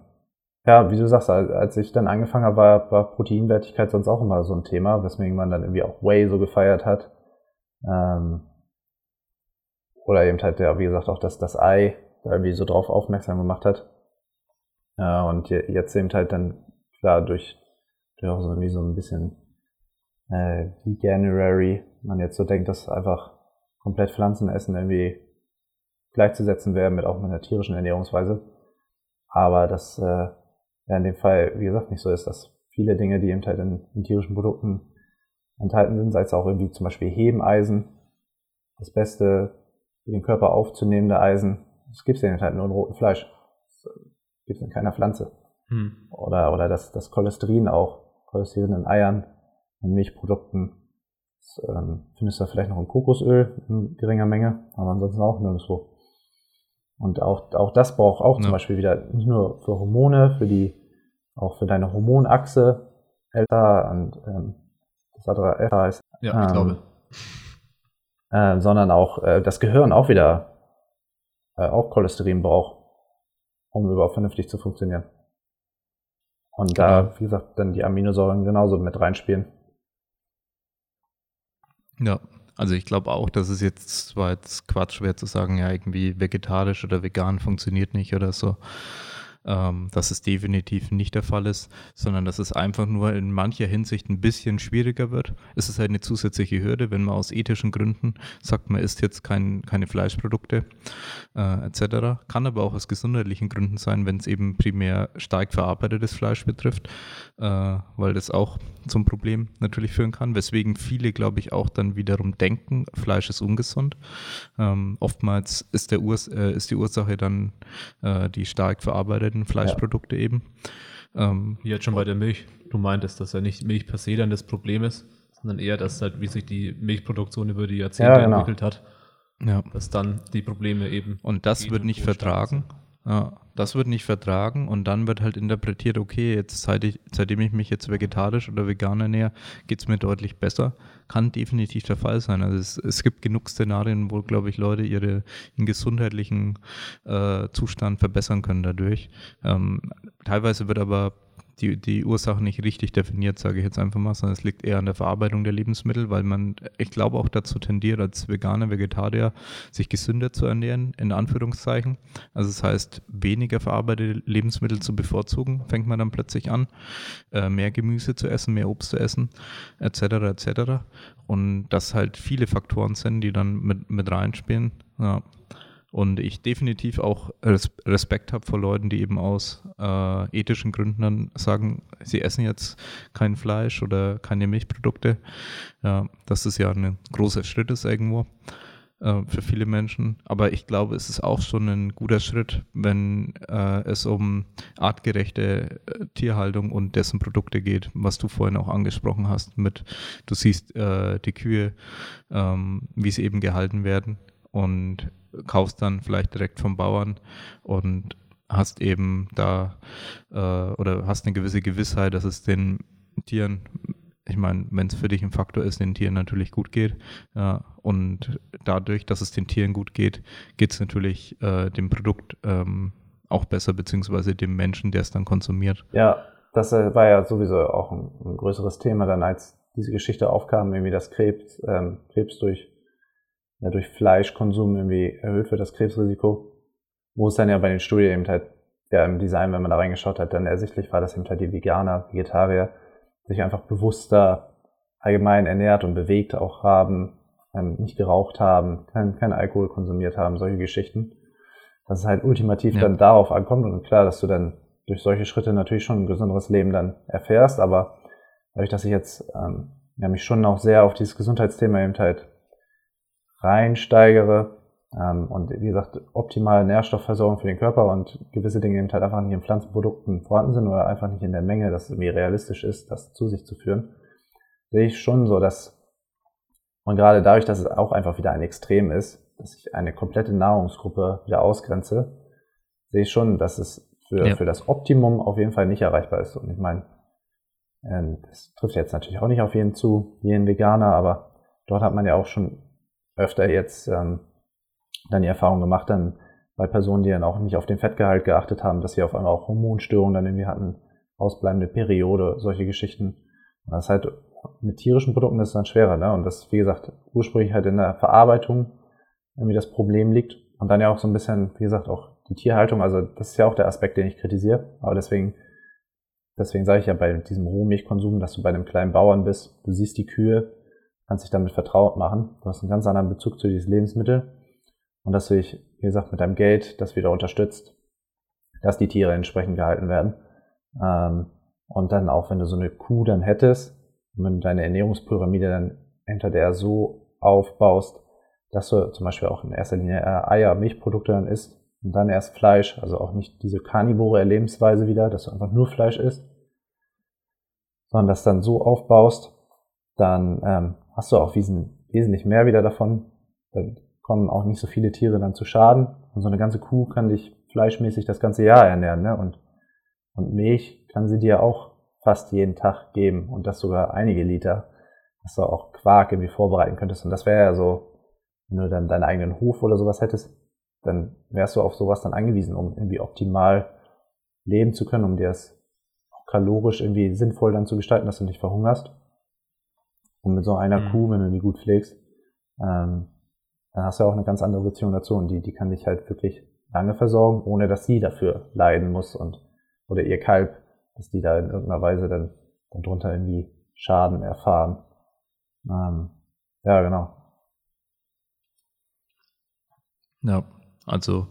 ja, wie du sagst, als ich dann angefangen habe, war, war Proteinwertigkeit sonst auch immer so ein Thema, weswegen man dann irgendwie auch Whey so gefeiert hat. Ähm, oder eben halt, ja, wie gesagt, auch das, das Ei da irgendwie so drauf aufmerksam gemacht hat. Äh, und jetzt eben halt dann, klar, durch, durch auch so irgendwie so ein bisschen äh, Veganuary, man jetzt so denkt, dass einfach komplett Pflanzenessen irgendwie gleichzusetzen wäre mit auch mit einer tierischen Ernährungsweise. Aber das äh, ja in dem Fall, wie gesagt, nicht so ist, dass viele Dinge, die eben halt in, in tierischen Produkten enthalten sind, sei es auch irgendwie zum Beispiel Hebeneisen, das beste für den Körper aufzunehmende Eisen, das gibt es ja halt nur in rotem Fleisch. Das gibt es in keiner Pflanze. Hm. Oder, oder das, das Cholesterin auch, Cholesterin in Eiern, in Milchprodukten. Das ähm, findest du vielleicht noch in Kokosöl in geringer Menge, aber ansonsten auch nirgendwo. Und auch, auch das braucht auch ja. zum Beispiel wieder nicht nur für Hormone, für die, auch für deine Hormonachse, Alpha und ähm, das andere Alpha ist. Ja, ich ähm, glaube. Äh, sondern auch äh, das Gehirn auch wieder äh, auch Cholesterin braucht, um überhaupt vernünftig zu funktionieren. Und genau. da, wie gesagt, dann die Aminosäuren genauso mit reinspielen. Ja, also ich glaube auch, dass es jetzt zwar jetzt Quatsch wäre zu sagen, ja, irgendwie vegetarisch oder vegan funktioniert nicht oder so ähm, dass es definitiv nicht der Fall ist, sondern dass es einfach nur in mancher Hinsicht ein bisschen schwieriger wird. Es ist halt eine zusätzliche Hürde, wenn man aus ethischen Gründen sagt, man isst jetzt kein, keine Fleischprodukte äh, etc. Kann aber auch aus gesundheitlichen Gründen sein, wenn es eben primär stark verarbeitetes Fleisch betrifft, äh, weil das auch zum Problem natürlich führen kann, weswegen viele, glaube ich, auch dann wiederum denken, Fleisch ist ungesund. Ähm, oftmals ist, der Urs äh, ist die Ursache dann äh, die stark verarbeiteten Fleischprodukte ja. eben. Ähm, Wie jetzt schon bei der Milch. Du meintest, dass ja nicht Milch per se dann das Problem ist, sondern eher, dass halt, wie sich die Milchproduktion über die Jahrzehnte ja, genau. entwickelt hat, ja. dass dann die Probleme eben. Und das wird nicht vertragen. Ja, das wird nicht vertragen und dann wird halt interpretiert, okay, jetzt seit ich, seitdem ich mich jetzt vegetarisch oder vegan ernähre, geht es mir deutlich besser. Kann definitiv der Fall sein. Also es, es gibt genug Szenarien, wo, glaube ich, Leute ihre, ihren gesundheitlichen äh, Zustand verbessern können dadurch. Ähm, teilweise wird aber die, die Ursache nicht richtig definiert, sage ich jetzt einfach mal, sondern es liegt eher an der Verarbeitung der Lebensmittel, weil man, ich glaube, auch dazu tendiert, als Veganer, Vegetarier, sich gesünder zu ernähren, in Anführungszeichen. Also das heißt, weniger verarbeitete Lebensmittel zu bevorzugen, fängt man dann plötzlich an, äh, mehr Gemüse zu essen, mehr Obst zu essen, etc., etc. Und das halt viele Faktoren sind, die dann mit, mit reinspielen. Ja. Und ich definitiv auch Respekt habe vor Leuten, die eben aus äh, ethischen Gründen dann sagen, sie essen jetzt kein Fleisch oder keine Milchprodukte. Ja, dass es ja ein großer Schritt ist irgendwo äh, für viele Menschen. Aber ich glaube, es ist auch schon ein guter Schritt, wenn äh, es um artgerechte äh, Tierhaltung und dessen Produkte geht, was du vorhin auch angesprochen hast. Mit, du siehst äh, die Kühe, ähm, wie sie eben gehalten werden und kaufst dann vielleicht direkt vom Bauern und hast eben da äh, oder hast eine gewisse Gewissheit, dass es den Tieren, ich meine, wenn es für dich ein Faktor ist, den Tieren natürlich gut geht. Ja, und dadurch, dass es den Tieren gut geht, geht es natürlich äh, dem Produkt ähm, auch besser, beziehungsweise dem Menschen, der es dann konsumiert. Ja, das äh, war ja sowieso auch ein, ein, größeres Thema dann, als diese Geschichte aufkam, irgendwie das Krebs, ähm, Krebs durch ja, durch Fleischkonsum irgendwie erhöht wird, das Krebsrisiko. Wo es dann ja bei den Studien eben halt, ja, im Design, wenn man da reingeschaut hat, dann ersichtlich war, dass eben halt die Veganer, Vegetarier sich einfach bewusster allgemein ernährt und bewegt auch haben, ähm, nicht geraucht haben, kein, kein Alkohol konsumiert haben, solche Geschichten. Dass es halt ultimativ ja. dann darauf ankommt und klar, dass du dann durch solche Schritte natürlich schon ein gesünderes Leben dann erfährst, aber dadurch, dass ich jetzt ähm, ja, mich schon auch sehr auf dieses Gesundheitsthema eben halt reinsteigere ähm, und wie gesagt, optimale Nährstoffversorgung für den Körper und gewisse Dinge eben halt einfach nicht in Pflanzenprodukten vorhanden sind oder einfach nicht in der Menge, dass es irgendwie realistisch ist, das zu sich zu führen, sehe ich schon so, dass und gerade dadurch, dass es auch einfach wieder ein Extrem ist, dass ich eine komplette Nahrungsgruppe wieder ausgrenze, sehe ich schon, dass es für, ja. für das Optimum auf jeden Fall nicht erreichbar ist. Und ich meine, ähm, das trifft jetzt natürlich auch nicht auf jeden zu, jeden Veganer, aber dort hat man ja auch schon öfter jetzt ähm, dann die Erfahrung gemacht, dann bei Personen, die dann auch nicht auf den Fettgehalt geachtet haben, dass sie auf einmal auch Hormonstörungen dann irgendwie hatten, ausbleibende Periode, solche Geschichten. Das ist halt mit tierischen Produkten ist es dann schwerer, ne? Und das, wie gesagt, ursprünglich halt in der Verarbeitung irgendwie das Problem liegt. Und dann ja auch so ein bisschen, wie gesagt, auch die Tierhaltung. Also das ist ja auch der Aspekt, den ich kritisiere. Aber deswegen, deswegen sage ich ja bei diesem Rohmilchkonsum, dass du bei einem kleinen Bauern bist. Du siehst die Kühe, kannst dich damit vertraut machen. Du hast einen ganz anderen Bezug zu dieses Lebensmittel. Und dass du dich, wie gesagt, mit deinem Geld das wieder unterstützt, dass die Tiere entsprechend gehalten werden. Ähm, und dann auch, wenn du so eine Kuh dann hättest, wenn du deine Ernährungspyramide dann hinter der so aufbaust, dass du zum Beispiel auch in erster Linie äh, Eier, Milchprodukte dann isst und dann erst Fleisch, also auch nicht diese karnivore Lebensweise wieder, dass du einfach nur Fleisch isst, sondern das dann so aufbaust, dann ähm, hast du auch wesentlich mehr wieder davon. Dann kommen auch nicht so viele Tiere dann zu Schaden. Und so eine ganze Kuh kann dich fleischmäßig das ganze Jahr ernähren. Ne? Und, und Milch kann sie dir auch fast jeden Tag geben und das sogar einige Liter, dass du auch Quark irgendwie vorbereiten könntest. Und das wäre ja so, wenn du dann deinen eigenen Hof oder sowas hättest, dann wärst du auf sowas dann angewiesen, um irgendwie optimal leben zu können, um dir das kalorisch irgendwie sinnvoll dann zu gestalten, dass du nicht verhungerst. Und mit so einer mhm. Kuh, wenn du die gut pflegst, ähm, dann hast du auch eine ganz andere Beziehung dazu und die, die kann dich halt wirklich lange versorgen, ohne dass sie dafür leiden muss und oder ihr Kalb, dass die da in irgendeiner Weise dann, dann drunter irgendwie Schaden erfahren. Ähm, ja, genau. Ja, also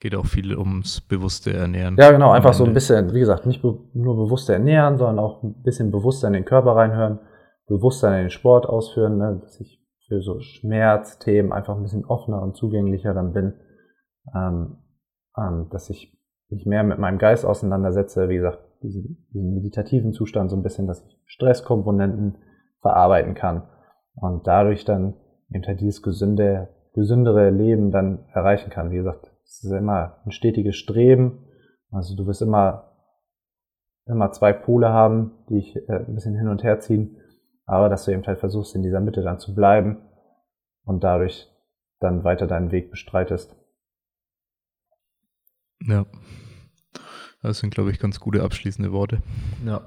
geht auch viel ums bewusste Ernähren. Ja, genau, einfach so ein bisschen, wie gesagt, nicht be nur bewusste Ernähren, sondern auch ein bisschen bewusster in den Körper reinhören, bewusster in den Sport ausführen, ne, dass ich für so Schmerzthemen einfach ein bisschen offener und zugänglicher dann bin, ähm, ähm, dass ich mich mehr mit meinem Geist auseinandersetze, wie gesagt, diesen, diesen meditativen Zustand so ein bisschen, dass ich Stresskomponenten verarbeiten kann und dadurch dann eben halt dieses gesunde, gesündere Leben dann erreichen kann. Wie gesagt, es ist immer ein stetiges Streben. Also du wirst immer, immer zwei Pole haben, die ich äh, ein bisschen hin und her ziehen, aber dass du eben halt versuchst, in dieser Mitte dann zu bleiben und dadurch dann weiter deinen Weg bestreitest. Ja. Das sind, glaube ich, ganz gute abschließende Worte. Ja.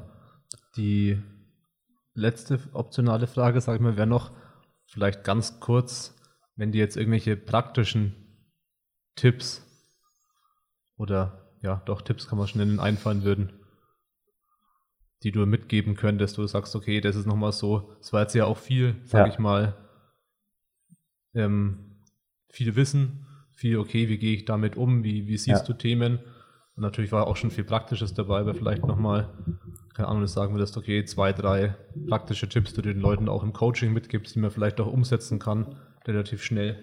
Die letzte optionale Frage, sage ich mal, wäre noch vielleicht ganz kurz, wenn dir jetzt irgendwelche praktischen Tipps oder ja, doch Tipps kann man schon nennen, einfallen würden, die du mitgeben könntest, wo du sagst, okay, das ist nochmal so, es war jetzt ja auch viel, sage ja. ich mal, ähm, viel Wissen, viel, okay, wie gehe ich damit um, wie, wie siehst ja. du Themen und natürlich war auch schon viel Praktisches dabei, aber vielleicht nochmal, keine Ahnung, das sagen würdest, okay, zwei, drei praktische Tipps, die du den Leuten auch im Coaching mitgibst, die man vielleicht auch umsetzen kann, relativ schnell.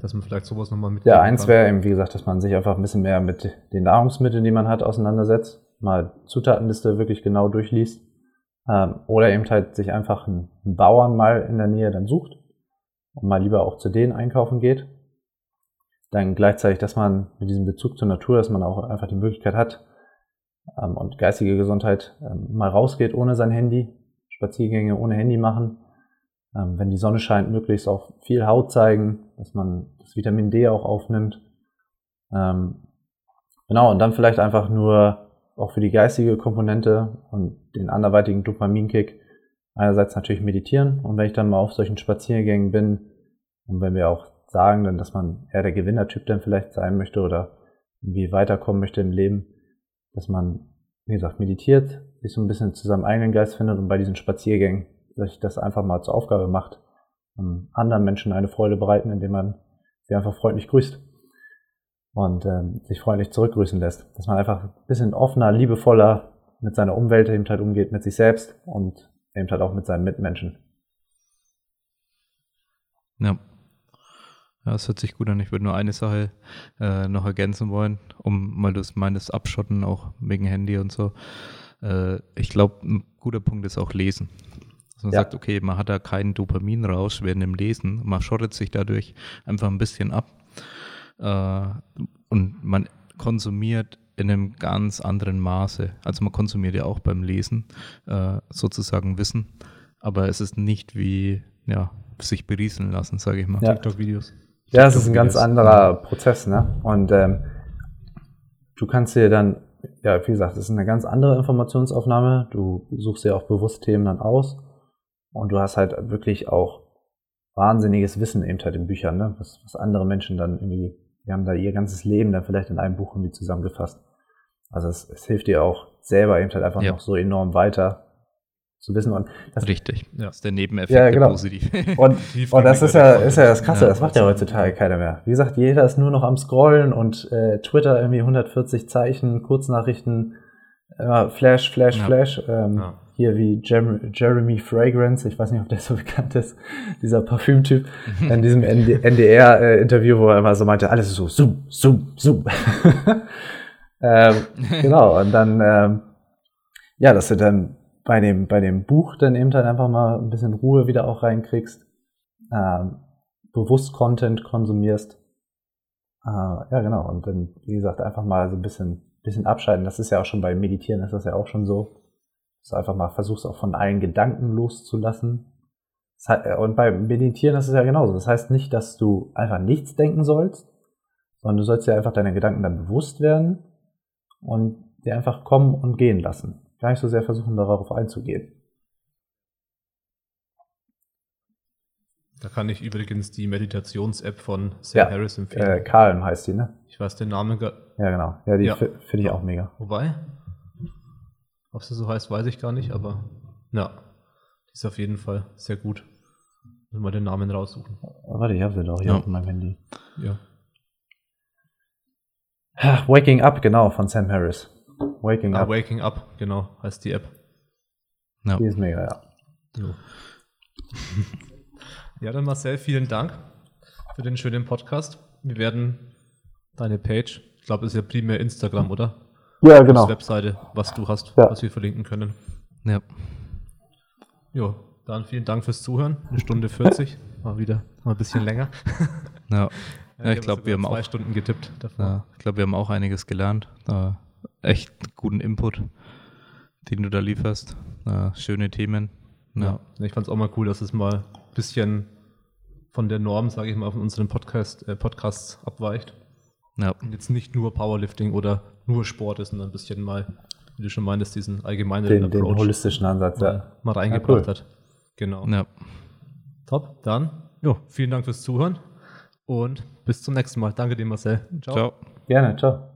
Dass man vielleicht sowas nochmal mit. Ja, eins wäre eben, wie gesagt, dass man sich einfach ein bisschen mehr mit den Nahrungsmitteln, die man hat, auseinandersetzt. Mal Zutatenliste wirklich genau durchliest. Ähm, oder eben halt sich einfach einen Bauern mal in der Nähe dann sucht und mal lieber auch zu denen einkaufen geht dann gleichzeitig, dass man mit diesem Bezug zur Natur, dass man auch einfach die Möglichkeit hat ähm, und geistige Gesundheit ähm, mal rausgeht ohne sein Handy, Spaziergänge ohne Handy machen, ähm, wenn die Sonne scheint, möglichst auch viel Haut zeigen, dass man das Vitamin D auch aufnimmt. Ähm, genau, und dann vielleicht einfach nur auch für die geistige Komponente und den anderweitigen Dopaminkick einerseits natürlich meditieren. Und wenn ich dann mal auf solchen Spaziergängen bin und wenn wir auch sagen, dann, dass man eher der Gewinnertyp dann vielleicht sein möchte oder irgendwie weiterkommen möchte im Leben, dass man, wie gesagt, meditiert, sich so ein bisschen zu seinem eigenen Geist findet und bei diesen Spaziergängen sich das einfach mal zur Aufgabe macht, anderen Menschen eine Freude bereiten, indem man sie einfach freundlich grüßt und ähm, sich freundlich zurückgrüßen lässt. Dass man einfach ein bisschen offener, liebevoller mit seiner Umwelt eben halt umgeht, mit sich selbst und eben halt auch mit seinen Mitmenschen. Ja, ja, das hört sich gut an. Ich würde nur eine Sache äh, noch ergänzen wollen, um weil du es meintest, abschotten, auch wegen Handy und so. Äh, ich glaube, ein guter Punkt ist auch Lesen. Dass man ja. sagt, okay, man hat da keinen Dopaminrausch während dem Lesen, man schottet sich dadurch einfach ein bisschen ab äh, und man konsumiert in einem ganz anderen Maße. Also man konsumiert ja auch beim Lesen äh, sozusagen Wissen, aber es ist nicht wie ja, sich berieseln lassen, sage ich mal. Ja. TikTok-Videos. Ja, es ist ein ganz anderer Prozess, ne? Und ähm, du kannst dir dann, ja, wie gesagt, es ist eine ganz andere Informationsaufnahme. Du suchst dir auch bewusst Themen dann aus und du hast halt wirklich auch wahnsinniges Wissen eben halt in Büchern, ne? was, was andere Menschen dann irgendwie, die haben da ihr ganzes Leben dann vielleicht in einem Buch irgendwie zusammengefasst. Also es, es hilft dir auch selber eben halt einfach Ja. noch so enorm weiter zu wissen. Und das, Richtig. Ja. Das ist der Nebeneffekt Ja, genau. positiv. und, und das ist ja, ist ja das Krasse, Ja. das macht ja heutzutage keiner mehr. Wie gesagt, jeder ist nur noch am Scrollen und äh, Twitter irgendwie 140 Zeichen, Kurznachrichten, äh, Flash, Flash, Ja. Flash. Ähm, Ja. Hier wie Jeremy, Jeremy Fragrance, ich weiß nicht, ob der so bekannt ist, dieser Parfümtyp, in diesem NDR-Interview, wo er immer so meinte, alles ist so zoom, zoom, zoom. ähm, genau, und dann, ähm, ja, dass du dann bei dem, bei dem Buch dann eben halt einfach mal ein bisschen Ruhe wieder auch reinkriegst, ähm, bewusst Content konsumierst. Äh, ja, genau. Und dann, wie gesagt, einfach mal so ein bisschen, bisschen abschalten. Das ist ja auch schon beim Meditieren, ist das ja auch schon so. Du einfach mal versuchst, auch von allen Gedanken loszulassen. Heißt, und beim Meditieren ist es ja genauso. Das heißt nicht, dass du einfach nichts denken sollst, sondern du sollst dir einfach deine Gedanken dann bewusst werden und dir einfach kommen und gehen lassen. Gar nicht so sehr versuchen, darauf einzugehen. Da kann ich übrigens die Meditations-App von Sam Ja, Harris empfehlen. Äh, Calm heißt die, ne? ich weiß den Namen gar. Ja, genau. Ja, die Ja. fi- finde ich auch mega. Wobei, ob sie so heißt, weiß ich gar nicht, aber ja, die ist auf jeden Fall sehr gut. Wenn wir den Namen raussuchen. Oh, warte, ich habe sie doch hier Ja. auf meinem Handy. Ja. Ha, Waking Up, genau, von Sam Harris. Waking Ah, Up, Waking Up, genau, heißt die App. Ja. die ist mega, ja. Jo. ja, dann Marcel, vielen Dank für den schönen Podcast. Wir werden deine Page, ich glaube, ist ja primär Instagram, oder? Ja, Das Webseite, was du hast, Ja. was wir verlinken können. Ja. Jo, dann vielen Dank fürs Zuhören. Eine Stunde 40, mal wieder mal ein bisschen länger. Ja. Ja, ich glaube, wir haben zwei auch, Stunden getippt davor. ja, ich glaube, wir haben auch einiges gelernt. Äh, echt guten Input, den du da lieferst. Äh, schöne Themen. Ja. Ja. Ich fand es auch mal cool, dass es mal ein bisschen von der Norm, sage ich mal, von unseren Podcast, äh, Podcasts abweicht. Ja. Und jetzt nicht nur Powerlifting oder nur Sport ist, sondern ein bisschen mal, wie du schon meintest, diesen allgemeinen Den, den Approach holistischen Ansatz, ja. mal, mal reingebracht cool. hat. Genau. ja. Top. Dann, jo, vielen Dank fürs Zuhören und bis zum nächsten Mal. Danke dir, Marcel. Ciao. Gerne, ciao.